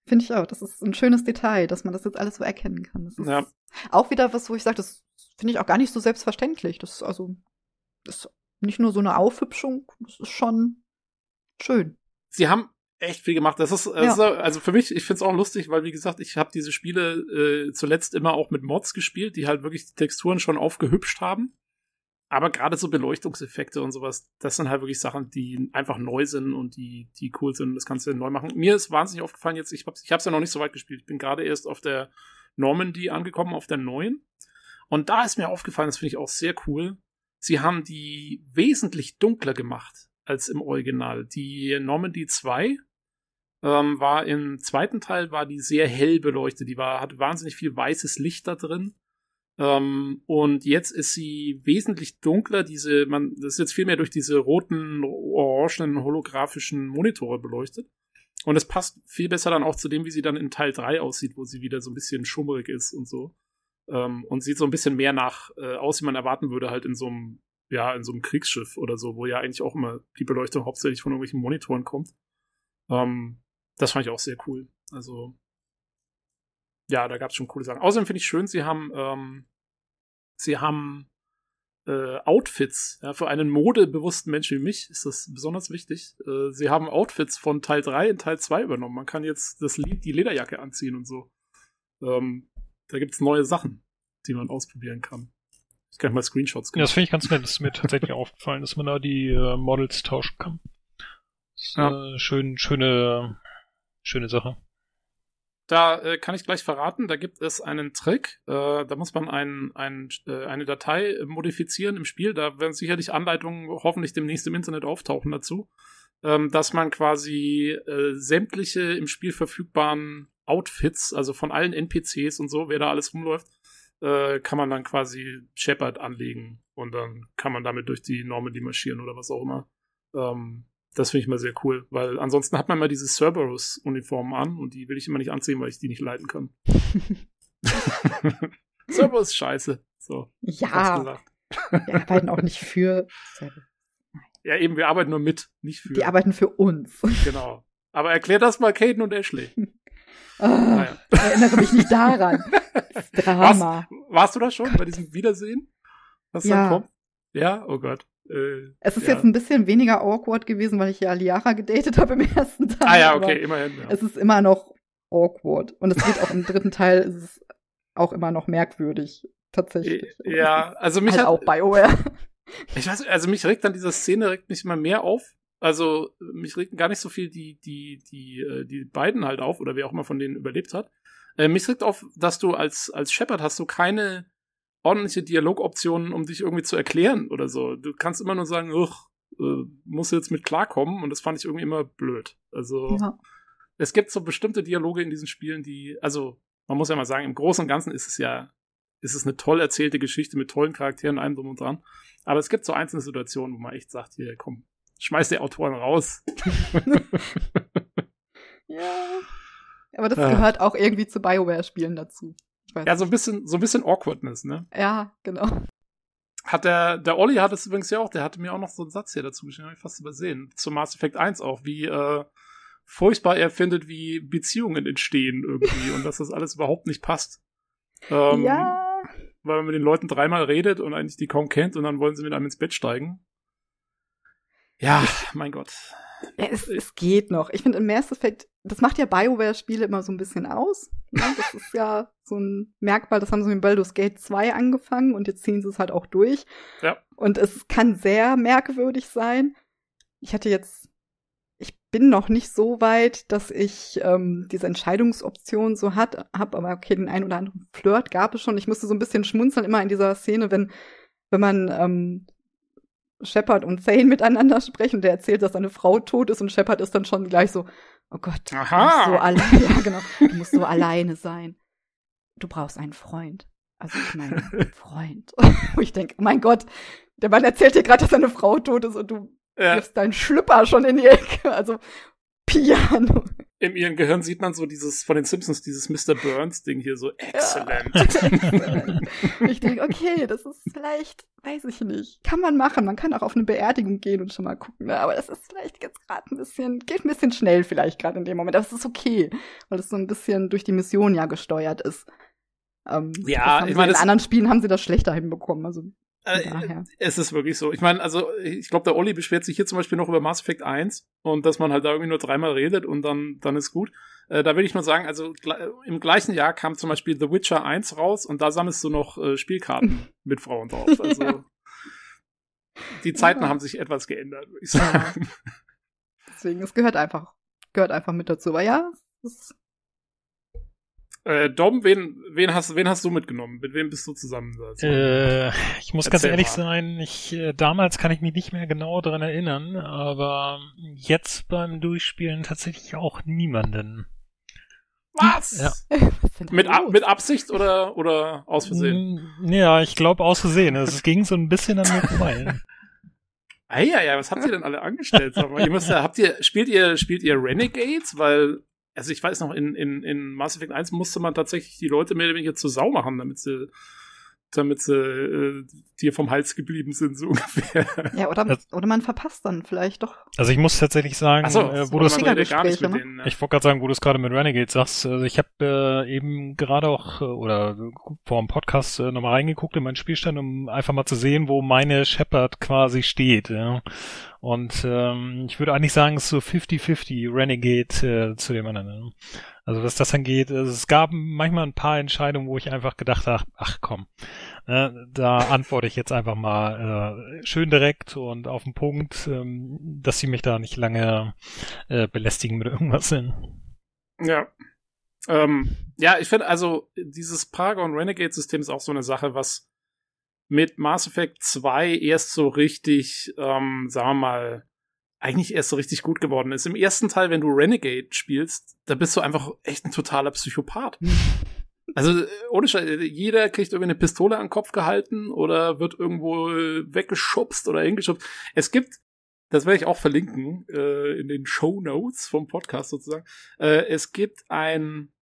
Finde ich auch. Das ist ein schönes Detail, dass man das jetzt alles so erkennen kann. Das ist Ja. auch wieder was, wo ich sage, das finde ich auch gar nicht so selbstverständlich. Das ist also das ist nicht nur so eine Aufhübschung, das ist schon schön. sie haben echt viel gemacht. Das ist, das ist also für mich, ich finde es auch lustig, weil wie gesagt, ich habe diese Spiele äh, zuletzt immer auch mit Mods gespielt, die halt wirklich die Texturen schon aufgehübscht haben. Aber gerade so Beleuchtungseffekte und sowas, das sind halt wirklich Sachen, die einfach neu sind und die, die cool sind. Das kannst du neu machen. Mir ist wahnsinnig aufgefallen jetzt, ich habe ich hab's ja noch nicht so weit gespielt. Ich bin gerade erst auf der Normandy angekommen, auf der neuen. Und da ist mir aufgefallen, das finde ich auch sehr cool. Sie haben die wesentlich dunkler gemacht als im Original. Die Normandy 2 ähm, war im zweiten Teil war die sehr hell beleuchtet. Die war, hatte wahnsinnig viel weißes Licht da drin. Ähm, und jetzt ist sie wesentlich dunkler. Diese, man, das ist jetzt viel mehr durch diese roten, orangenen, holographischen Monitore beleuchtet. Und es passt viel besser dann auch zu dem, wie sie dann in Teil 3 aussieht, wo sie wieder so ein bisschen schummrig ist und so. Ähm, und sieht so ein bisschen mehr nach äh, aus, wie man erwarten würde, halt in so einem, ja, in so einem Kriegsschiff oder so, wo ja eigentlich auch immer die Beleuchtung hauptsächlich von irgendwelchen Monitoren kommt. Ähm, das fand ich auch sehr cool. Also, ja, da gab es schon coole Sachen. Außerdem finde ich schön, sie haben, ähm, sie haben äh, Outfits. Ja, für einen modebewussten Menschen wie mich ist das besonders wichtig. Äh, sie haben Outfits von Teil 3 in Teil 2 übernommen. Man kann jetzt das Lied, die Lederjacke anziehen und so. Ähm, da gibt's neue Sachen, die man ausprobieren kann. Ich kann mal Screenshots Ja, das finde ich ganz nett. Das ist mir tatsächlich (laughs) aufgefallen, dass man da die äh, Models tauschen kann. Das ist, Ja. schön, schöne, schöne Sache. Da äh, kann ich gleich verraten, da gibt es einen Trick. Äh, da muss man ein, ein, äh, eine Datei modifizieren im Spiel. Da werden sicherlich Anleitungen hoffentlich demnächst im Internet auftauchen dazu. Ähm, dass man quasi äh, sämtliche im Spiel verfügbaren Outfits, also von allen NPCs und so, wer da alles rumläuft, äh, kann man dann quasi Shepard anlegen und dann kann man damit durch die Normandy marschieren oder was auch immer. Ähm, das finde ich immer sehr cool, weil ansonsten hat man immer diese Cerberus-Uniformen an und die will ich immer nicht anziehen, weil ich die nicht leiten kann. (laughs) (laughs) Cerberus ist scheiße. So, Ja. Wir arbeiten auch nicht für Seven. Ja, eben, wir arbeiten nur mit, nicht für. Die arbeiten für uns. Genau. Aber erklär das mal Caden und Ashley. (laughs) Ah, Naja. Erinnere mich nicht daran. Drama. Warst du da schon bei diesem Wiedersehen? Was Ja. dann kommt? Ja, oh Gott. Äh, Es ist ja. jetzt ein bisschen weniger awkward gewesen, weil ich ja Liara gedatet habe im (laughs) ersten Teil. Ah ja, okay, immerhin. Ja. Es ist immer noch awkward. Und es wird auch im dritten Teil ist es auch immer noch merkwürdig. Tatsächlich. Aber Ja, also mich halt hat, auch BioWare. (laughs) ich weiß, also mich regt dann diese Szene regt mich immer mehr auf. Also mich regt gar nicht so viel die die die äh, die beiden halt auf oder wer auch immer von denen überlebt hat. Äh, mich regt auf, dass du als als Shepard hast du keine ordentliche Dialogoptionen, um dich irgendwie zu erklären oder so. Du kannst immer nur sagen, äh, muss jetzt mit klarkommen und das fand ich irgendwie immer blöd. Also Ja. es gibt so bestimmte Dialoge in diesen Spielen, die, also man muss ja mal sagen, im Großen und Ganzen ist es ja, ist es eine toll erzählte Geschichte mit tollen Charakteren, allem drum und dran. Aber es gibt so einzelne Situationen, wo man echt sagt, hier, komm, schmeiß die Autoren raus. (laughs) ja. Aber das Ah. gehört auch irgendwie zu BioWare-Spielen dazu. Ich weiß Ja, so ein bisschen, so ein bisschen Awkwardness, ne? Ja, genau. Hat der, der Olli hat es übrigens ja auch, der hatte mir auch noch so einen Satz hier dazu geschrieben, hab ich fast übersehen. Zum Mass Effect 1 auch, wie äh, furchtbar er findet, wie Beziehungen entstehen irgendwie und dass das alles überhaupt nicht passt. Ähm, ja. weil man mit den Leuten dreimal redet und eigentlich die kaum kennt und dann wollen sie mit einem ins Bett steigen. Ja, mein Gott. es, es geht noch. Ich finde, im Mass Effect, das macht ja BioWare-Spiele immer so ein bisschen aus. Ne? Das ist ja so ein Merkmal, das haben sie mit Baldur's Gate 2 angefangen und jetzt ziehen sie es halt auch durch. Ja. Und es kann sehr merkwürdig sein. Ich hatte jetzt, ich bin noch nicht so weit, dass ich ähm, diese Entscheidungsoption so hat, hab, aber okay, den einen oder anderen Flirt gab es schon. Ich musste so ein bisschen schmunzeln immer in dieser Szene, wenn, wenn man ähm, Shepard und Zane miteinander sprechen. Der erzählt, dass seine Frau tot ist und Shepard ist dann schon gleich so, oh Gott, Aha. du musst so alleine, (laughs) ja genau, du musst so (laughs) alleine sein. Du brauchst einen Freund. Also ich meine, (laughs) Freund. Wo ich denke, mein Gott, der Mann erzählt dir gerade, dass seine Frau tot ist und du Ja, wirfst deinen Schlüpper schon in die Ecke. Also Piano. In ihrem Gehirn sieht man so dieses von den Simpsons, dieses Mr. Burns-Ding hier so exzellent. (laughs) Exzellent. Und ich denke, okay, das ist vielleicht, weiß ich nicht. Kann man machen. Man kann auch auf eine Beerdigung gehen und schon mal gucken. Ne? Aber das ist vielleicht jetzt gerade ein bisschen, geht ein bisschen schnell vielleicht gerade in dem Moment. Aber es ist okay, weil es so ein bisschen durch die Mission ja gesteuert ist. Ähm, Ja, ich meine, in anderen Spielen haben sie das schlechter hinbekommen. Also. Es ist wirklich so. Ich meine, also ich glaube, der Olli beschwert sich hier zum Beispiel noch über Mass Effect 1 und dass man halt da irgendwie nur dreimal redet und dann, dann ist gut. Äh, da will ich nur sagen, also im gleichen Jahr kam zum Beispiel The Witcher 1 raus und da sammelst du noch äh, Spielkarten (laughs) mit Frauen drauf. Also die Zeiten Ja. haben sich etwas geändert, würde ich sagen. Deswegen, es gehört einfach, gehört einfach mit dazu. Aber ja, es ist Äh, Dom, wen, wen, hast, wen hast du mitgenommen? Mit wem bist du zusammen? Also, Äh, ich muss ganz ehrlich mal. sein, ich, äh, damals kann ich mich nicht mehr genau daran erinnern, aber jetzt beim Durchspielen tatsächlich auch niemanden. Was? Ja. (laughs) was Mit, Ab- mit Absicht oder, oder aus Versehen? Ja, ich glaube aus Versehen. Es ging so ein bisschen an mir vorbei. Ah, ja, ja, was habt ihr denn alle angestellt? Sag mal, ihr müsst habt ihr, spielt ihr, spielt ihr Renegades? Weil, also ich weiß noch, in, in, in Mass Effect 1 musste man tatsächlich die Leute mehr oder weniger zur Sau machen, damit sie, damit sie äh, dir vom Hals geblieben sind, so (laughs) ungefähr. Ja, oder, oder man verpasst dann vielleicht doch. Also ich muss tatsächlich sagen, Achso, äh, wo du es mit ne? denen. Ne? Ich wollte gerade sagen, wo du es gerade mit Renegade sagst. Also ich habe äh, eben gerade auch äh, oder vor dem Podcast äh, nochmal reingeguckt in meinen Spielstand, um einfach mal zu sehen, wo meine Shepard quasi steht. Ja. Und ähm, ich würde eigentlich sagen, es ist so 50-50 Renegade äh, zu dem anderen. ne? Also was das angeht, also es gab manchmal ein paar Entscheidungen, wo ich einfach gedacht habe, ach komm, äh, da antworte ich jetzt einfach mal äh, schön direkt und auf den Punkt, ähm, dass sie mich da nicht lange äh, belästigen mit irgendwas hin. Ja. Ähm, ja, ich finde, also, dieses Paragon Renegade-System ist auch so eine Sache, was mit Mass Effect 2 erst so richtig, ähm, sagen wir mal, eigentlich erst so richtig gut geworden ist. Im ersten Teil, wenn du Renegade spielst, da bist du einfach echt ein totaler Psychopath. (laughs) Also, äh, ohne Scheiß, jeder kriegt irgendwie eine Pistole an den Kopf gehalten oder wird irgendwo äh, weggeschubst oder hingeschubst. Es gibt, das werde ich auch verlinken, äh, in den Show Notes vom Podcast sozusagen. Äh, es gibt ein,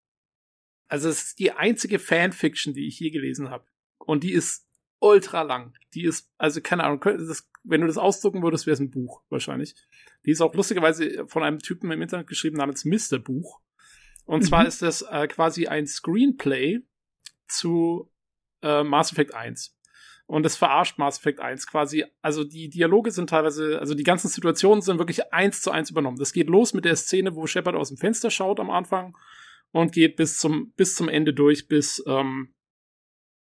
also es ist die einzige Fanfiction, die ich je gelesen habe. Und die ist ultra lang. Die ist, also keine Ahnung, das, wenn du das ausdrucken würdest, wäre es ein Buch wahrscheinlich. Die ist auch lustigerweise von einem Typen im Internet geschrieben namens Mr. Buch. Und mhm. zwar ist das äh, quasi ein Screenplay zu äh, Mass Effect 1. Und es verarscht Mass Effect 1 quasi. Also die Dialoge sind teilweise, also die ganzen Situationen sind wirklich eins zu eins übernommen. Das geht los mit der Szene, wo Shepard aus dem Fenster schaut am Anfang und geht bis zum, bis zum Ende durch, bis, ähm,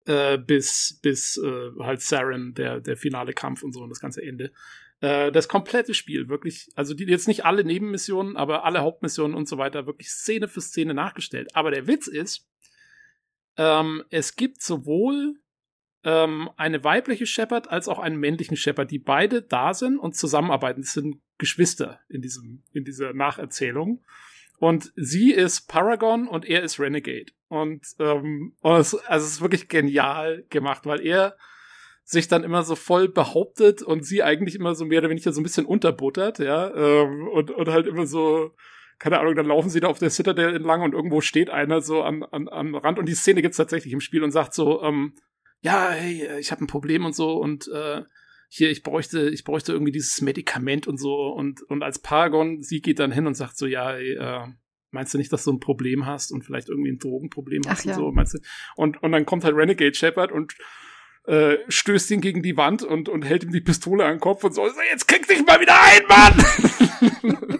äh, bis, bis äh, halt Saren, der, der finale Kampf und so und das ganze Ende. Äh, das komplette Spiel, wirklich, also die, jetzt nicht alle Nebenmissionen, aber alle Hauptmissionen und so weiter, wirklich Szene für Szene nachgestellt. Aber der Witz ist, ähm, es gibt sowohl ähm, eine weibliche Shepard als auch einen männlichen Shepard, die beide da sind und zusammenarbeiten. Das sind Geschwister in diesem, in dieser Nacherzählung. Und sie ist Paragon und er ist Renegade. Und, ähm, und es, also es ist wirklich genial gemacht, weil er sich dann immer so voll behauptet und sie eigentlich immer so mehr oder weniger so ein bisschen unterbuttert, ja, ähm, und, und halt immer so, keine Ahnung, dann laufen sie da auf der Citadel entlang und irgendwo steht einer so an, an, am Rand und die Szene gibt's tatsächlich im Spiel und sagt so, ähm, ja, hey, ich habe ein Problem und so und äh, hier, ich bräuchte, ich bräuchte irgendwie dieses Medikament und so und, und als Paragon, sie geht dann hin und sagt so, ja, ey, äh, meinst du nicht, dass du ein Problem hast und vielleicht irgendwie ein Drogenproblem hast Ach, und ja. so, meinst du? Und, und dann kommt halt Renegade Shepard und äh, stößt ihn gegen die Wand und, und hält ihm die Pistole an den Kopf und so, jetzt krieg dich mal wieder ein, Mann! (laughs)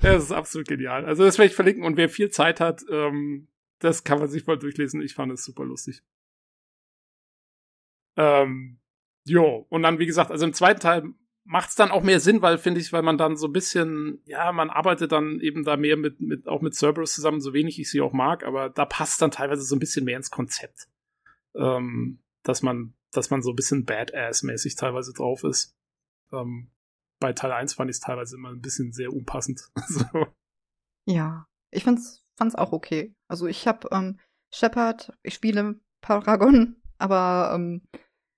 das ist absolut genial. Also das werde ich verlinken und wer viel Zeit hat, ähm, das kann man sich mal durchlesen. Ich fand es super lustig. Ähm, jo, und dann, wie gesagt, also im zweiten Teil macht's dann auch mehr Sinn, weil, finde ich, weil man dann so ein bisschen, ja, man arbeitet dann eben da mehr mit, mit auch mit Cerberus zusammen, so wenig ich sie auch mag, aber da passt dann teilweise so ein bisschen mehr ins Konzept. Ähm, dass man, dass man so ein bisschen Badass-mäßig teilweise drauf ist. Ähm, bei Teil 1 fand ich es teilweise immer ein bisschen sehr unpassend. (laughs) so. Ja, ich fand's, fand's auch okay. Also ich habe ähm, Shepard, ich spiele Paragon, (laughs) aber ähm,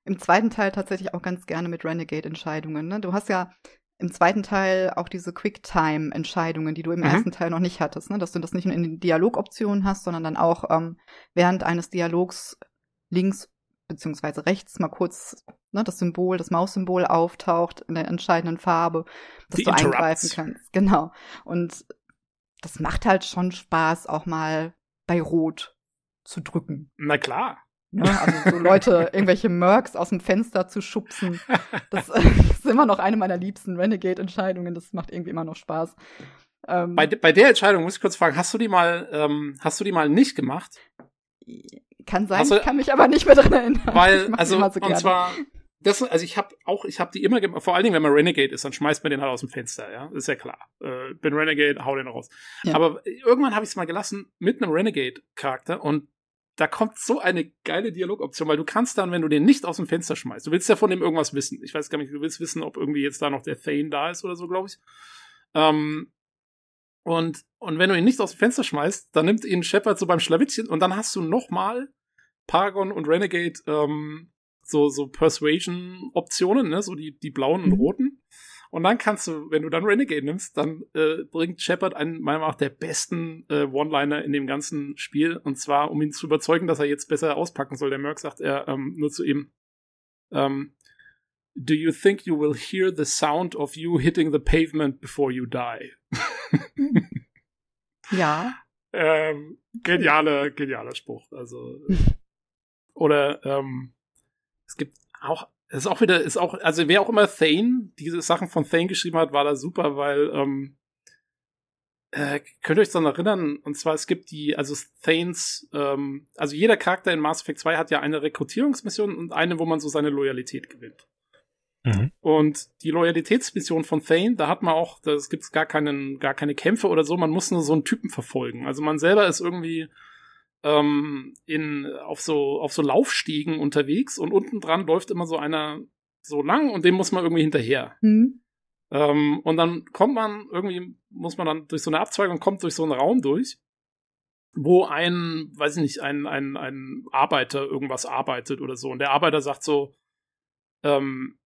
im zweiten Teil tatsächlich auch ganz gerne mit Renegade-Entscheidungen. Ne? Du hast ja im zweiten Teil auch diese Quicktime-Entscheidungen, die du im Mhm. ersten Teil noch nicht hattest, ne? dass du das nicht nur in den Dialogoptionen hast, sondern dann auch ähm, während eines Dialogs links beziehungsweise rechts mal kurz ne, das Symbol, das Maussymbol auftaucht in der entscheidenden Farbe, dass Die du Interrupts. eingreifen kannst. Genau. Und das macht halt schon Spaß, auch mal bei Rot zu drücken. Na klar. Ne? Also so Leute, (laughs) irgendwelche Mercs aus dem Fenster zu schubsen. Das, äh, (laughs) ist immer noch eine meiner liebsten Renegade-Entscheidungen. Das macht irgendwie immer noch Spaß. Ähm, Bei, bei der Entscheidung muss ich kurz fragen, hast du die mal, ähm, hast du die mal nicht gemacht? Kann sein, du- ich kann mich aber nicht mehr dran erinnern. Weil, also, so und gerne. zwar, das, also ich habe auch, ich habe die immer gemacht, vor allen Dingen, wenn man Renegade ist, dann schmeißt man den halt aus dem Fenster, ja, ist ja klar. Äh, bin Renegade, hau den raus. Ja. Aber irgendwann habe ich es mal gelassen mit einem Renegade-Charakter und da kommt so eine geile Dialogoption, weil du kannst dann, wenn du den nicht aus dem Fenster schmeißt, du willst ja von dem irgendwas wissen. Ich weiß gar nicht, du willst wissen, ob irgendwie jetzt da noch der Thane da ist oder so, glaube ich. Ähm, und, und wenn du ihn nicht aus dem Fenster schmeißt, dann nimmt ihn Shepard so beim Schlawittchen und dann hast du noch mal Paragon und Renegade ähm, so, so Persuasion-Optionen, ne? so die, die blauen und Mhm. roten. Und dann kannst du, wenn du dann Renegade nimmst, dann äh, bringt Shepard einen, meiner Meinung nach, der besten äh, One-Liner in dem ganzen Spiel. Und zwar, um ihn zu überzeugen, dass er jetzt besser auspacken soll. Der Merc sagt er ähm, nur zu ihm, ähm, Do you think you will hear the sound of you hitting the pavement before you die? (laughs) Ja. Ähm, genialer, genialer Spruch. Also (laughs) oder ähm, es gibt auch, es ist auch wieder, ist auch, also wer auch immer Thane diese Sachen von Thane geschrieben hat, war da super, weil ähm, äh, könnt ihr euch daran erinnern? Und zwar es gibt die, also Thanes, ähm, also jeder Charakter in Mass Effect 2 hat ja eine Rekrutierungsmission und eine, wo man so seine Loyalität gewinnt. Mhm. Und die Loyalitätsmission von Thane, da hat man auch, da gibt's gar keinen, gar keine Kämpfe oder so, man muss nur so einen Typen verfolgen. Also man selber ist irgendwie ähm, in, auf so, auf so Laufstiegen unterwegs und unten dran läuft immer so einer so lang und dem muss man irgendwie hinterher. Hm. Ähm, und dann kommt man, irgendwie muss man dann durch so eine Abzweigung, kommt durch so einen Raum durch, wo ein, weiß ich nicht, ein, ein, ein Arbeiter irgendwas arbeitet oder so. Und der Arbeiter sagt so, ähm,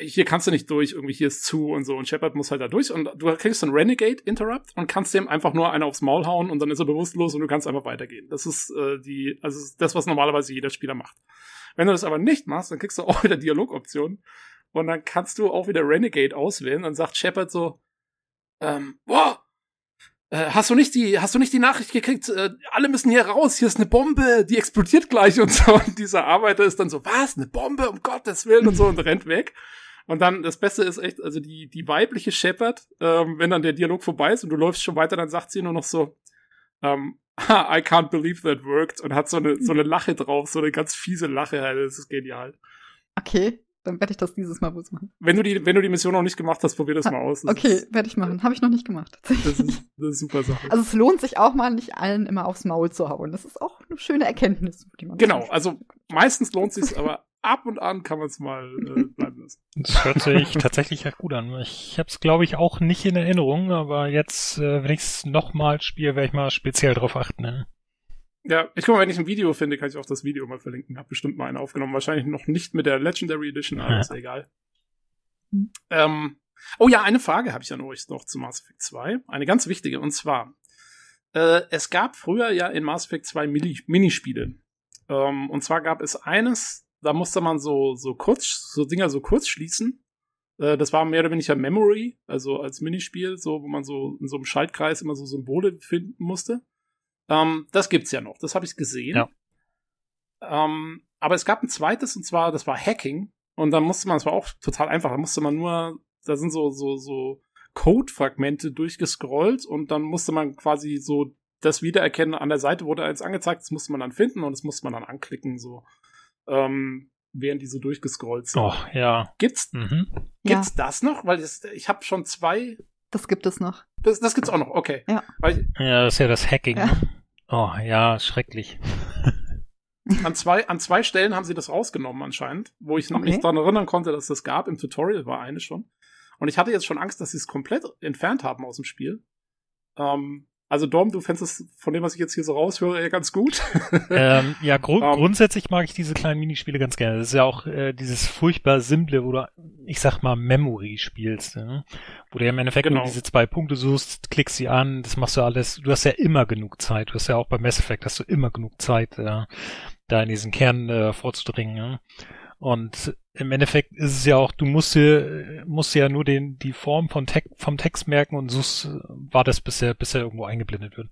hier kannst du nicht durch, irgendwie hier ist zu und so. Und Shepard muss halt da durch und du kriegst einen Renegade Interrupt und kannst dem einfach nur einer aufs Maul hauen und dann ist er bewusstlos und du kannst einfach weitergehen. Das ist äh, die, also das, was normalerweise jeder Spieler macht. Wenn du das aber nicht machst, dann kriegst du auch wieder Dialogoptionen und dann kannst du auch wieder Renegade auswählen und sagt Shepard so, ähm, boah, äh, hast du nicht die, hast du nicht die Nachricht gekriegt, äh, alle müssen hier raus, hier ist eine Bombe, die explodiert gleich und so. Und dieser Arbeiter ist dann so, was, eine Bombe, um Gottes Willen und so und rennt weg. Und dann, das Beste ist echt, also die, die weibliche Shepard, ähm, wenn dann der Dialog vorbei ist und du läufst schon weiter, dann sagt sie nur noch so, ähm, I can't believe that worked und hat so eine, so eine Lache drauf, so eine ganz fiese Lache, halt. das ist genial. Okay, dann werde ich das dieses Mal wohl machen. Wenn du die, wenn du die Mission noch nicht gemacht hast, probier das mal aus. Das okay, werde ich machen. Habe ich noch nicht gemacht. Das ist, das ist eine super Sache. Also es lohnt sich auch mal, nicht allen immer aufs Maul zu hauen. Das ist auch eine schöne Erkenntnis, die man Genau, also meistens lohnt sich's, aber ab und an kann man es mal äh, bleiben lassen. Das hört sich (laughs) tatsächlich halt gut an. Ich habe es, glaube ich, auch nicht in Erinnerung, aber jetzt, äh, wenn ich es nochmal spiele, werde ich mal speziell drauf achten. Ne? Ja, ich guck mal, wenn ich ein Video finde, kann ich auch das Video mal verlinken. Hab bestimmt mal einen aufgenommen. Wahrscheinlich noch nicht mit der Legendary Edition, aber Ja. ist egal. Ähm, oh ja, eine Frage habe ich an euch noch zu Mass Effect 2. Eine ganz wichtige. Und zwar, äh, es gab früher ja in Mass Effect 2 Mini Minispiele. Ähm, und zwar gab es eines, da musste man so, so kurz, so Dinger so kurz schließen. Äh, das war mehr oder weniger Memory, also als Minispiel, so, wo man so in so einem Schaltkreis immer so Symbole finden musste. Ähm, das gibt's ja noch. Das habe ich gesehen. Ja. Ähm, aber es gab ein zweites, und zwar, das war Hacking. Und dann musste man, das war auch total einfach, da musste man nur, da sind so, so, so Code-Fragmente durchgescrollt und dann musste man quasi so das wiedererkennen. An der Seite wurde eins angezeigt, das musste man dann finden und das musste man dann anklicken, so, ähm, während die so durchgescrollt sind. Oh, ja. Gibt's, Mhm. Ja, gibt's das noch? Weil das, ich habe schon zwei, das gibt es noch. Das, das gibt's auch noch, okay. Ja. Ja, das ist ja das Hacking. Ja. ne? Oh, ja, schrecklich. (laughs) An zwei, an zwei Stellen haben sie das rausgenommen anscheinend, wo ich Okay. mich daran erinnern konnte, dass das gab. Im Tutorial war eine schon. Und ich hatte jetzt schon Angst, dass sie es komplett entfernt haben aus dem Spiel. Ähm, also Dom, du fändest es von dem, was ich jetzt hier so raushöre, eher ganz gut. (laughs) ähm, ja, gru Ähm. grundsätzlich mag ich diese kleinen Minispiele ganz gerne. Das ist ja auch äh, dieses furchtbar simple, wo du, ich sag mal, Memory spielst, ne? wo du ja im Endeffekt Genau. nur diese zwei Punkte suchst, klickst sie an, das machst du alles. Du hast ja immer genug Zeit. Du hast ja auch bei Mass Effect hast du immer genug Zeit, äh, da in diesen Kern äh, vorzudringen. Ne? Und im Endeffekt ist es ja auch, du musst dir, musst dir ja nur den, die Form von Text, vom Text merken und suchst, äh, war das bis er, bis er irgendwo eingeblendet wird.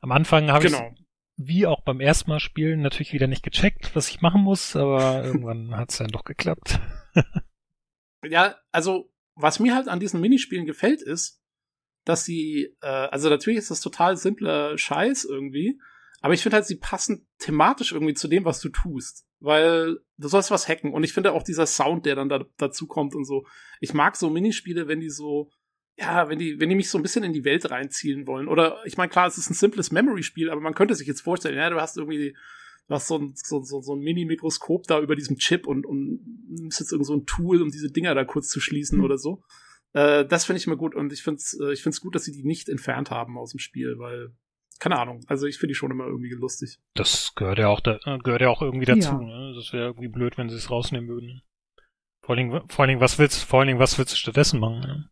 Am Anfang habe ich genau. wie auch beim ersten Mal spielen natürlich wieder nicht gecheckt, was ich machen muss, aber (laughs) irgendwann hat es dann doch geklappt. Ja, also, was mir halt an diesen Minispielen gefällt, ist, dass sie, äh, also natürlich ist das total simpler Scheiß irgendwie, aber ich finde halt, sie passen thematisch irgendwie zu dem, was du tust. Weil du sollst was hacken. Und ich finde auch dieser Sound, der dann da, dazu kommt und so. Ich mag so Minispiele, wenn die so, ja, wenn die, wenn die mich so ein bisschen in die Welt reinziehen wollen. Oder ich meine, klar, es ist ein simples Memory-Spiel, aber man könnte sich jetzt vorstellen, ja, du hast irgendwie, du hast so ein, so, so, so ein Mini-Mikroskop da über diesem Chip und, und nimmst jetzt irgend so ein Tool, um diese Dinger da kurz zu schließen Mhm. oder so. Äh, das finde ich immer gut und ich finde es äh, ich find's gut, dass sie die nicht entfernt haben aus dem Spiel, weil, keine Ahnung, also ich finde die schon immer irgendwie lustig. Das gehört ja auch, da, äh, gehört ja auch irgendwie dazu. Ja. Ne? Das wäre irgendwie blöd, wenn sie es rausnehmen würden. Vor allen Dingen, vor allen Dingen, was willst, vor allen Dingen, was willst du stattdessen machen? Ne?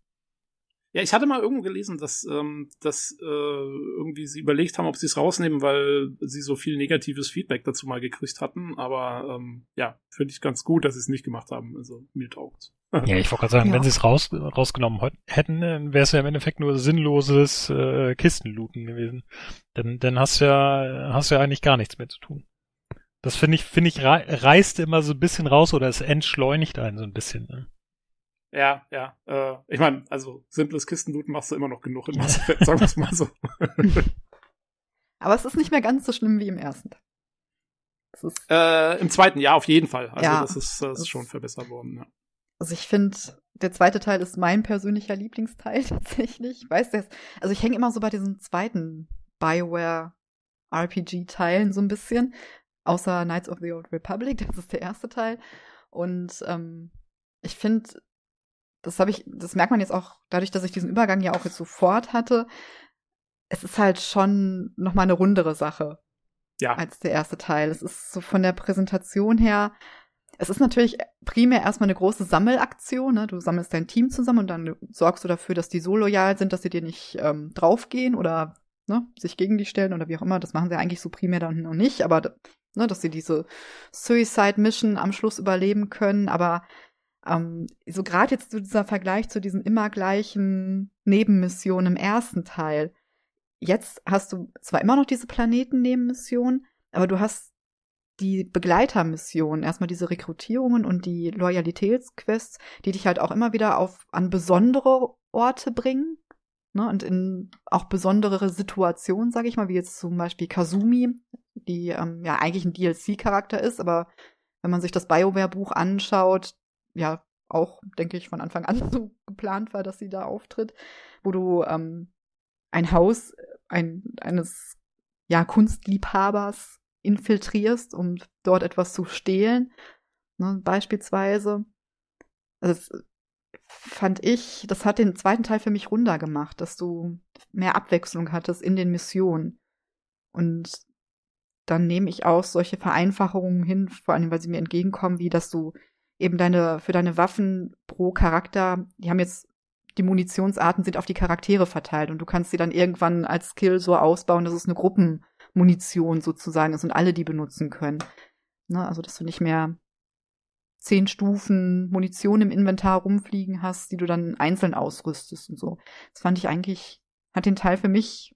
Ja, ich hatte mal irgendwo gelesen, dass, ähm, dass äh, irgendwie sie überlegt haben, ob sie es rausnehmen, weil sie so viel negatives Feedback dazu mal gekriegt hatten. Aber ähm, ja, finde ich ganz gut, dass sie es nicht gemacht haben. Also mir taugt. Ja, ich wollte gerade sagen, Ja. wenn sie es raus, rausgenommen hätt- hätten, dann wäre es ja im Endeffekt nur sinnloses äh, Kistenlooten gewesen. Dann, dann hast du ja, hast du ja eigentlich gar nichts mehr zu tun. Das finde ich, finde ich, rei- reißt immer so ein bisschen raus oder es entschleunigt einen so ein bisschen. Ne? Ja, ja. Äh, ich meine, also simples Kistenlooten machst du immer noch genug in Mass Effect, sagen wir es mal so. (laughs) Aber es ist nicht mehr ganz so schlimm wie im ersten. Es ist, äh, Im zweiten Jahr auf jeden Fall. Also Ja. das ist, das ist Das- schon verbessert worden. Ja. Also ich finde, der zweite Teil ist mein persönlicher Lieblingsteil (laughs) tatsächlich. Ich weiß das. Also ich hänge immer so bei diesen zweiten Bioware RPG-Teilen so ein bisschen. Außer Knights of the Old Republic, (laughs) das ist der erste Teil. Und ähm, ich finde, das habe ich, das merkt man jetzt auch dadurch, dass ich diesen Übergang ja auch jetzt sofort hatte. Es ist halt schon noch mal eine rundere Sache Ja. als der erste Teil. Es ist so von der Präsentation her, es ist natürlich primär erstmal eine große Sammelaktion. Ne? Du sammelst dein Team zusammen und dann sorgst du dafür, dass die so loyal sind, dass sie dir nicht ähm, draufgehen oder ne, sich gegen die stellen oder wie auch immer. Das machen sie eigentlich so primär dann noch nicht, aber ne, dass sie diese Suicide Mission am Schluss überleben können. Aber ähm, so gerade jetzt so dieser Vergleich zu diesen immer gleichen Nebenmissionen im ersten Teil. Jetzt hast du zwar immer noch diese Planeten-Nebenmissionen, aber du hast die Begleitermission, erstmal diese Rekrutierungen und die Loyalitätsquests, die dich halt auch immer wieder auf an besondere Orte bringen. Ne, und in auch besondere Situationen, sage ich mal, wie jetzt zum Beispiel Kazumi, die ähm, ja eigentlich ein DLC-Charakter ist, aber wenn man sich das BioWare-Buch anschaut, ja auch, denke ich, von Anfang an (laughs) so geplant war, dass sie da auftritt, wo du ähm, ein Haus ein, eines ja, Kunstliebhabers infiltrierst, um dort etwas zu stehlen, ne, beispielsweise. Also das fand ich, das hat den zweiten Teil für mich runder gemacht, dass du mehr Abwechslung hattest in den Missionen. Und dann nehme ich auch solche Vereinfachungen hin, vor allem weil sie mir entgegenkommen, wie dass du eben deine, für deine Waffen pro Charakter, die haben jetzt, die Munitionsarten sind auf die Charaktere verteilt und du kannst sie dann irgendwann als Skill so ausbauen, dass es eine Gruppen, Munition sozusagen ist und alle die benutzen können. Ne, also, dass du nicht mehr zehn Stufen Munition im Inventar rumfliegen hast, die du dann einzeln ausrüstest und so. Das fand ich eigentlich, hat den Teil für mich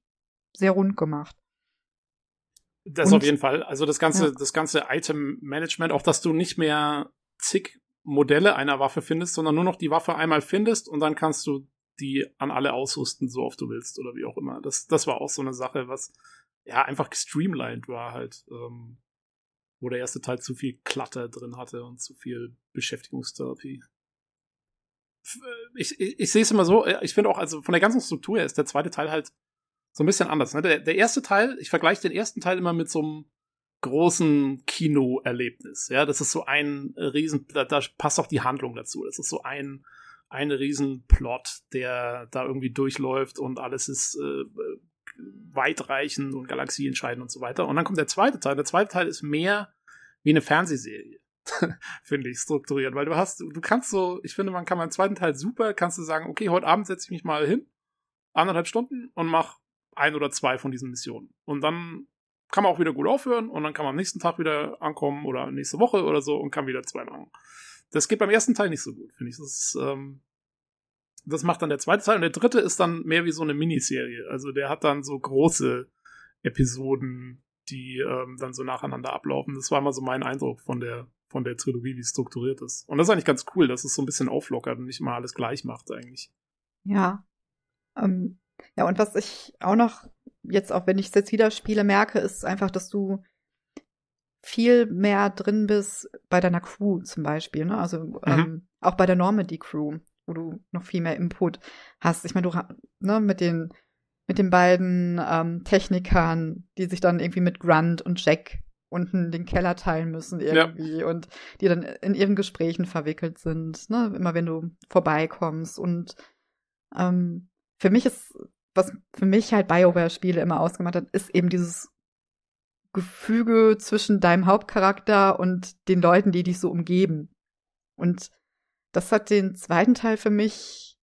sehr rund gemacht. Das und, auf jeden Fall. Also das ganze, ja. das ganze Item-Management, auch dass du nicht mehr zig Modelle einer Waffe findest, sondern nur noch die Waffe einmal findest und dann kannst du die an alle ausrüsten, so oft du willst oder wie auch immer. Das, das war auch so eine Sache, was ja, einfach gestreamlined war halt. Ähm, wo der erste Teil zu viel Klatter drin hatte und zu viel Beschäftigungstherapie. Äh, ich, ich, ich sehe es immer so, äh, ich finde auch, also von der ganzen Struktur her ist der zweite Teil halt so ein bisschen anders. Ne? Der, der erste Teil, ich vergleiche den ersten Teil immer mit so einem großen Kinoerlebnis. Ja, das ist so ein riesen, da, da passt auch die Handlung dazu. Das ist so ein, ein riesen Plot, der da irgendwie durchläuft und alles ist äh, weitreichend und Galaxie entscheiden und so weiter. Und dann kommt der zweite Teil. Der zweite Teil ist mehr wie eine Fernsehserie. (laughs) finde ich, strukturiert, weil du hast, du kannst so, ich finde, man kann beim zweiten Teil super, kannst du sagen, okay, heute Abend setze ich mich mal hin, anderthalb Stunden und mach ein oder zwei von diesen Missionen. Und dann kann man auch wieder gut aufhören und dann kann man am nächsten Tag wieder ankommen oder nächste Woche oder so und kann wieder zwei machen. Das geht beim ersten Teil nicht so gut, finde ich. Das ist, ähm, das macht dann der zweite Teil. Und der dritte ist dann mehr wie so eine Miniserie. Also der hat dann so große Episoden, die ähm, dann so nacheinander ablaufen. Das war immer so mein Eindruck von der, von der Trilogie, wie es strukturiert ist. Und das ist eigentlich ganz cool, dass es so ein bisschen auflockert und nicht mal alles gleich macht eigentlich. Ja. Ähm, ja, und was ich auch noch jetzt, auch wenn ich es jetzt wieder spiele, merke, ist einfach, dass du viel mehr drin bist bei deiner Crew zum Beispiel, ne? Also mhm. ähm, auch bei der Normandy Crew wo du noch viel mehr Input hast. Ich meine, du ne, mit den mit den beiden ähm, Technikern, die sich dann irgendwie mit Grunt und Jack unten den Keller teilen müssen irgendwie ja. und die dann in ihren Gesprächen verwickelt sind, ne? immer wenn du vorbeikommst. Und ähm, für mich ist, was für mich halt BioWare-Spiele immer ausgemacht hat, ist eben dieses Gefüge zwischen deinem Hauptcharakter und den Leuten, die dich so umgeben. Und das hat den zweiten Teil für mich,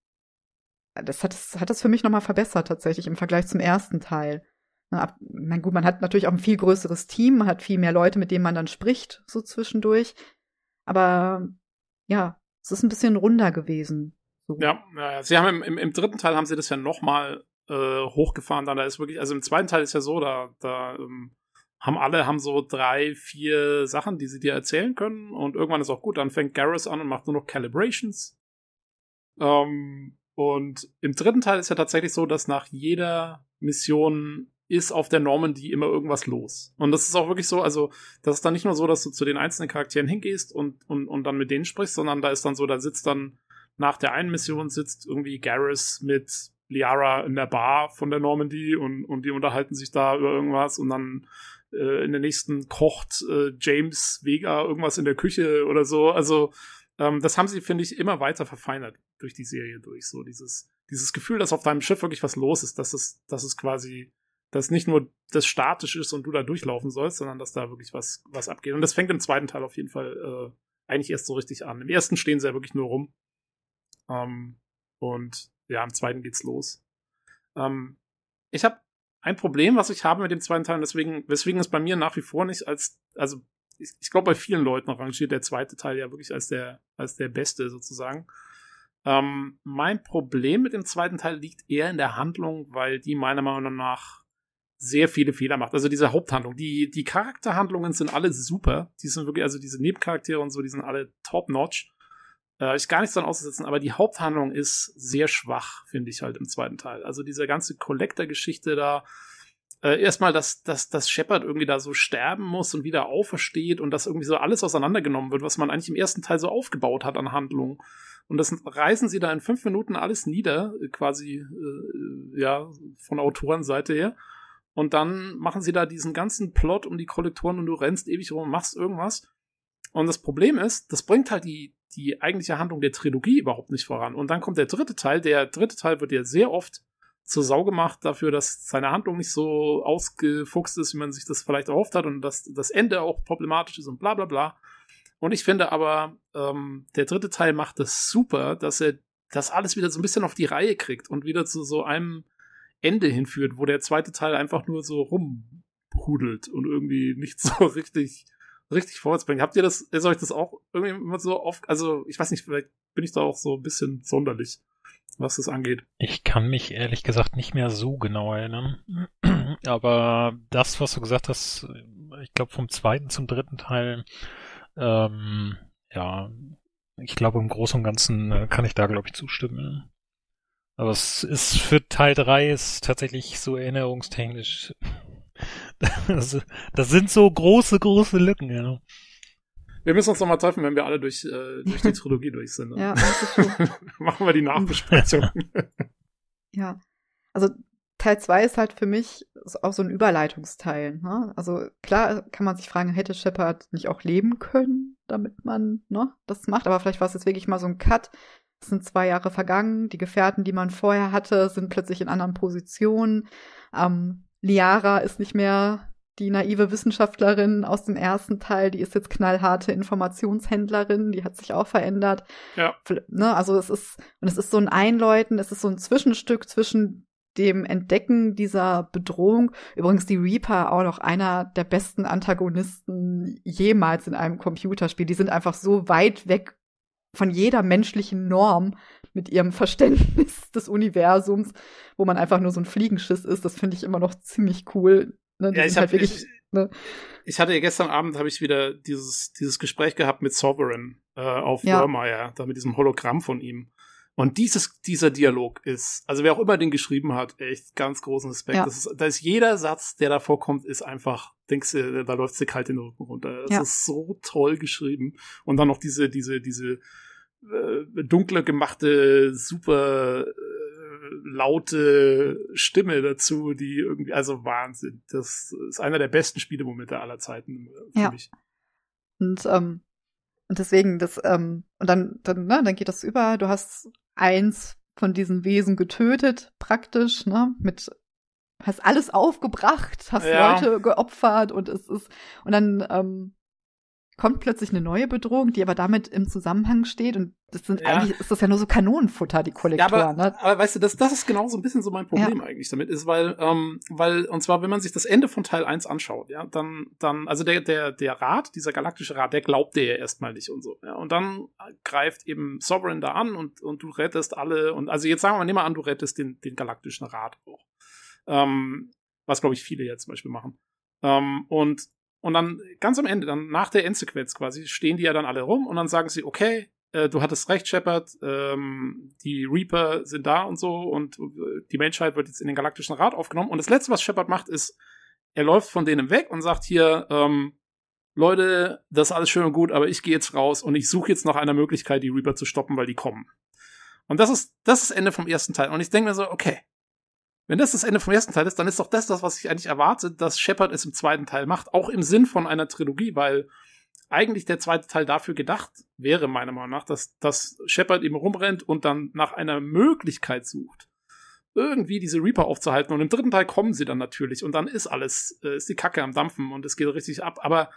das hat, das hat das für mich nochmal verbessert tatsächlich im Vergleich zum ersten Teil. Na, gut, man hat natürlich auch ein viel größeres Team, man hat viel mehr Leute, mit denen man dann spricht, so zwischendurch. Aber ja, es ist ein bisschen runder gewesen. So. Ja, ja, sie haben im, im, im, dritten Teil haben sie das ja nochmal äh, hochgefahren. Dann da ist wirklich, also im zweiten Teil ist ja so, da, da ähm, haben alle haben so drei, vier Sachen, die sie dir erzählen können und irgendwann ist auch gut. Dann fängt Garrus an und macht nur noch Calibrations. Ähm, und im dritten Teil ist ja tatsächlich so, dass nach jeder Mission ist auf der Normandy immer irgendwas los. Und das ist auch wirklich so, also das ist dann nicht nur so, dass du zu den einzelnen Charakteren hingehst und, und, und dann mit denen sprichst, sondern da ist dann so, da sitzt dann nach der einen Mission sitzt irgendwie Garrus mit Liara in der Bar von der Normandy und, und die unterhalten sich da über irgendwas und dann äh, in der nächsten kocht äh, James Vega irgendwas in der Küche oder so. Also ähm, das haben sie, finde ich, immer weiter verfeinert durch die Serie durch. So dieses, dieses Gefühl, dass auf deinem Schiff wirklich was los ist, dass es, dass es quasi, dass nicht nur das statisch ist und du da durchlaufen sollst, sondern dass da wirklich was, was abgeht. Und das fängt im zweiten Teil auf jeden Fall eigentlich erst so richtig an. Im ersten stehen sie ja wirklich nur rum. Ähm, und ja, im zweiten geht's los. Ähm, ich habe ein Problem, was ich habe mit dem zweiten Teil, und deswegen, weswegen es bei mir nach wie vor nicht als, also ich, ich glaube, bei vielen Leuten rangiert der zweite Teil ja wirklich als der, als der beste sozusagen. Ähm, mein Problem mit dem zweiten Teil liegt eher in der Handlung, weil die meiner Meinung nach sehr viele Fehler macht. Also diese Haupthandlung, die, die Charakterhandlungen sind alle super. Die sind wirklich, also diese Nebencharaktere und so, die sind alle top-notch. Äh, ich gar nichts dran auszusetzen, aber die Haupthandlung ist sehr schwach, finde ich halt im zweiten Teil. Also diese ganze Collector-Geschichte da, äh, erstmal, dass, dass, dass Shepard irgendwie da so sterben muss und wieder aufersteht und dass irgendwie so alles auseinandergenommen wird, was man eigentlich im ersten Teil so aufgebaut hat an Handlungen. Und das reißen sie da in fünf Minuten alles nieder, quasi, äh, ja, von Autorenseite her. Und dann machen sie da diesen ganzen Plot um die Kollektoren und du rennst ewig rum und machst irgendwas. Und das Problem ist, das bringt halt die, die eigentliche Handlung der Trilogie überhaupt nicht voran. Und dann kommt der dritte Teil. Der dritte Teil wird ja sehr oft zur Sau gemacht dafür, dass seine Handlung nicht so ausgefuchst ist, wie man sich das vielleicht erhofft hat und dass das Ende auch problematisch ist und bla bla bla. Und ich finde aber, ähm, der dritte Teil macht das super, dass er das alles wieder so ein bisschen auf die Reihe kriegt und wieder zu so einem Ende hinführt, wo der zweite Teil einfach nur so rumhudelt und irgendwie nicht (laughs) so richtig, richtig vorwärts bringt. Habt ihr das, ist euch das auch irgendwie immer so oft, also ich weiß nicht, vielleicht bin ich da auch so ein bisschen sonderlich, was das angeht. Ich kann mich ehrlich gesagt nicht mehr so genau erinnern. (clears throat) Aber das, was du gesagt hast, ich glaube vom zweiten zum dritten Teil, ähm, ja, ich glaube im Großen und Ganzen äh, kann ich da, glaube ich, zustimmen. Aber es ist für Teil 3 ist tatsächlich so erinnerungstechnisch. (laughs) Das, das sind so große, große Lücken, ja. Wir müssen uns nochmal treffen, wenn wir alle durch, äh, durch die Trilogie durch sind. Ne? Ja. (laughs) Machen wir die Nachbesprechung. (laughs) Ja. Also Teil 2 ist halt für mich auch so ein Überleitungsteil. Ne? Also klar kann man sich fragen, hätte Shepard nicht auch leben können, damit man ne, das macht, aber vielleicht war es jetzt wirklich mal so ein Cut. Es sind zwei Jahre vergangen, die Gefährten, die man vorher hatte, sind plötzlich in anderen Positionen. Ähm, Liara ist nicht mehr die naive Wissenschaftlerin aus dem ersten Teil, die ist jetzt knallharte Informationshändlerin, die hat sich auch verändert. Ja. Ne, also es ist, und es ist so ein Einläuten, es ist so ein Zwischenstück zwischen dem Entdecken dieser Bedrohung. Übrigens die Reaper auch noch einer der besten Antagonisten jemals in einem Computerspiel. Die sind einfach so weit weg von jeder menschlichen Norm mit ihrem Verständnis (laughs) des Universums, wo man einfach nur so ein Fliegenschiss ist. Das finde ich immer noch ziemlich cool. Ne? Ja, ich, hab, halt wirklich, ich, ne? ich hatte gestern Abend habe ich wieder dieses dieses Gespräch gehabt mit Sovereign äh, auf ja. Da mit diesem Hologramm von ihm. Und dieses, dieser Dialog ist, also wer auch immer den geschrieben hat, echt ganz großen Respekt. Ja. Das ist, da ist jeder Satz, der da vorkommt, ist einfach, denkst du, da läuft dir kalt den Rücken runter. Das ja. ist so toll geschrieben. Und dann noch diese, diese, diese äh, dunkle gemachte, super äh, laute Stimme dazu, die irgendwie, also Wahnsinn. Das ist einer der besten Spielemomente aller Zeiten äh, für ja. mich. Und ähm, und deswegen, das, ähm, und dann, dann, ne, dann geht das über, du hast eins von diesen Wesen getötet, praktisch, ne, mit, hast alles aufgebracht, hast ja. Leute geopfert und es ist, und dann, ähm, kommt plötzlich eine neue Bedrohung, die aber damit im Zusammenhang steht und das sind ja. eigentlich ist das ja nur so Kanonenfutter die Kollektoren. Ja, aber, ne? aber weißt du, das, das ist genau so ein bisschen so mein Problem ja. eigentlich damit ist, weil ähm, weil und zwar wenn man sich das Ende von Teil 1 anschaut, ja, dann dann also der der der Rat, dieser galaktische Rat, der glaubt dir ja erstmal nicht und so, ja, und dann greift eben Sovereign da an und und du rettest alle und also jetzt sagen wir mal, nehmen wir an, du rettest den den galaktischen Rat auch. Ähm, was glaube ich viele jetzt zum Beispiel machen. Ähm, und und dann ganz am Ende, dann nach der Endsequenz quasi, stehen die ja dann alle rum und dann sagen sie, okay, äh, du hattest recht, Shepard, ähm, die Reaper sind da und so und äh, die Menschheit wird jetzt in den Galaktischen Rat aufgenommen. Und das Letzte, was Shepard macht, ist, er läuft von denen weg und sagt hier, ähm, Leute, das ist alles schön und gut, aber ich gehe jetzt raus und ich suche jetzt nach einer Möglichkeit, die Reaper zu stoppen, weil die kommen. Und das ist das ist Ende vom ersten Teil. Und ich denke mir so, okay, wenn das das Ende vom ersten Teil ist, dann ist doch das das, was ich eigentlich erwarte, dass Shepard es im zweiten Teil macht. Auch im Sinn von einer Trilogie, weil eigentlich der zweite Teil dafür gedacht wäre, meiner Meinung nach, dass, dass Shepard eben rumrennt und dann nach einer Möglichkeit sucht, irgendwie diese Reaper aufzuhalten. Und im dritten Teil kommen sie dann natürlich und dann ist alles, äh, ist die Kacke am Dampfen und es geht richtig ab. Aber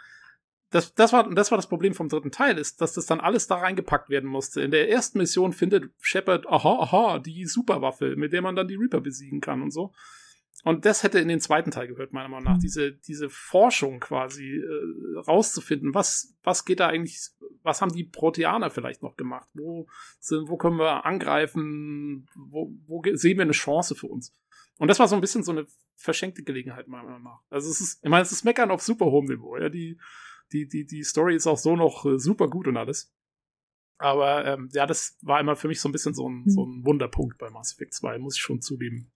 das, das, war, das war das Problem vom dritten Teil, ist, dass das dann alles da reingepackt werden musste. In der ersten Mission findet Shepard, aha, aha, die Superwaffe, mit der man dann die Reaper besiegen kann und so. Und das hätte in den zweiten Teil gehört, meiner Meinung nach. Diese, diese Forschung quasi äh, rauszufinden, was, was geht da eigentlich, was haben die Proteaner vielleicht noch gemacht? Wo, sind, wo können wir angreifen? Wo, wo sehen wir eine Chance für uns? Und das war so ein bisschen so eine verschenkte Gelegenheit, meiner Meinung nach. Also es ist, ich meine, es ist Meckern auf super hohem Niveau. Ja, die, die, die, die Story ist auch so noch äh, super gut und alles. Aber ähm, ja, das war immer für mich so ein bisschen so ein, so ein Wunderpunkt bei Mass Effect 2, muss ich schon zugeben.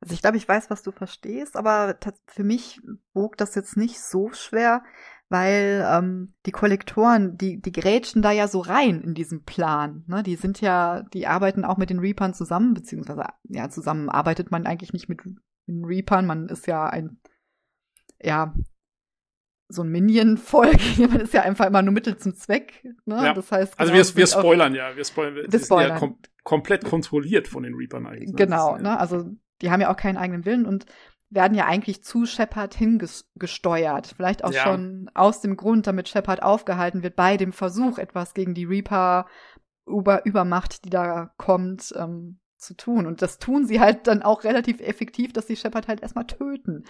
Also ich glaube, ich weiß, was du verstehst, aber für mich wog das jetzt nicht so schwer, weil ähm, die Kollektoren, die, die grätschen da ja so rein in diesem Plan. Ne? Die sind ja, die arbeiten auch mit den Reapern zusammen, beziehungsweise ja, zusammen arbeitet man eigentlich nicht mit den Reapern, man ist ja ein, ja, so ein Minion-Volk. (laughs) man ist ja einfach immer nur Mittel zum Zweck. Ne? Ja. Das heißt, also genau, wir, wir spoilern ja, wir spoilern, wir, wir spoilern. Ja kom komplett kontrolliert von den Reapern eigentlich. Ne? Genau, ne? Also die haben ja auch keinen eigenen Willen und werden ja eigentlich zu Shepard hingesteuert. Vielleicht auch ja. schon aus dem Grund, damit Shepard aufgehalten wird bei dem Versuch, etwas gegen die Reaper über Übermacht, die da kommt, ähm, zu tun. Und das tun sie halt dann auch relativ effektiv, dass sie Shepard halt erstmal töten.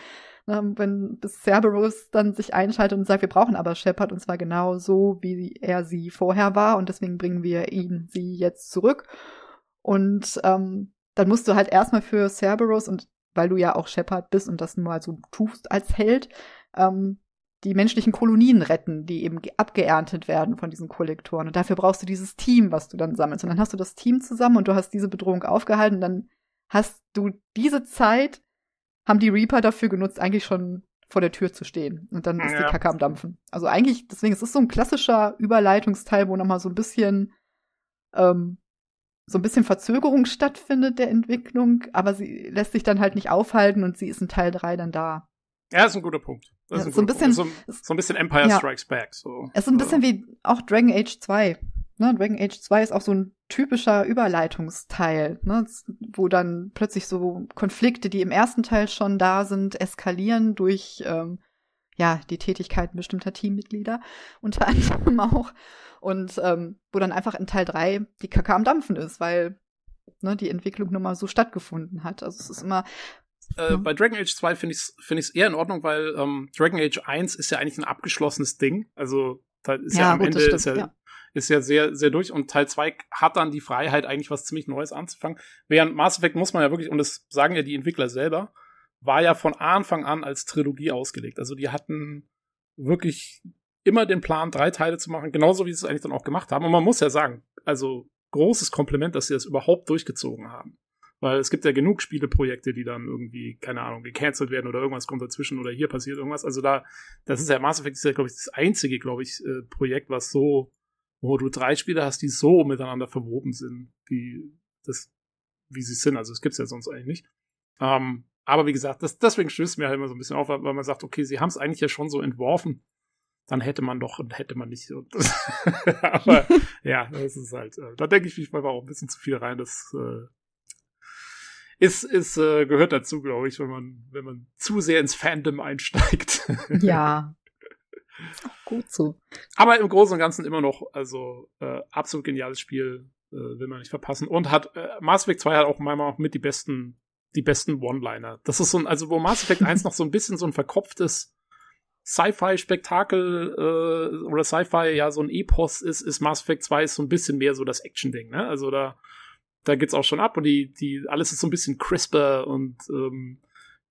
Ähm, wenn Cerberus dann sich einschaltet und sagt, wir brauchen aber Shepard und zwar genau so, wie er sie vorher war und deswegen bringen wir ihn sie jetzt zurück. Und ähm, dann musst du halt erstmal für Cerberus und weil du ja auch Shepard bist und das nur mal so tust als Held, ähm, die menschlichen Kolonien retten, die eben abgeerntet werden von diesen Kollektoren. Und dafür brauchst du dieses Team, was du dann sammelst. Und dann hast du das Team zusammen und du hast diese Bedrohung aufgehalten. Und dann hast du diese Zeit, haben die Reaper dafür genutzt, eigentlich schon vor der Tür zu stehen. Und dann ist ja. die Kacke am Dampfen. Also eigentlich, deswegen, es ist so ein klassischer Überleitungsteil, wo nochmal so ein bisschen ähm, so ein bisschen Verzögerung stattfindet der Entwicklung, aber sie lässt sich dann halt nicht aufhalten und sie ist in Teil 3 dann da. Ja, ist ein guter Punkt. Ja, ein so, ein bisschen, so, so, ein bisschen Empire ja. Strikes Back. So. Es ist ein bisschen wie auch Dragon Age 2. Ne? Dragon Age 2 ist auch so ein typischer Überleitungsteil, ne? wo dann plötzlich so Konflikte, die im ersten Teil schon da sind, eskalieren durch ähm, ja die Tätigkeiten bestimmter Teammitglieder (laughs) unter anderem auch. Und ähm, wo dann einfach in Teil 3 die Kacke am Dampfen ist, weil ne, die Entwicklung nun mal so stattgefunden hat. Also es ist immer. Äh, ja. Bei Dragon Age 2 finde ich es find ich's eher in Ordnung, weil ähm, Dragon Age 1 ist ja eigentlich ein abgeschlossenes Ding. Also da ist ja, ja am gut, Ende stimmt, ist, ja, ja, ist ja sehr, sehr durch und Teil 2 hat dann die Freiheit, eigentlich was ziemlich Neues anzufangen. Während Mass Effect muss man ja wirklich, und das sagen ja die Entwickler selber, war ja von Anfang an als Trilogie ausgelegt. Also die hatten wirklich immer den Plan, drei Teile zu machen, genauso wie sie es eigentlich dann auch gemacht haben. Und man muss ja sagen, also großes Kompliment, dass sie das überhaupt durchgezogen haben. Weil es gibt ja genug Spieleprojekte, die dann irgendwie, keine Ahnung, gecancelt werden oder irgendwas kommt dazwischen oder hier passiert irgendwas. Also da, das ist ja Mass Effect ist ja, glaube ich, das einzige, glaube ich, äh, Projekt, was so, wo du drei Spiele hast, die so miteinander verwoben sind, wie das, wie sie sind. Also es gibt's ja sonst eigentlich nicht. Ähm, aber wie gesagt, das, deswegen stößt mir halt immer so ein bisschen auf, weil man sagt, okay, sie haben es eigentlich ja schon so entworfen dann hätte man doch und hätte man nicht. (laughs) aber (laughs) ja, das ist halt, äh, da denke ich mich mal auch ein bisschen zu viel rein. Das äh, ist, ist äh, gehört dazu, glaube ich, wenn man, wenn man zu sehr ins Fandom einsteigt. ja. (laughs) Gut so. Aber im Großen und Ganzen immer noch, also äh, absolut geniales Spiel, äh, will man nicht verpassen. Und hat äh, Mass Effect 2 hat auch manchmal auch mit die besten, die besten One-Liner. Das ist so ein, also wo Mass Effect 1 (laughs) noch so ein bisschen so ein verkopftes Sci-Fi-Spektakel äh, oder Sci-Fi ja so ein Epos ist, ist Mass Effect 2 ist so ein bisschen mehr so das Action-Ding, ne? Also da, da geht's auch schon ab und die, die, alles ist so ein bisschen crisper und ähm,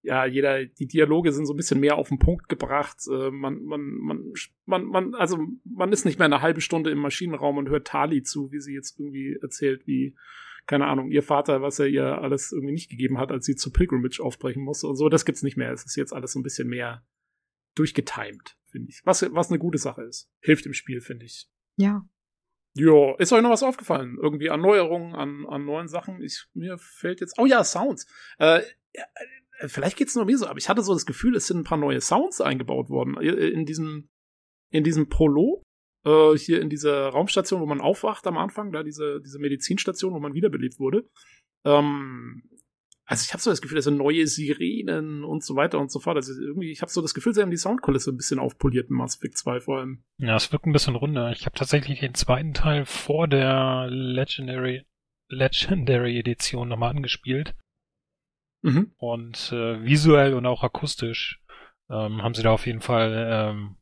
ja, jeder, die Dialoge sind so ein bisschen mehr auf den Punkt gebracht. Äh, man, man, man, man, man, also man ist nicht mehr eine halbe Stunde im Maschinenraum und hört Tali zu, wie sie jetzt irgendwie erzählt, wie, keine Ahnung, ihr Vater, was er ihr alles irgendwie nicht gegeben hat, als sie zur Pilgrimage aufbrechen musste und so. Das gibt's nicht mehr. Es ist jetzt alles so ein bisschen mehr durchgetimed, finde ich. Was, was eine gute Sache ist. Hilft im Spiel, finde ich. Ja. Ja, ist euch noch was aufgefallen? Irgendwie an Neuerungen, an, an neuen Sachen? Ich, mir fällt jetzt, oh ja, Sounds. Äh, äh, vielleicht geht's nur mir so, aber ich hatte so das Gefühl, es sind ein paar neue Sounds eingebaut worden äh, in diesem, in diesem Prolog. Äh, hier in dieser Raumstation, wo man aufwacht am Anfang, da diese, diese Medizinstation, wo man wiederbelebt wurde. Ähm, also ich habe so das Gefühl, dass so neue Sirenen und so weiter und so fort. Also irgendwie, ich habe so das Gefühl, sie haben die Soundkulisse ein bisschen aufpoliert in Mass Effect 2 vor allem. Ja, es wirkt ein bisschen runder. Ich habe tatsächlich den zweiten Teil vor der Legendary Legendary Edition nochmal angespielt. Mhm. Und äh, visuell und auch akustisch ähm, haben sie da auf jeden Fall ähm,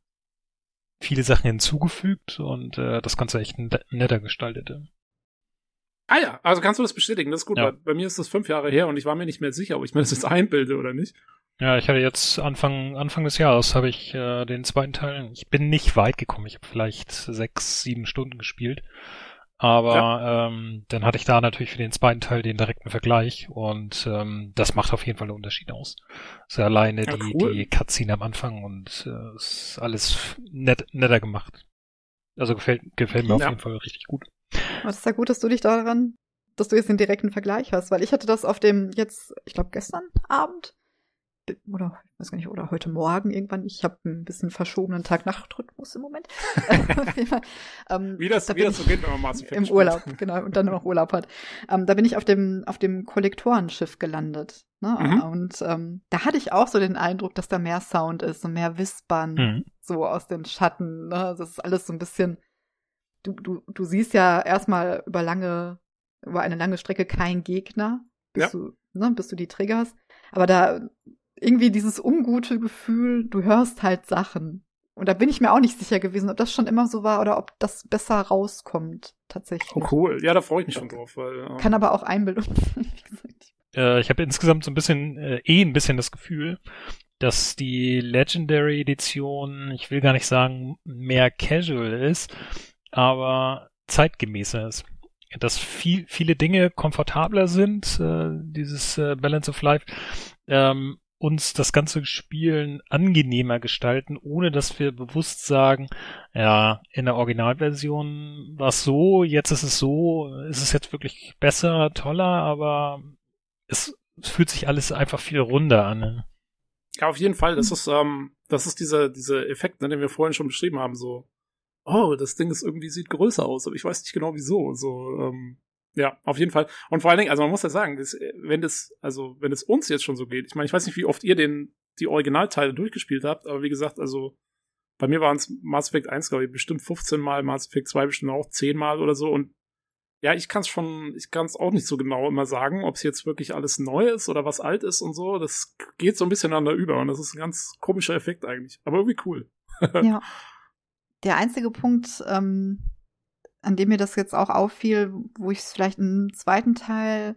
viele Sachen hinzugefügt und äh, das Ganze echt netter gestaltet. Ah ja, also kannst du das bestätigen, das ist gut. Ja. Bei, mir ist das fünf Jahre her und ich war mir nicht mehr sicher, ob ich mir das jetzt (laughs) einbilde oder nicht. Ja, ich hatte jetzt Anfang Anfang des Jahres habe ich äh, den zweiten Teil. Ich bin nicht weit gekommen. Ich habe vielleicht sechs, sieben Stunden gespielt. Aber ja. ähm, dann hatte ich da natürlich für den zweiten Teil den direkten Vergleich und ähm, das macht auf jeden Fall einen Unterschied aus. So alleine Ja, die, cool. die Cutscene am Anfang und äh, ist alles nett, netter gemacht. Also gefällt, gefällt mir auf Ja. jeden Fall richtig gut. Aber es ist ja gut, dass du dich daran, dass du jetzt den direkten Vergleich hast, weil ich hatte das auf dem jetzt, ich glaube gestern Abend oder ich weiß gar nicht, oder heute Morgen irgendwann. Ich habe ein bisschen verschobenen Tag-Nacht-Rhythmus im Moment. (laughs) (laughs) Ähm, Wie das, da wie das so geht, wenn man Mass Effect Im. Urlaub, genau, und dann noch Urlaub hat. Ähm, da bin ich auf dem, auf dem Kollektorenschiff gelandet. Ne? Mhm. Und ähm, da hatte ich auch so den Eindruck, dass da mehr Sound ist und mehr Wispern Mhm. so aus den Schatten. Ne? Das ist alles so ein bisschen. Du, du, du siehst ja erstmal über lange, über eine lange Strecke keinen Gegner, bis Ja. du, ne, bis du die triggerst. Aber da irgendwie dieses ungute Gefühl, du hörst halt Sachen. Und da bin ich mir auch nicht sicher gewesen, ob das schon immer so war oder ob das besser rauskommt, tatsächlich. Oh, cool. Ja, da freue ich mich schon drauf, weil. ähm, Kann aber auch Einbildung sein, (laughs) wie gesagt. Äh, ich habe insgesamt so ein bisschen, äh, eh ein bisschen das Gefühl, dass die Legendary Edition, ich will gar nicht sagen, mehr casual ist, aber zeitgemäßer ist. Dass viel, viele Dinge komfortabler sind, äh, dieses äh, Balance of Life, ähm, uns das ganze Spielen angenehmer gestalten, ohne dass wir bewusst sagen, ja, in der Originalversion war es so, jetzt ist es so, ist es jetzt wirklich besser, toller, aber es, es fühlt sich alles einfach viel runder an. Ne? Ja, auf jeden Fall. Das ist, ähm, das ist dieser, dieser Effekt, ne, den wir vorhin schon beschrieben haben, so, oh, das Ding ist irgendwie, sieht größer aus, aber ich weiß nicht genau wieso. So, ähm, ja, auf jeden Fall. Und vor allen Dingen, also man muss ja sagen, das, äh, wenn das, also wenn es uns jetzt schon so geht, ich meine, ich weiß nicht, wie oft ihr den, die Originalteile durchgespielt habt, aber wie gesagt, also bei mir waren es Mass Effect 1, glaube ich, bestimmt 15 Mal, Mass Effect 2 bestimmt auch 10 Mal oder so und ja, ich kann es schon, ich kann es auch nicht so genau immer sagen, ob es jetzt wirklich alles neu ist oder was alt ist und so. Das geht so ein bisschen aneinander über und das ist ein ganz komischer Effekt eigentlich. Aber irgendwie cool. Ja. (laughs) Der einzige Punkt, ähm, an dem mir das jetzt auch auffiel, wo ich es vielleicht im zweiten Teil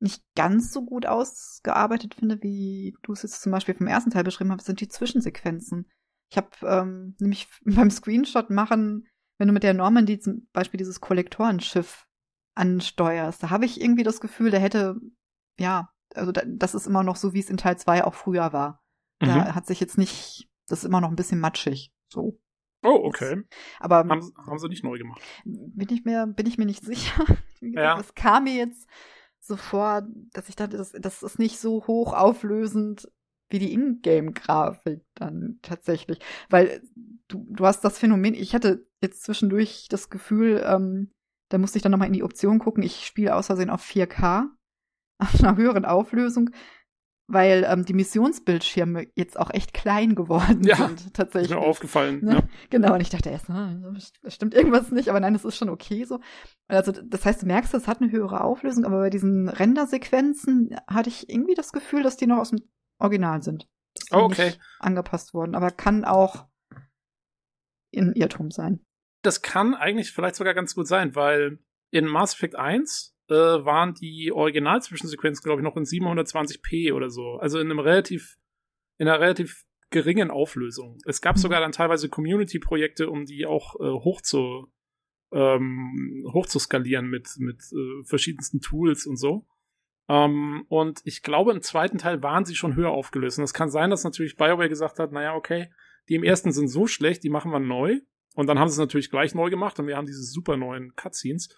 nicht ganz so gut ausgearbeitet finde, wie du es jetzt zum Beispiel vom ersten Teil beschrieben hast, sind die Zwischensequenzen. Ich habe ähm, nämlich (laughs) beim Screenshot machen, wenn du mit der Normandy zum Beispiel dieses Kollektorenschiff ansteuerst, da habe ich irgendwie das Gefühl, der hätte, ja, also da, das ist immer noch so, wie es in Teil 2 auch früher war. Da Mhm. hat sich jetzt nicht, das ist immer noch ein bisschen matschig. So. Oh, okay. Aber Haben, haben sie nicht neu gemacht. bin ich mir, bin ich mir nicht (laughs) sicher. Ja. Es kam mir jetzt so vor, dass ich dachte, das, das ist nicht so hoch auflösend wie die Ingame-Grafik dann tatsächlich. Weil du, du hast das Phänomen, ich hatte jetzt zwischendurch das Gefühl, ähm, da musste ich dann nochmal in die Option gucken, ich spiele aus Versehen auf 4K, auf (laughs) einer höheren Auflösung, weil ähm, die Missionsbildschirme jetzt auch echt klein geworden Ja, sind, Ist tatsächlich. mir aufgefallen. Ne? Ja. Genau, und ich dachte erst, da stimmt irgendwas nicht, aber nein, es ist schon okay so. Also das heißt, du merkst, es hat eine höhere Auflösung, aber bei diesen Rendersequenzen hatte ich irgendwie das Gefühl, dass die noch aus dem Original sind. Oh, okay. angepasst wurden, aber kann auch in Irrtum sein. Das kann eigentlich vielleicht sogar ganz gut sein, weil in Mass Effect 1 äh, waren die Original-Zwischensequenzen, glaube ich, noch in 720p oder so. Also in einem relativ, in einer relativ geringen Auflösung. Es gab Mhm. sogar dann teilweise Community-Projekte, um die auch äh, hoch zu ähm, hoch zu skalieren mit mit äh, verschiedensten Tools und so. Ähm, und ich glaube, im zweiten Teil waren sie schon höher aufgelöst. Und es kann sein, dass natürlich BioWare gesagt hat, naja, okay, die im ersten sind so schlecht, die machen wir neu. Und dann haben sie es natürlich gleich neu gemacht und wir haben diese super neuen Cutscenes.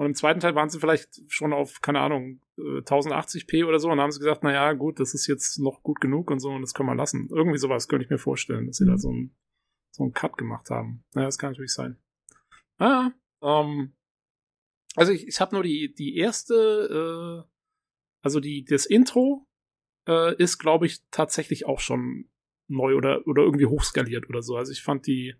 Und im zweiten Teil waren sie vielleicht schon auf, keine Ahnung, äh, 1080p oder so und dann haben sie gesagt, naja, gut, das ist jetzt noch gut genug und so und das können wir lassen. Irgendwie sowas könnte ich mir vorstellen, dass sie da so einen so einen Cut gemacht haben. Naja, das kann natürlich sein. Ah, ähm, also ich, ich habe nur die, die erste, äh, Also die, das Intro äh, ist, glaube ich, tatsächlich auch schon neu oder, oder irgendwie hochskaliert oder so. Also ich fand die,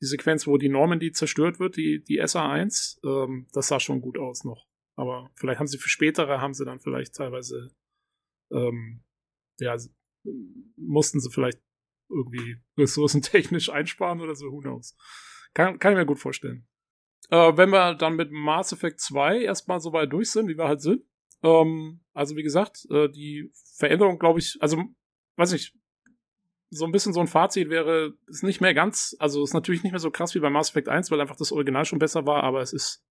die Sequenz, wo die Normandy zerstört wird, die, die SA1, ähm, das sah schon gut aus noch. Aber vielleicht haben sie für spätere, haben sie dann vielleicht teilweise, ähm, ja, mussten sie vielleicht irgendwie ressourcentechnisch (laughs) einsparen oder so, who knows. Kann, kann ich mir gut vorstellen. Äh, wenn wir dann mit Mass Effect 2 erstmal so weit durch sind, wie wir halt sind. Ähm, also wie gesagt, äh, die Veränderung, glaube ich, also weiß ich, so ein bisschen so ein Fazit wäre, ist nicht mehr ganz, also ist natürlich nicht mehr so krass wie bei Mass Effect 1, weil einfach das Original schon besser war, aber es ist,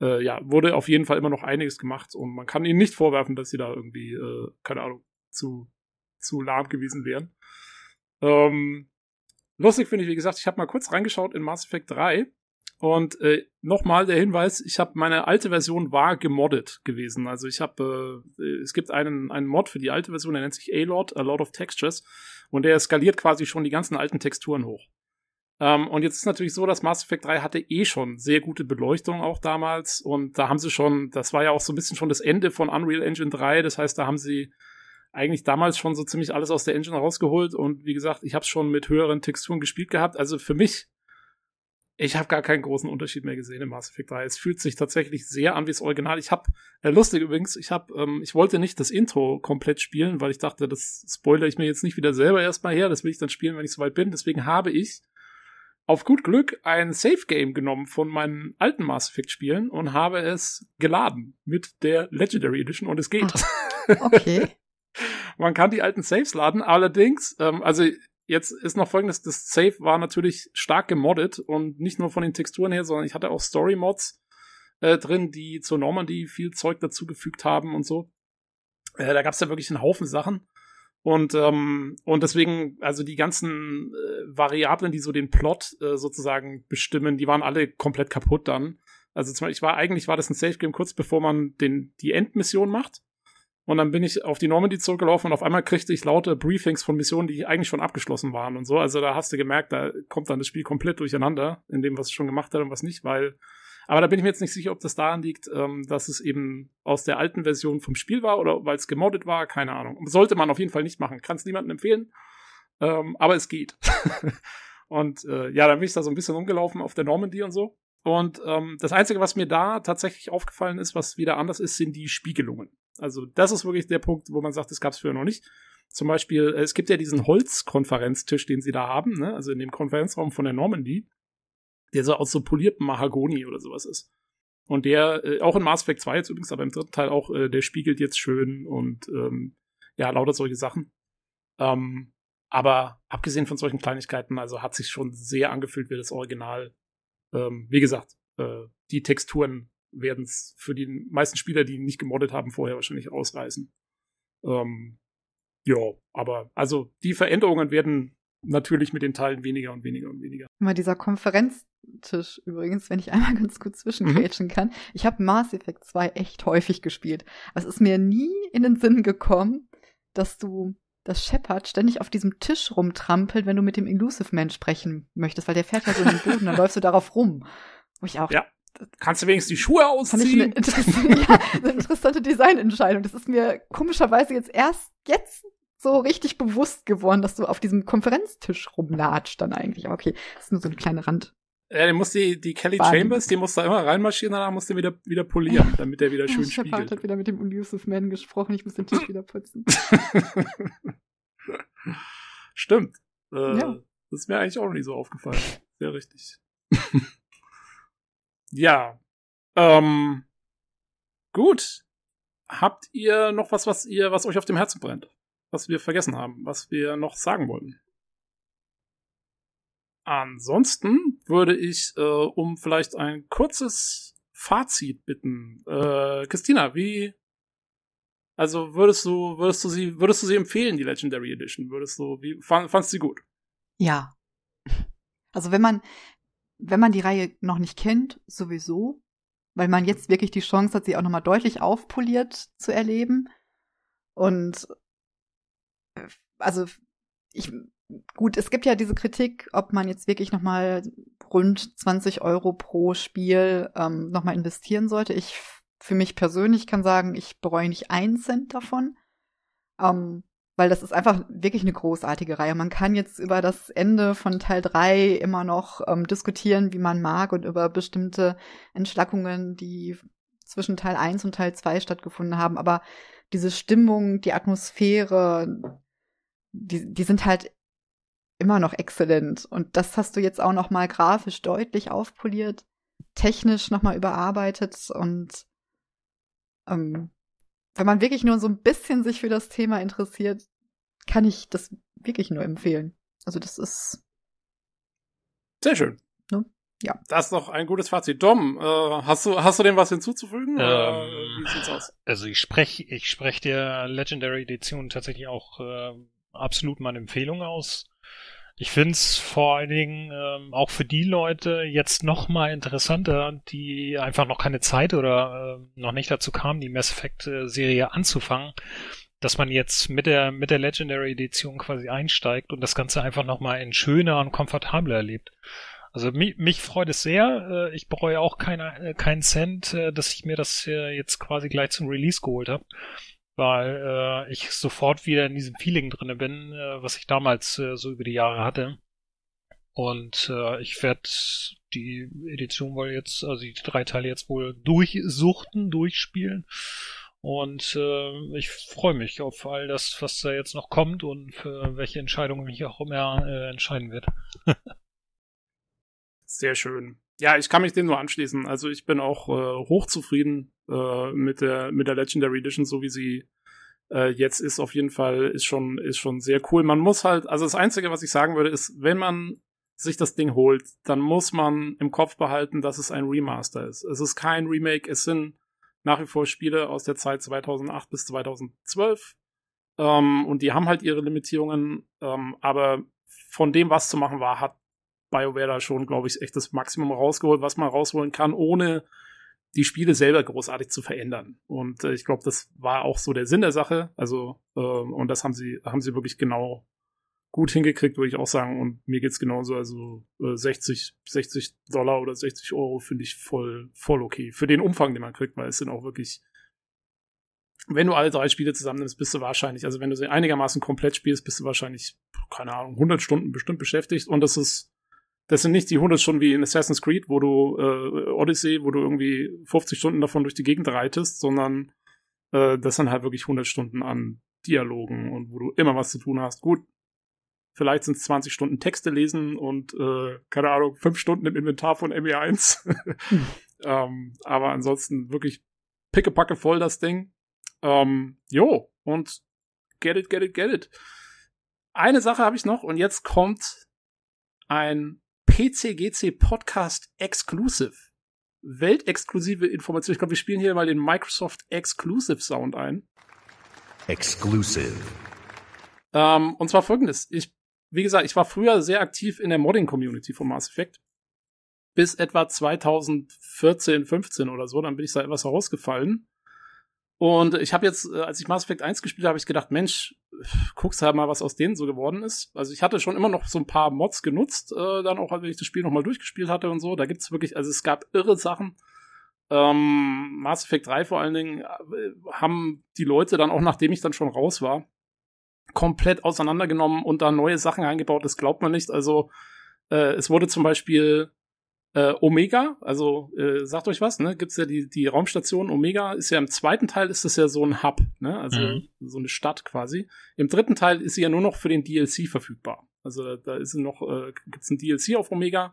äh, ja, wurde auf jeden Fall immer noch einiges gemacht und man kann ihnen nicht vorwerfen, dass sie da irgendwie, äh, keine Ahnung, zu, zu lahm gewesen wären. Ähm, lustig finde ich, wie gesagt, ich habe mal kurz reingeschaut in Mass Effect 3 und äh, nochmal der Hinweis, ich habe meine alte Version war gemoddet gewesen. Also ich habe, äh, es gibt einen, einen Mod für die alte Version, der nennt sich A-Lord, A Lot of Textures. Und der skaliert quasi schon die ganzen alten Texturen hoch. Ähm, und jetzt ist natürlich so, dass Mass Effect 3 hatte eh schon sehr gute Beleuchtung auch damals. Und da haben sie schon, das war ja auch so ein bisschen schon das Ende von Unreal Engine 3. Das heißt, da haben sie eigentlich damals schon so ziemlich alles aus der Engine rausgeholt. Und wie gesagt, ich habe es schon mit höheren Texturen gespielt gehabt. Also für mich ich habe gar keinen großen Unterschied mehr gesehen im Mass Effect 3. Es fühlt sich tatsächlich sehr an wie das Original. Ich habe, äh, lustig übrigens, ich habe, ähm, ich wollte nicht das Intro komplett spielen, weil ich dachte, das spoilere ich mir jetzt nicht wieder selber erstmal her. Das will ich dann spielen, wenn ich soweit bin. Deswegen habe ich auf gut Glück ein Safe Game genommen von meinen alten Mass Effect Spielen und habe es geladen mit der Legendary Edition und es geht. (laughs) okay. Man kann die alten Saves laden, allerdings, ähm, also Jetzt ist noch folgendes, das Save war natürlich stark gemoddet und nicht nur von den Texturen her, sondern ich hatte auch Story-Mods äh, drin, die zur Normandy viel Zeug dazugefügt haben und so. Äh, da gab es ja wirklich einen Haufen Sachen. Und, ähm, und deswegen, also die ganzen äh, Variablen, die so den Plot äh, sozusagen bestimmen, die waren alle komplett kaputt dann. Also zum Beispiel, ich war, eigentlich war das ein Safe Game kurz bevor man den, die Endmission macht. Und dann bin ich auf die Normandy zurückgelaufen und auf einmal kriegte ich laute Briefings von Missionen, die eigentlich schon abgeschlossen waren und so. Also da hast du gemerkt, da kommt dann das Spiel komplett durcheinander, in dem, was es schon gemacht hat und was nicht, weil. Aber da bin ich mir jetzt nicht sicher, ob das daran liegt, ähm, dass es eben aus der alten Version vom Spiel war oder weil es gemoddet war, keine Ahnung. Sollte man auf jeden Fall nicht machen. Kann es niemandem empfehlen. Ähm, aber es geht. (laughs) und äh, ja, dann bin ich da so ein bisschen rumgelaufen auf der Normandy und so. Und ähm, das Einzige, was mir da tatsächlich aufgefallen ist, was wieder anders ist, sind die Spiegelungen. Also das ist wirklich der Punkt, wo man sagt, das gab es früher noch nicht. Zum Beispiel, äh, es gibt ja diesen Holzkonferenztisch, den sie da haben, ne? also in dem Konferenzraum von der Normandy, der so aus so poliertem Mahagoni oder sowas ist. Und der, äh, auch in Mass Effect 2 jetzt übrigens, aber im dritten Teil auch, äh, der spiegelt jetzt schön und ähm, ja, lauter solche Sachen. Ähm, aber abgesehen von solchen Kleinigkeiten, also hat sich schon sehr angefühlt wie das Original. Ähm, wie gesagt, äh, die Texturen werden es für die meisten Spieler, die nicht gemoddet haben, vorher wahrscheinlich ausreißen. Ähm, ja, aber also die Veränderungen werden natürlich mit den Teilen weniger und weniger und weniger. Immer dieser Konferenztisch übrigens, wenn ich einmal (laughs) ganz gut zwischengrätschen mhm. kann. Ich habe Mass Effect 2 echt häufig gespielt. Es ist mir nie in den Sinn gekommen, dass du dass Shepard ständig auf diesem Tisch rumtrampelt, wenn du mit dem Illusive Man sprechen möchtest, weil der fährt ja so in den Boden, dann (laughs) läufst du darauf rum. Wo ich auch ja. Kannst du wenigstens die Schuhe ausziehen? Fand ich eine, (laughs) ja, eine interessante Designentscheidung. Das ist mir komischerweise jetzt erst jetzt so richtig bewusst geworden, dass du auf diesem Konferenztisch rumlatscht dann eigentlich. Aber okay, das ist nur so eine kleine Rand. Ja, der muss die, die Kelly Baden. Chambers, die muss da immer reinmarschieren, danach muss den wieder, wieder polieren, (laughs) damit der wieder schön oh, spiegelt. hat wieder mit dem Elusive Man gesprochen, ich muss den Tisch wieder putzen. (laughs) Stimmt. Äh, ja. Das ist mir eigentlich auch noch nie so aufgefallen. Sehr richtig. Ja. Ähm, gut. Habt ihr noch was, was ihr, was euch auf dem Herzen brennt? Was wir vergessen haben, was wir noch sagen wollten? Ansonsten würde ich äh, um vielleicht ein kurzes Fazit bitten. Äh, Christina, wie, also würdest du, würdest du sie, würdest du sie empfehlen, die Legendary Edition? Würdest du, wie, fand, fandst du sie gut? Ja. Also wenn man, wenn man die Reihe noch nicht kennt, sowieso, weil man jetzt wirklich die Chance hat, sie auch nochmal deutlich aufpoliert zu erleben. Und äh, also ich gut, es gibt ja diese Kritik, ob man jetzt wirklich nochmal rund 20 Euro pro Spiel ähm, nochmal investieren sollte. Ich für mich persönlich kann sagen, ich bereue nicht einen Cent davon. Ähm, weil das ist einfach wirklich eine großartige Reihe. Man kann jetzt über das Ende von Teil 3 immer noch ähm, diskutieren, wie man mag und über bestimmte Entschlackungen, die zwischen Teil 1 und Teil 2 stattgefunden haben. Aber diese Stimmung, die Atmosphäre, die, die sind halt immer noch exzellent. Und das hast du jetzt auch noch mal grafisch deutlich aufpoliert, technisch noch mal überarbeitet und ähm, wenn man wirklich nur so ein bisschen sich für das Thema interessiert, kann ich das wirklich nur empfehlen. Also das ist sehr schön. Ne? Ja. Das ist doch ein gutes Fazit. Dom, äh, hast du hast du dem was hinzuzufügen? Ähm, oder wie sieht's aus? Also ich spreche ich spreche der Legendary Edition tatsächlich auch äh, absolut meine Empfehlung aus. Ich find's vor allen Dingen ähm, auch für die Leute jetzt noch mal interessanter, die einfach noch keine Zeit oder äh, noch nicht dazu kamen, die Mass Effect äh, Serie anzufangen, dass man jetzt mit der mit der Legendary Edition quasi einsteigt und das Ganze einfach noch mal in schöner und komfortabler erlebt. Also mich, mich freut es sehr. Äh, ich bereue auch keine, äh, keinen Cent, äh, dass ich mir das jetzt quasi gleich zum Release geholt habe weil ich sofort wieder in diesem Feeling drinne bin, was ich damals so über die Jahre hatte. Und ich werde die Edition wohl jetzt, also die drei Teile jetzt wohl durchsuchten, durchspielen. Und äh, ich freue mich auf all das, was da jetzt noch kommt und für welche Entscheidungen ich auch immer äh, entscheiden wird. Sehr schön. Ja, ich kann mich dem nur anschließen. Also ich bin auch äh, hochzufrieden äh, mit der mit der Legendary Edition, so wie sie äh, jetzt ist. Auf jeden Fall ist schon ist schon sehr cool. Man muss halt, also das Einzige, was ich sagen würde, ist, wenn man sich das Ding holt, dann muss man im Kopf behalten, dass es ein Remaster ist. Es ist kein Remake. Es sind nach wie vor Spiele aus der Zeit 2008 bis 2012 ähm, und die haben halt ihre Limitierungen. Ähm, aber von dem, was zu machen war, hat BioWare da schon, glaube ich, echt das Maximum rausgeholt, was man rausholen kann, ohne die Spiele selber großartig zu verändern. Und äh, ich glaube, das war auch so der Sinn der Sache. Also, äh, und das haben sie, haben sie wirklich genau gut hingekriegt, würde ich auch sagen. Und mir geht's genauso. Also äh, 60, 60 Dollar oder 60 Euro finde ich voll, voll okay. Für den Umfang, den man kriegt, weil es sind auch wirklich, wenn du alle drei Spiele zusammennimmst, bist du wahrscheinlich, also wenn du sie einigermaßen komplett spielst, bist du wahrscheinlich, keine Ahnung, 100 Stunden bestimmt beschäftigt. Und das ist das sind nicht die 100 Stunden wie in Assassin's Creed, wo du äh, Odyssey, wo du irgendwie 50 Stunden davon durch die Gegend reitest, sondern äh, das sind halt wirklich 100 Stunden an Dialogen und wo du immer was zu tun hast. Gut, vielleicht sind es 20 Stunden Texte lesen und äh, keine Ahnung, 5 Stunden im Inventar von ME1. hm. (laughs) ähm, aber ansonsten wirklich pickepacke voll das Ding. Ähm, jo, und get it, get it, get it. Eine Sache habe ich noch und jetzt kommt ein PCGC Podcast Exclusive. Weltexklusive Information. Ich glaube, wir spielen hier mal den Microsoft Exclusive Sound ein. Exclusive. Ähm, und zwar folgendes. Ich, wie gesagt, ich war früher sehr aktiv in der Modding-Community von Mass Effect. Bis etwa 2014, 15 oder so. Dann bin ich da etwas herausgefallen. Und ich habe jetzt, äh, als ich Mass Effect 1 gespielt habe, habe ich gedacht, Mensch, guckst halt mal, was aus denen so geworden ist. Also ich hatte schon immer noch so ein paar Mods genutzt, äh, dann auch, wenn ich das Spiel nochmal durchgespielt hatte und so. Da gibt's wirklich, also es gab irre Sachen. Ähm, Mass Effect 3 vor allen Dingen äh, haben die Leute dann auch, nachdem ich dann schon raus war, komplett auseinandergenommen und da neue Sachen eingebaut. Das glaubt man nicht. Also äh, es wurde zum Beispiel äh, Omega, also äh, sagt euch was, ne? Gibt's ja die die Raumstation Omega ist ja im zweiten Teil ist das ja so ein Hub, ne? Also mhm. so eine Stadt quasi. Im dritten Teil ist sie ja nur noch für den DLC verfügbar. Also da ist noch äh, gibt's ein DLC auf Omega,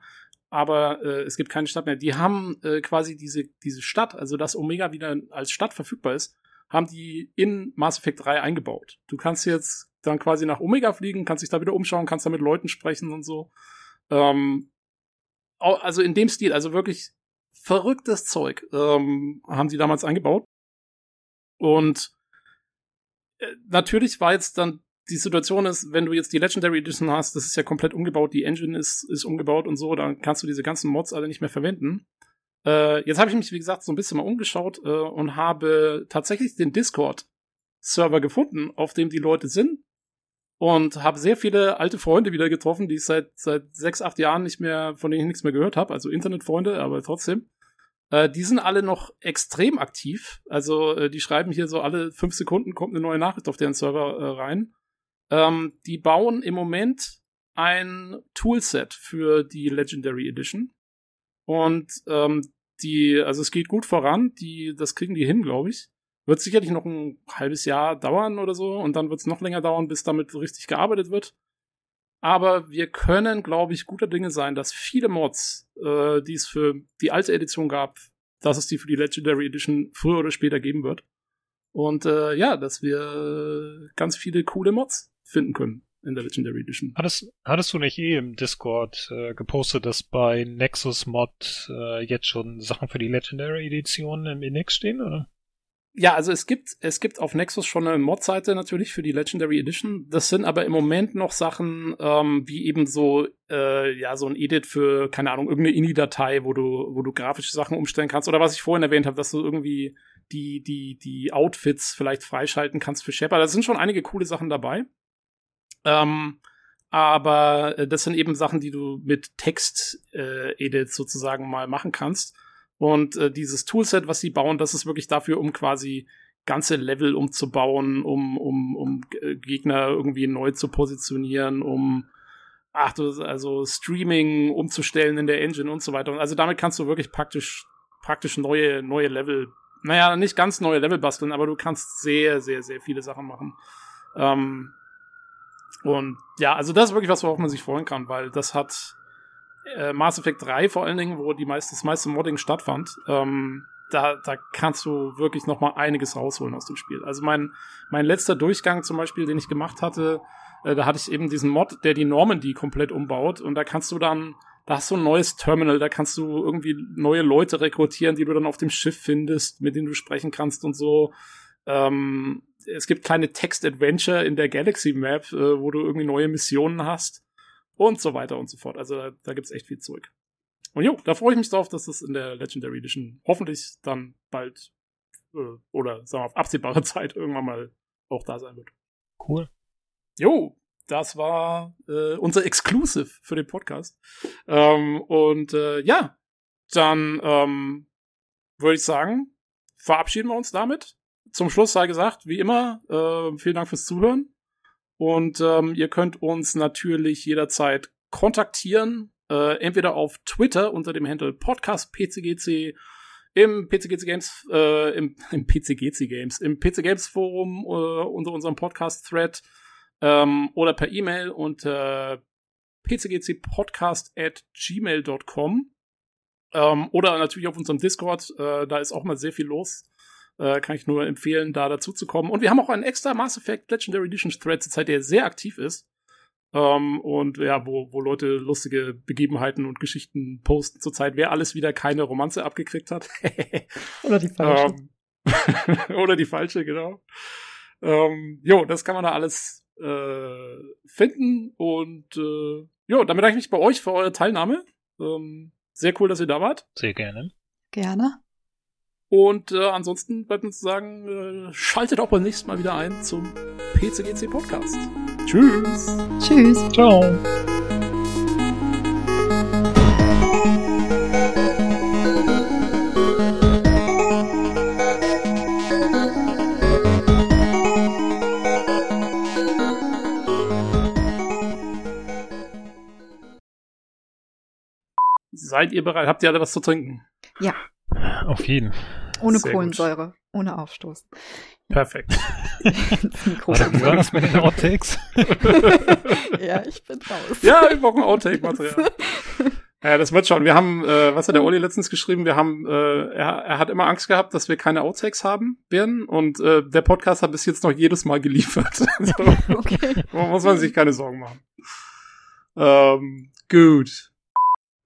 aber äh, es gibt keine Stadt mehr. Die haben äh, quasi diese diese Stadt, also dass Omega wieder als Stadt verfügbar ist, haben die in Mass Effect 3 eingebaut. Du kannst jetzt dann quasi nach Omega fliegen, kannst dich da wieder umschauen, kannst da mit Leuten sprechen und so. Ähm, also in dem Stil, also wirklich verrücktes Zeug ähm, haben sie damals eingebaut. Und äh, natürlich war jetzt dann die Situation ist, wenn du jetzt die Legendary Edition hast, das ist ja komplett umgebaut, die Engine ist, ist umgebaut und so, dann kannst du diese ganzen Mods alle nicht mehr verwenden. Äh, jetzt habe ich mich, wie gesagt, so ein bisschen mal umgeschaut äh, und habe tatsächlich den Discord-Server gefunden, auf dem die Leute sind und habe sehr viele alte Freunde wieder getroffen, die ich seit seit sechs, acht Jahren nicht mehr, von denen ich nichts mehr gehört habe, also Internetfreunde, aber trotzdem. Äh, die sind alle noch extrem aktiv. Also äh, die schreiben hier so alle fünf Sekunden kommt eine neue Nachricht auf deren Server äh, rein. Ähm, die bauen im Moment ein Toolset für die Legendary Edition. Und ähm, die, also es geht gut voran, die, das kriegen die hin, glaube ich. Wird sicherlich noch ein halbes Jahr dauern oder so und dann wird es noch länger dauern, bis damit richtig gearbeitet wird. Aber wir können, glaube ich, guter Dinge sein, dass viele Mods, äh, die es für die alte Edition gab, dass es die für die Legendary Edition früher oder später geben wird. Und äh, ja, dass wir ganz viele coole Mods finden können in der Legendary Edition. Hattest, hattest du nicht eh im Discord äh, gepostet, dass bei Nexus Mod äh, jetzt schon Sachen für die Legendary Edition im Index stehen, oder? Ja, also es gibt, es gibt auf Nexus schon eine Mod-Seite natürlich für die Legendary Edition. Das sind aber im Moment noch Sachen, ähm, wie eben so, äh, ja, so ein Edit für, keine Ahnung, irgendeine INI-Datei, wo du, wo du grafische Sachen umstellen kannst. Oder was ich vorhin erwähnt habe, dass du irgendwie die, die, die Outfits vielleicht freischalten kannst für Shepard. Da sind schon einige coole Sachen dabei. Ähm, aber äh, das sind eben Sachen, die du mit Text-Edits äh, sozusagen mal machen kannst. Und äh, dieses Toolset, was sie bauen, das ist wirklich dafür, um quasi ganze Level umzubauen, um, um, um äh, Gegner irgendwie neu zu positionieren, um ach du, also Streaming umzustellen in der Engine und so weiter. Also damit kannst du wirklich praktisch, praktisch neue, neue Level, naja, nicht ganz neue Level basteln, aber du kannst sehr, sehr, sehr viele Sachen machen. Ähm, und ja, also das ist wirklich was, worauf man sich freuen kann, weil das hat äh, Mass Effect 3 vor allen Dingen, wo die meiste, das meiste Modding stattfand, ähm, da, da kannst du wirklich noch mal einiges rausholen aus dem Spiel. Also mein, mein letzter Durchgang zum Beispiel, den ich gemacht hatte, äh, da hatte ich eben diesen Mod, der die Normandy komplett umbaut und da kannst du dann, da hast du ein neues Terminal, da kannst du irgendwie neue Leute rekrutieren, die du dann auf dem Schiff findest, mit denen du sprechen kannst und so. Ähm, es gibt kleine Text-Adventure in der Galaxy Map, äh, wo du irgendwie neue Missionen hast und so weiter und so fort. Also da, da gibt's echt viel zurück. Und jo, da freue ich mich drauf, dass das in der Legendary Edition hoffentlich dann bald äh, oder sagen wir auf absehbare (laughs) Zeit irgendwann mal auch da sein wird. Cool. Jo, das war äh, unser Exclusive für den Podcast. Ähm, und äh, ja, dann ähm, würde ich sagen, verabschieden wir uns damit. Zum Schluss sei gesagt, wie immer, äh, vielen Dank fürs Zuhören. Und ähm, ihr könnt uns natürlich jederzeit kontaktieren, äh, entweder auf Twitter unter dem Handle Podcast PCGC, im PCGC Games, äh, im, im PCGC Games, im PC Games Forum äh, unter unserem Podcast Thread ähm, oder per E-Mail unter pcgcpodcast at gmail.com ähm, oder natürlich auf unserem Discord, äh, da ist auch mal sehr viel los. Äh, kann ich nur empfehlen, da dazu zu kommen. Und wir haben auch einen extra Mass Effect Legendary Edition Thread zurzeit, der sehr aktiv ist. Ähm, und ja, wo, wo Leute lustige Begebenheiten und Geschichten posten zurzeit, wer alles wieder keine Romanze abgekriegt hat. (laughs) Oder die falsche. Ähm, (laughs) oder die falsche, genau. Ähm, jo, das kann man da alles äh, finden. Und äh, jo, dann bedanke ich mich bei euch für eure Teilnahme. Ähm, sehr cool, dass ihr da wart. Sehr gerne. Gerne. Und äh, ansonsten bleibt uns zu sagen, äh, schaltet auch beim nächsten Mal wieder ein zum PCGC Podcast. Tschüss. Tschüss. Ciao. Seid ihr bereit? Habt ihr alle was zu trinken? Ja, Auf jeden. ohne Sehr Kohlensäure, ohne Aufstoß. Perfekt. (laughs) Wie war das mit den Outtakes? (laughs) ja, ich bin raus. ja, wir brauchen Outtake-Material. (laughs) Ja, das wird schon. Wir haben, äh, was hat der Olli letztens geschrieben? Wir haben, äh, er, er hat immer Angst gehabt, dass wir keine Outtakes haben werden und äh, der Podcast hat bis jetzt noch jedes Mal geliefert. so, Okay. muss man sich keine Sorgen machen. Ähm, gut.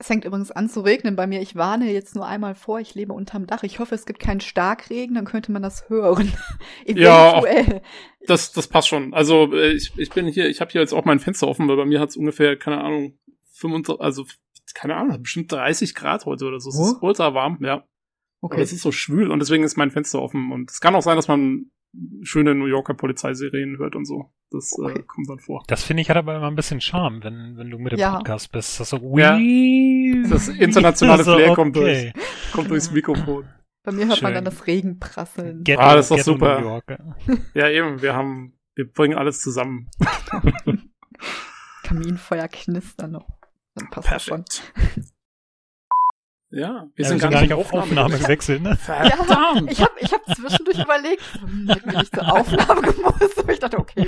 Es fängt übrigens an zu regnen bei mir. Ich warne jetzt nur einmal vor, ich lebe unterm Dach. Ich hoffe, es gibt keinen Starkregen, dann könnte man das hören. (laughs) Ja, auch-. Das, das passt schon. Also äh, ich, ich bin hier, ich habe hier jetzt auch mein Fenster offen, weil bei mir hat es ungefähr, keine Ahnung, 25, also keine Ahnung, bestimmt 30 Grad heute oder so. Es ist Oh. ultra warm, ja. Aber Okay. es ist so schwül und deswegen ist mein Fenster offen. Und es kann auch sein, dass man schöne New Yorker Polizeiserien hört und so. Das äh, Okay. kommt dann vor. Das finde ich hat aber immer ein bisschen Charme, wenn, wenn du mit dem Ja. Podcast bist. Das so, Ja. Das internationale (laughs) so, Flair kommt okay. Kommt durchs Mikrofon. Bei mir hört man Schön. dann das Regenprasseln. Ghetto, Ah, das ist doch super. New York. ja. (laughs) Ja, eben, wir haben, wir bringen alles zusammen. (laughs) Kaminfeuer knistern noch. Dann passt das schon. Ja, wir Ja, sind gar nicht auf Aufnahme gewechselt, ne? (laughs) Verdammt! Ich habe ich hab zwischendurch (laughs) überlegt, hätten wir nicht zur Aufnahme gemusst. Aber ich dachte, okay.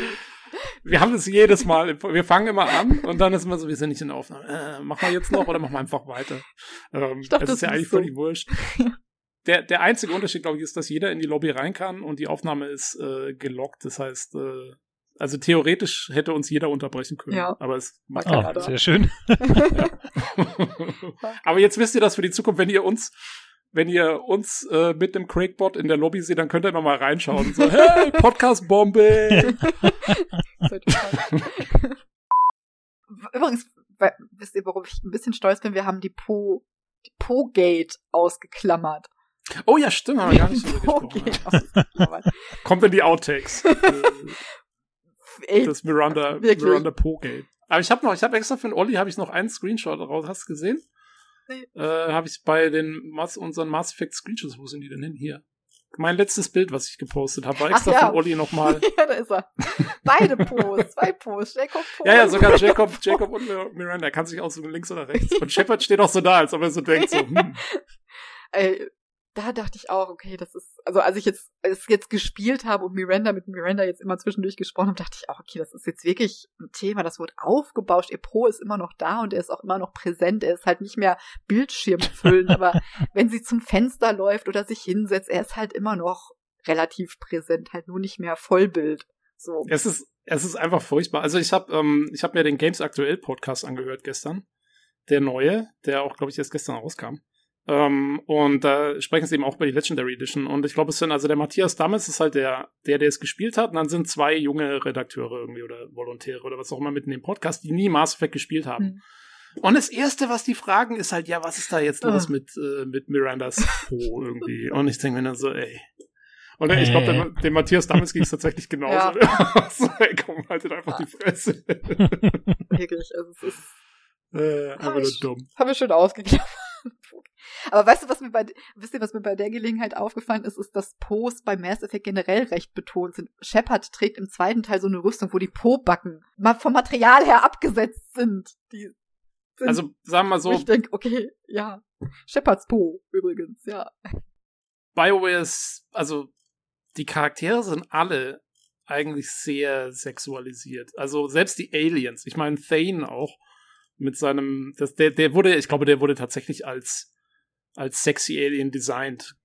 Wir haben das jedes Mal. Wir fangen immer an und dann ist immer so, wir sind nicht in der Aufnahme. Äh, machen wir jetzt noch oder machen wir einfach weiter? Ähm, Ich dachte, das ist ja eigentlich so. völlig wurscht. Der, der einzige Unterschied, glaube ich, ist, dass jeder in die Lobby rein kann und die Aufnahme ist äh, gelockt. Das heißt, äh, also theoretisch hätte uns jeder unterbrechen können. Ja. Aber es macht Ja, Oh, da. sehr schön. (laughs) Aber jetzt wisst ihr das für die Zukunft, wenn ihr uns, wenn ihr uns äh, mit dem Craigbot in der Lobby seht, dann könnt ihr noch mal reinschauen. So, (laughs) hey, Podcast-Bombe! (laughs) Übrigens, wisst ihr, worauf ich ein bisschen stolz bin? Wir haben die Po, die Po-Gate ausgeklammert. Oh ja, stimmt, haben wir gar nicht drüber gesprochen. Kommt in die Outtakes. Ey, das Miranda, Wirklich? Miranda Pogate. Aber ich habe noch, ich habe extra für den Olli habe ich noch einen Screenshot raus. Hast du gesehen? Nee. Äh, habe ich bei den Mass, unseren Mass Effect Screenshots, wo sind die denn hin? Hier. Mein letztes Bild, was ich gepostet habe, war Ach extra ja. für Olli nochmal. (laughs) ja, da ist er. Beide Po's, zwei Po's. Jacob Po. Ja, ja, sogar Jacob, Jacob und Mir- Miranda kann sich aussuchen, links oder rechts. Und Shepard steht auch so da, als ob er so denkt, so, hm, (laughs) Ey, da dachte ich auch, okay, das ist, also als ich jetzt, es jetzt gespielt habe und Miranda mit Miranda jetzt immer zwischendurch gesprochen habe, dachte ich auch, okay, das ist jetzt wirklich ein Thema, das wird aufgebauscht. Ihr Pro ist immer noch da und er ist auch immer noch präsent. Er ist halt nicht mehr Bildschirmfüllend, aber (laughs) wenn sie zum Fenster läuft oder sich hinsetzt, er ist halt immer noch relativ präsent, halt nur nicht mehr Vollbild. So. es ist, es ist einfach furchtbar. Also ich habe, ähm, ich habe mir den Games Aktuell Podcast angehört gestern, der neue, der auch, glaube ich, erst gestern rauskam. Ähm, und da sprechen sie eben auch über die Legendary Edition. Und ich glaube, es sind, also der Matthias Dammes ist halt der, der, der es gespielt hat. Und dann sind zwei junge Redakteure irgendwie oder Volontäre oder was auch immer mit in dem Podcast, die nie Mass Effect gespielt haben. Hm. Und das Erste, was die fragen, ist halt, ja, was ist da jetzt los Ah. mit, äh, mit Mirandas Po (laughs) irgendwie? Und ich denke mir dann so, ey. Und ich glaube, dem, dem Matthias Dammes ging es tatsächlich genauso. Ja. (laughs) so, ey, komm, haltet einfach die Fresse. (laughs) Wirklich, also es ist, äh, einfach nur dumm. haben wir schön ausgeklammert. Aber weißt du, was mir bei, wisst ihr, was mir bei der Gelegenheit aufgefallen ist, ist, dass Po's bei Mass Effect generell recht betont sind. Shepard trägt im zweiten Teil so eine Rüstung, wo die Po-Backen mal vom Material her abgesetzt sind. Die sind, Also, sagen wir mal so, ich denke, okay, ja. Shepards Po, übrigens, ja. BioWare ist, also, die Charaktere sind alle eigentlich sehr sexualisiert. Also, selbst die Aliens. Ich meine, Thane auch mit seinem, das, der, der wurde, ich glaube, der wurde tatsächlich als, als sexy Alien designt.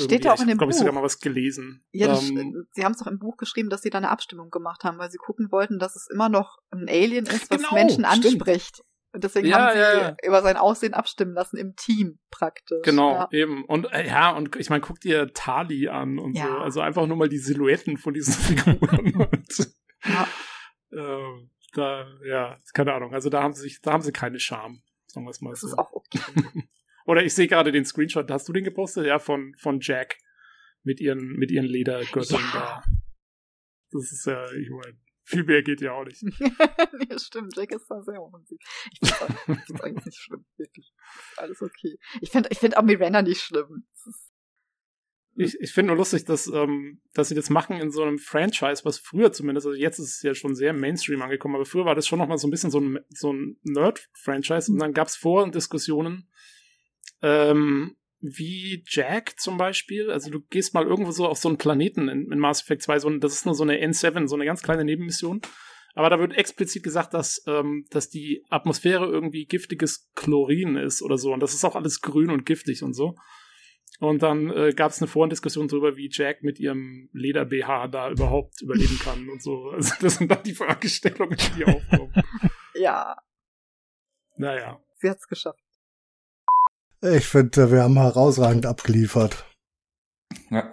Steht ja auch in dem Ich glaube, ich Buch. sogar mal was gelesen. Ja, Ähm, sie haben es doch im Buch geschrieben, dass sie da eine Abstimmung gemacht haben, weil sie gucken wollten, dass es immer noch ein Alien ist, was Genau, Menschen stimmt. anspricht. Und deswegen Ja, haben sie ja, über sein Aussehen abstimmen lassen im Team praktisch. Genau, Ja. eben. Und äh, ja, und ich meine, guck dir Tali an und so. Also einfach nur mal die Silhouetten von diesen (laughs) Figuren. Ja. äh, da, ja, keine Ahnung. Also da haben sie sich, da haben sie keine Scham, sagen wir es mal Das so. ist auch okay. (laughs) Oder ich sehe gerade den Screenshot, hast du den gepostet? Ja, von, von Jack mit ihren, mit ihren Ledergürteln Ja. da. Das ist ja, ich meine, viel mehr geht ja auch nicht. (laughs) nee, stimmt. Jack ist da sehr offensiv. Ich finde es eigentlich nicht schlimm. Wirklich. Alles okay. Ich finde ich find auch Miranda nicht schlimm. Ich, ich finde nur lustig, dass, ähm, dass sie das machen in so einem Franchise, was früher zumindest, also jetzt ist es ja schon sehr Mainstream angekommen, aber früher war das schon noch mal so ein bisschen so ein, so ein Nerd-Franchise und dann gab es vor Diskussionen, ähm, wie Jack zum Beispiel, also du gehst mal irgendwo so auf so einen Planeten in, in Mass Effect 2, so ein, das ist nur so eine N7, so eine ganz kleine Nebenmission. Aber da wird explizit gesagt, dass, ähm, dass die Atmosphäre irgendwie giftiges Chlorin ist oder so. Und das ist auch alles grün und giftig und so. Und dann äh, gab es eine Vorendiskussion darüber, wie Jack mit ihrem Leder-BH da überhaupt überleben kann und so. (laughs) Also das sind dann die Fragestellungen, die aufkommen. (laughs) ja, Naja. sie hat's geschafft. Ich finde, wir haben herausragend abgeliefert. Ja.